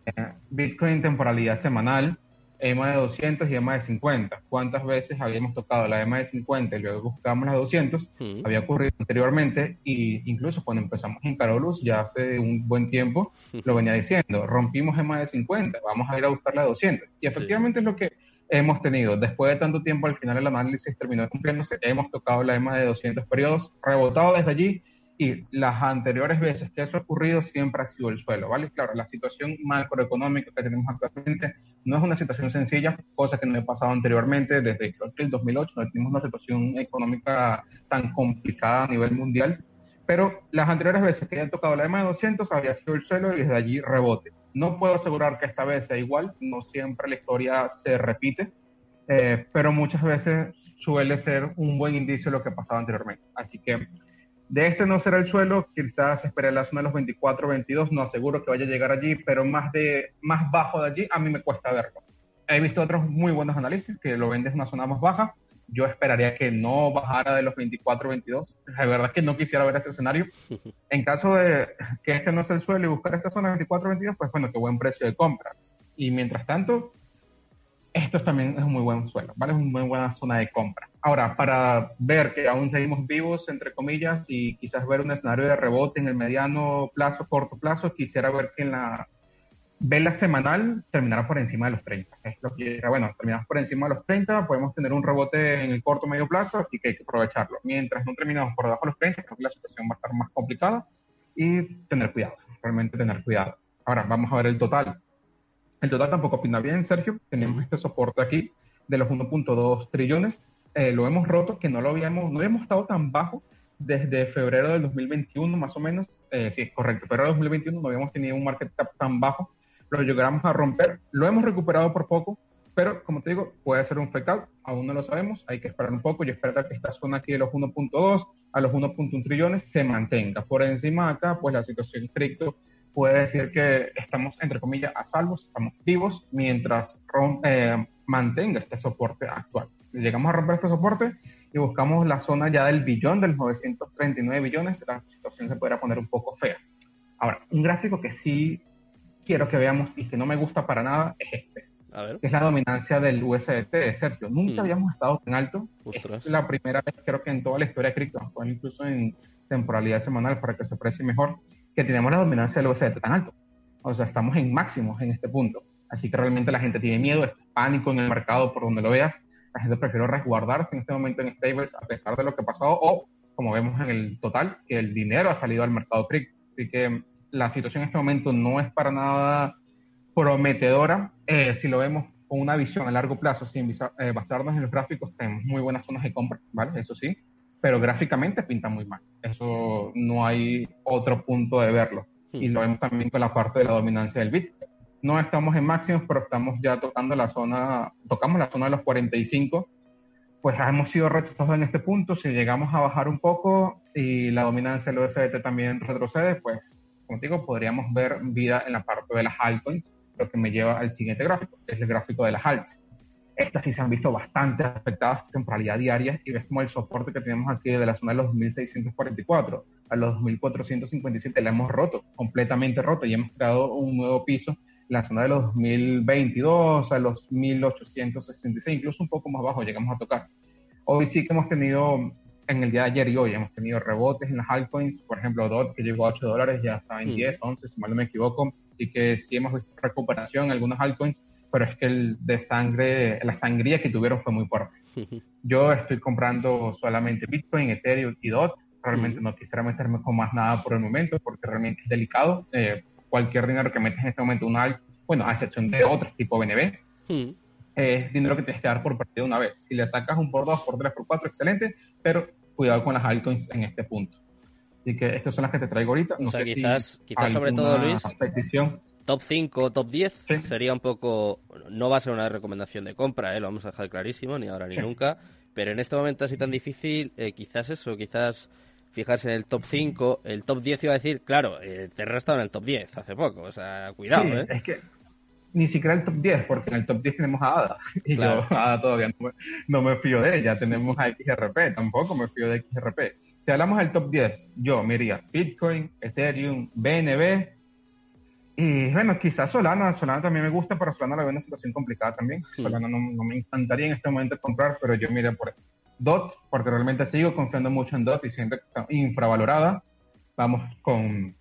Bitcoin temporalidad semanal, EMA de 200 y EMA de 50. ¿Cuántas veces habíamos tocado la EMA de 50 y luego buscábamos la de 200? Había ocurrido anteriormente y incluso cuando empezamos en Carolus, ya hace un buen tiempo, lo venía diciendo, rompimos EMA de 50, vamos a ir a buscar la de 200. Y efectivamente es lo que hemos tenido. Después de tanto tiempo, al final el análisis terminó cumpliéndose. Hemos tocado la EMA de 200 periodos, rebotado desde allí y las anteriores veces que eso ha ocurrido siempre ha sido el suelo, ¿vale? Claro, la situación macroeconómica que tenemos actualmente no es una situación sencilla, cosa que no ha pasado anteriormente, desde el 2008 no tenemos una situación económica tan complicada a nivel mundial, pero las anteriores veces que han tocado la EMA de 200 había sido el suelo y desde allí rebote. No puedo asegurar que esta vez sea igual, no siempre la historia se repite, eh, pero muchas veces suele ser un buen indicio de lo que pasaba anteriormente. Así que de este no será el suelo, quizás espere la zona de los 24, 22, no aseguro que vaya a llegar allí, pero más, de, más bajo de allí a mí me cuesta verlo. He visto otros muy buenos analistas que lo ven desde una zona más baja, yo esperaría que no bajara de los 24, 22. La verdad es que no quisiera ver ese escenario. En caso de que este no sea el suelo y buscar esta zona 24, 22, pues bueno, qué buen precio de compra. Y mientras tanto, esto también es un muy buen suelo, ¿vale? Es una muy buena zona de compra. Ahora, para ver que aún seguimos vivos, entre comillas, y quizás ver un escenario de rebote en el mediano plazo, corto plazo, quisiera ver que en la vela semanal terminará por encima de los 30. Es lo que, bueno, terminamos por encima de los 30, podemos tener un rebote en el corto medio plazo, así que hay que aprovecharlo. Mientras no terminamos por debajo de los 30, creo que la situación va a estar más complicada y tener cuidado, realmente tener cuidado. Ahora, vamos a ver el total. El total tampoco opina bien, Sergio. Tenemos este soporte aquí de los 1.2 trillones. Eh, lo hemos roto, que no lo habíamos, no habíamos estado tan bajo desde febrero del 2021, más o menos. Eh, sí, correcto. Febrero del 2021 no habíamos tenido un market cap tan bajo. Lo llegamos a romper. Lo hemos recuperado por poco, pero como te digo, puede ser un fake out. Aún no lo sabemos. Hay que esperar un poco. Yo espero que esta zona aquí de los 1.2 a los 1.1 trillones se mantenga. Por encima acá, pues la situación cripto puede decir que estamos, entre comillas, a salvo, estamos vivos, mientras eh, mantenga este soporte actual. Llegamos a romper este soporte y buscamos la zona ya del billón, de los 939 billones, la situación se podrá poner un poco fea. Ahora, un gráfico que sí quiero que veamos y que no me gusta para nada es este. Que es la dominancia del USDT, Sergio. Nunca mm. habíamos estado tan alto. Es la primera vez, creo que en toda la historia de cripto, incluso en temporalidad semanal para que se aprecie mejor, que tenemos la dominancia del USDT tan alto. O sea, estamos en máximos en este punto. Así que realmente la gente tiene miedo, es pánico en el mercado por donde lo veas. La gente prefiere resguardarse en este momento en stables a pesar de lo que ha pasado o, como vemos en el total, que el dinero ha salido al mercado cripto. Así que la situación en este momento no es para nada prometedora. Eh, si lo vemos con una visión a largo plazo, sin eh, basarnos en los gráficos, tenemos muy buenas zonas de compra, ¿vale? Eso sí, pero gráficamente pinta muy mal. Eso no hay otro punto de verlo. Y lo vemos también con la parte de la dominancia del Bitcoin. No estamos en máximos, pero estamos ya tocando la zona, tocamos la zona de los 45. Pues hemos sido rechazados en este punto. Si llegamos a bajar un poco y la dominancia del USDT también retrocede, pues, como digo, podríamos ver vida en la parte de las altcoins, lo que me lleva al siguiente gráfico, que es el gráfico de las altas estas sí se han visto bastante afectadas temporalidad diaria y ves como el soporte que tenemos aquí de la zona de los 2644 a los 2457 la hemos roto, completamente roto y hemos creado un nuevo piso en la zona de los 2022 a los 1866, incluso un poco más bajo llegamos a tocar. Hoy sí que hemos tenido, en el día de ayer y hoy, hemos tenido rebotes en las altcoins, por ejemplo, DOT que llegó a 8 dólares, ya está en 10, 11, si mal no me equivoco, así que sí hemos visto recuperación en algunas altcoins pero es que el de sangre, la sangría que tuvieron fue muy fuerte. Yo estoy comprando solamente Bitcoin, Ethereum y DOT. Realmente no quisiera meterme con más nada por el momento porque realmente es delicado. Eh, cualquier dinero que metes en este momento, una, bueno, a excepción de otros tipo BNB, es dinero que tienes que dar por partido una vez. Si le sacas un por dos, por tres, por cuatro, excelente, pero cuidado con las altcoins en este punto. Así que estas son las que te traigo ahorita. No o sea, quizás, quizás sobre todo, Luis, petición top 5 o top 10 sería un poco. No va a ser una recomendación de compra, ¿eh? lo vamos a dejar clarísimo, ni ahora ni nunca. Pero en este momento así tan difícil, eh, quizás eso, quizás fijarse en el top 5. El top 10 iba a decir, claro, eh, Terra estaba en el top 10 hace poco, o sea, cuidado, ¿eh? Es que ni siquiera el top 10, porque en el top 10 tenemos a Ada. Y yo, Ada todavía no me, no me fío de ella. Tenemos a XRP, tampoco me fío de XRP. Si hablamos del top 10, yo me iría Bitcoin, Ethereum, BNB, y bueno, quizás Solana, Solana también me gusta, pero Solana la veo en una situación complicada también. Solana no, me encantaría en este momento comprar, pero yo miré por DOT, porque realmente sigo confiando mucho en DOT y siento que está infravalorada. Vamos con,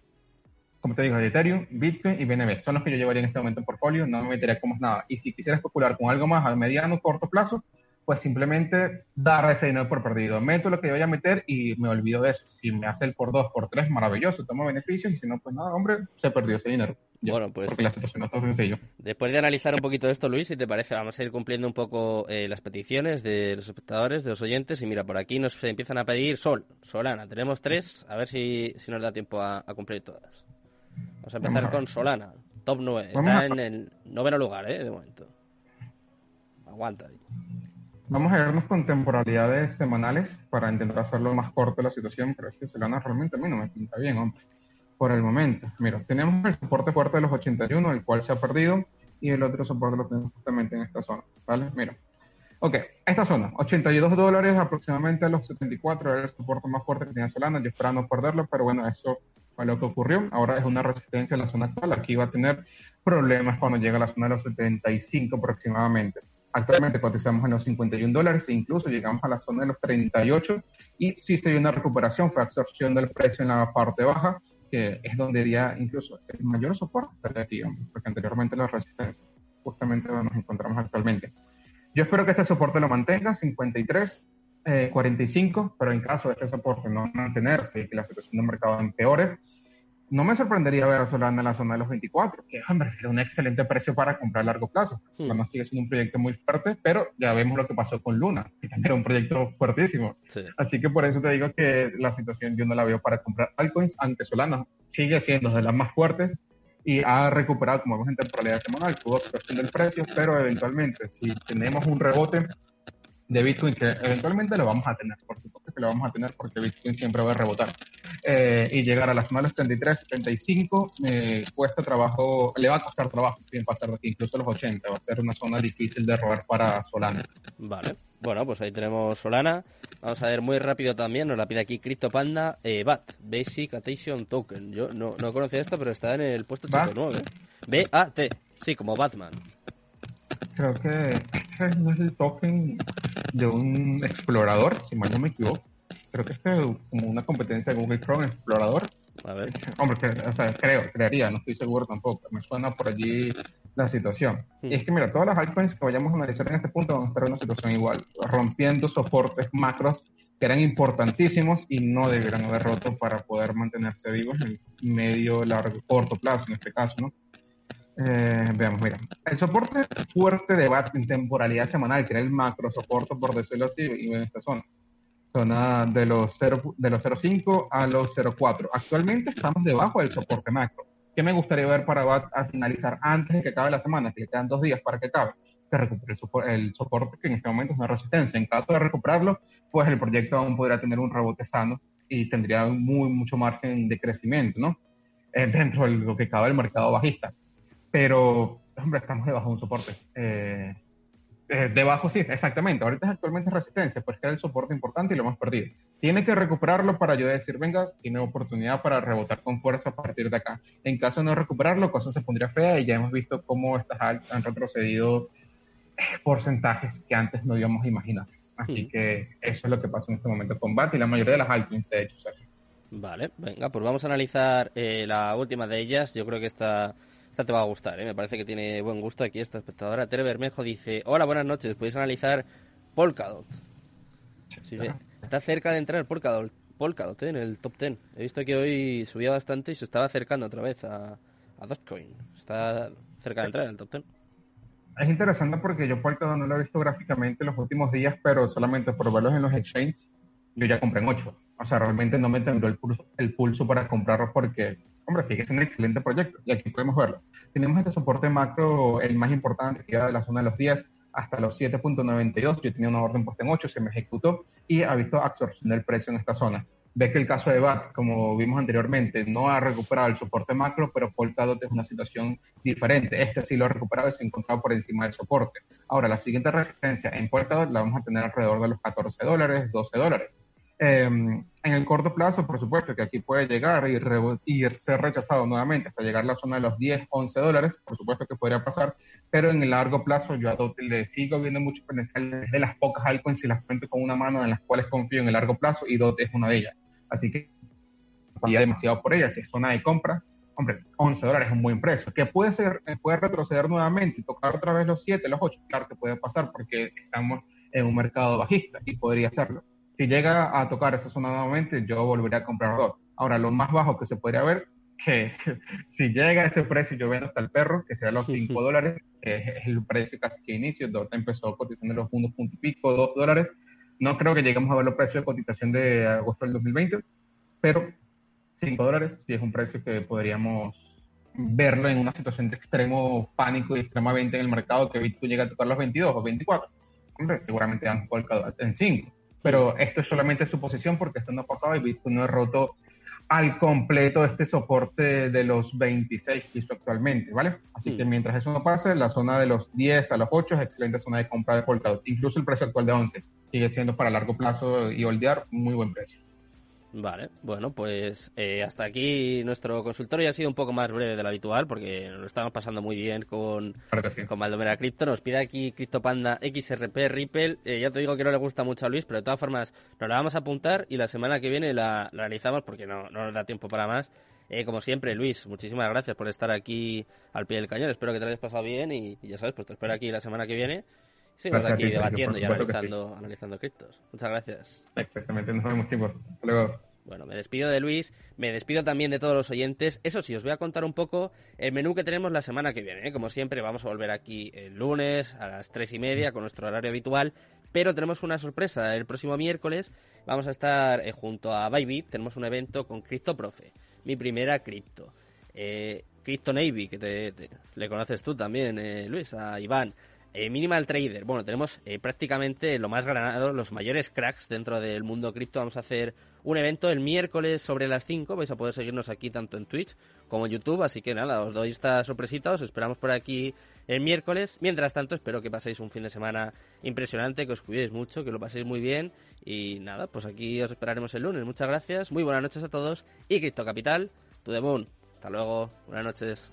como te digo, Ethereum, Bitcoin y BNB. Son los que yo llevaría en este momento en portfolio, no me metería como nada. Y si quisiera especular con algo más a mediano o corto plazo, pues simplemente dar ese dinero por perdido. Meto lo que yo voy a meter y me olvido de eso. Si me hace el por dos, por tres, maravilloso, tomo beneficios y si no, pues nada, hombre, se perdió ese dinero. bueno, pues. Porque la situación no está sencillo. Después de analizar un poquito esto, Luis, si te parece, vamos a ir cumpliendo un poco eh, las peticiones de los espectadores, de los oyentes. Y mira, por aquí nos empiezan a pedir Sol, Solana. Tenemos tres, a ver si, si nos da tiempo a, cumplir todas. Vamos a empezar con Solana, top 9. Está en el noveno lugar, ¿eh? De momento. Aguanta. Vamos a vernos con temporalidades semanales para intentar hacerlo más corto la situación, pero es que Solana realmente a mí no me pinta bien, hombre. Por el momento, mira, tenemos el soporte fuerte de los 81, el cual se ha perdido, y el otro soporte lo tenemos justamente en esta zona, ¿vale? Mira. Ok, esta zona, 82 dólares aproximadamente a los 74, era el soporte más fuerte que tenía Solana, yo esperaba no perderlo, pero bueno, eso fue lo que ocurrió. Ahora es una resistencia en la zona actual, aquí va a tener problemas cuando llegue a la zona de los 75 aproximadamente. Actualmente cotizamos en los 51 dólares e incluso llegamos a la zona de los 38 y sí se dio una recuperación, fue absorción del precio en la parte baja, que es donde diría incluso el mayor soporte relativo, porque anteriormente la resistencia, justamente donde nos encontramos actualmente. Yo espero que este soporte lo mantenga, 53, 45, eh, pero en caso de este soporte no mantenerse y que la situación del mercado empeore, no me sorprendería ver a Solana en la zona de los 24, que hombre, sería un excelente precio para comprar a largo plazo. Hmm. Solana sigue siendo un proyecto muy fuerte, pero ya vemos lo que pasó con Luna, que también era un proyecto fuertísimo. Así que por eso te digo que la situación yo no la veo para comprar altcoins, aunque Solana sigue siendo de las más fuertes y ha recuperado, como vemos en temporalidad semanal, tuvo cuestión del precio, pero eventualmente, si tenemos un rebote de Bitcoin, que eventualmente lo vamos a tener, por supuesto que lo vamos a tener porque Bitcoin siempre va a rebotar. Eh, y llegar a las malas 33, 35, eh, cuesta trabajo, le va a costar trabajo sin pasar de aquí, incluso los 80, va a ser una zona difícil de robar para Solana. Vale, bueno, pues ahí tenemos Solana. Vamos a ver muy rápido también, nos la pide aquí CryptoPanda, eh, BAT, Basic Attention Token. Yo no, no conocía esto, pero está en el puesto 89. B-A-T, sí, como Batman. Creo que este no es el token de un explorador, si mal no me equivoco. Creo que es como una competencia de Google Chrome Explorador. A ver. Hombre, o sea, creo, creería, no estoy seguro tampoco. Me suena por allí la situación. Hmm. Y es que, mira, todas las altcoins que vayamos a analizar en este punto van a estar en una situación igual, rompiendo soportes macros que eran importantísimos y no debieran haber roto para poder mantenerse vivos en medio, largo, corto plazo, en este caso, ¿no? Eh, veamos, mira. El soporte fuerte de BAT en temporalidad semanal, que era el macro soporte, por decirlo así, y en esta zona. Zona de los 0, de los 0.5 a los 0.4. Actualmente estamos debajo del soporte macro. ¿Qué me gustaría ver para BAT al finalizar antes de que acabe la semana? Que le quedan dos días para que acabe. Que recupere el, soporte, que en este momento es una resistencia. En caso de recuperarlo, pues el proyecto aún podría tener un rebote sano y tendría muy, mucho margen de crecimiento, ¿no? Eh, dentro de lo que cabe el mercado bajista pero, hombre, estamos debajo de un soporte. Eh, eh, debajo sí, exactamente. Ahorita es actualmente resistencia, pues que era el soporte importante y lo hemos perdido. Tiene que recuperarlo para yo decir, venga, tiene oportunidad para rebotar con fuerza a partir de acá. En caso de no recuperarlo, cosa se pondría fea y ya hemos visto cómo estas han retrocedido eh, porcentajes que antes no íbamos a imaginar. Así que eso es lo que pasa en este momento con BAT y la mayoría de las altcoins, de hecho. Vale, venga, pues vamos a analizar la última de ellas. Yo creo que esta esta te va a gustar, ¿eh? me parece que tiene buen gusto aquí esta espectadora. Tere Bermejo dice, hola, buenas noches, podéis analizar Polkadot. está cerca de entrar Polkadot, Polkadot ¿eh? en el top 10. He visto que hoy subía bastante y se estaba acercando otra vez a, a Dogecoin. Está cerca de entrar en el top 10. Es interesante porque yo Polkadot no lo he visto gráficamente en los últimos días, pero solamente por verlos en los exchanges, yo ya compré en 8. O sea, realmente no me tembló el pulso, el pulso para comprarlos porque hombre, sí que es un excelente proyecto y aquí podemos verlo. Tenemos este soporte macro, el más importante, que era de la zona de los 10 hasta los 7.92. Yo tenía una orden puesta en 8, se me ejecutó y ha visto absorción del precio en esta zona. Ve que el caso de BAT, como vimos anteriormente, no ha recuperado el soporte macro, pero Polkadot es una situación diferente. Este sí lo ha recuperado y se ha encontrado por encima del soporte. Ahora, la siguiente resistencia en Polkadot la vamos a tener alrededor de los 14 dólares, 12 dólares. Em, en el corto plazo, por supuesto, que aquí puede llegar y, ser rechazado nuevamente hasta llegar a la zona de los 10, 11 dólares, por supuesto que podría pasar, pero en el largo plazo yo a Dotel le sigo viendo mucho potencial de las pocas altcoins y las cuento con una mano en las cuales confío en el largo plazo y Dot es una de ellas. Así que ya demasiado por ella, si es zona de compra, hombre, 11 dólares es un buen precio. Que puede ser, puede retroceder nuevamente y tocar otra vez los 7, los 8, claro que puede pasar porque estamos en un mercado bajista y podría hacerlo si llega a tocar esa zona nuevamente, yo volvería a comprar dos. Ahora, lo más bajo que se podría ver, que, si llega a ese precio, yo vendo hasta el perro, que sea los 5 dólares, que es el precio casi que inicio, Dota empezó cotizando los 1 punto y pico, 2 dólares. No creo que lleguemos a ver los precios de cotización de agosto del 2020, pero 5 dólares sí es un precio que podríamos verlo en una situación de extremo pánico y extremadamente en el mercado que Bitcoin llega a tocar los 22 o 24. Hombre, seguramente han colocado en 5 pero esto es solamente suposición porque esto no ha pasado y Bitcoin no ha roto al completo este soporte de los 26 que hizo actualmente, ¿vale? Así que mientras eso no pase, la zona de los 10 a los 8 es excelente zona de compra de Polkadot. Incluso el precio actual de 11 sigue siendo para largo plazo y holdear muy buen precio. Vale, bueno, pues eh, hasta aquí nuestro consultorio ha sido un poco más breve de lo habitual porque lo estamos pasando muy bien con, con Valdomera Cripto. Nos pide aquí CryptoPanda XRP Ripple. Eh, ya te digo que no le gusta mucho a Luis, pero de todas formas nos la vamos a apuntar y la semana que viene la, la analizamos porque no, no, nos da tiempo para más. Eh, como siempre, Luis, muchísimas gracias por estar aquí al pie del cañón. Espero que te lo hayas pasado bien y, ya sabes, pues te espero aquí la semana que viene. Seguimos aquí debatiendo y analizando, analizando criptos. Muchas gracias. Exactamente, nos vemos, chicos. Hasta luego. Bueno, me despido de Luis, me despido también de todos los oyentes. Eso sí, os voy a contar un poco el menú que tenemos la semana que viene. ¿eh? Como siempre, vamos a volver aquí el lunes a las tres y media con nuestro horario habitual. Pero tenemos una sorpresa. El próximo miércoles vamos a estar eh, junto a Bybit. Tenemos un evento con CryptoProfe, mi primera cripto. Eh, Crypto Navy, que te, le conoces tú también, eh, Luis, a Iván. Eh, Minimal Trader, bueno, tenemos eh, prácticamente lo más granado, los mayores cracks dentro del mundo cripto. Vamos a hacer un evento el miércoles sobre las 5. Vais a poder seguirnos aquí tanto en Twitch como en YouTube. Así que nada, os doy esta sorpresita. Os esperamos por aquí el miércoles. Mientras tanto, espero que paséis un fin de semana impresionante, que os cuidéis mucho, que lo paséis muy bien. Y nada, pues aquí os esperaremos el lunes. Muchas gracias, muy buenas noches a todos. Y Cripto Capital, to the moon. Hasta luego, buenas noches.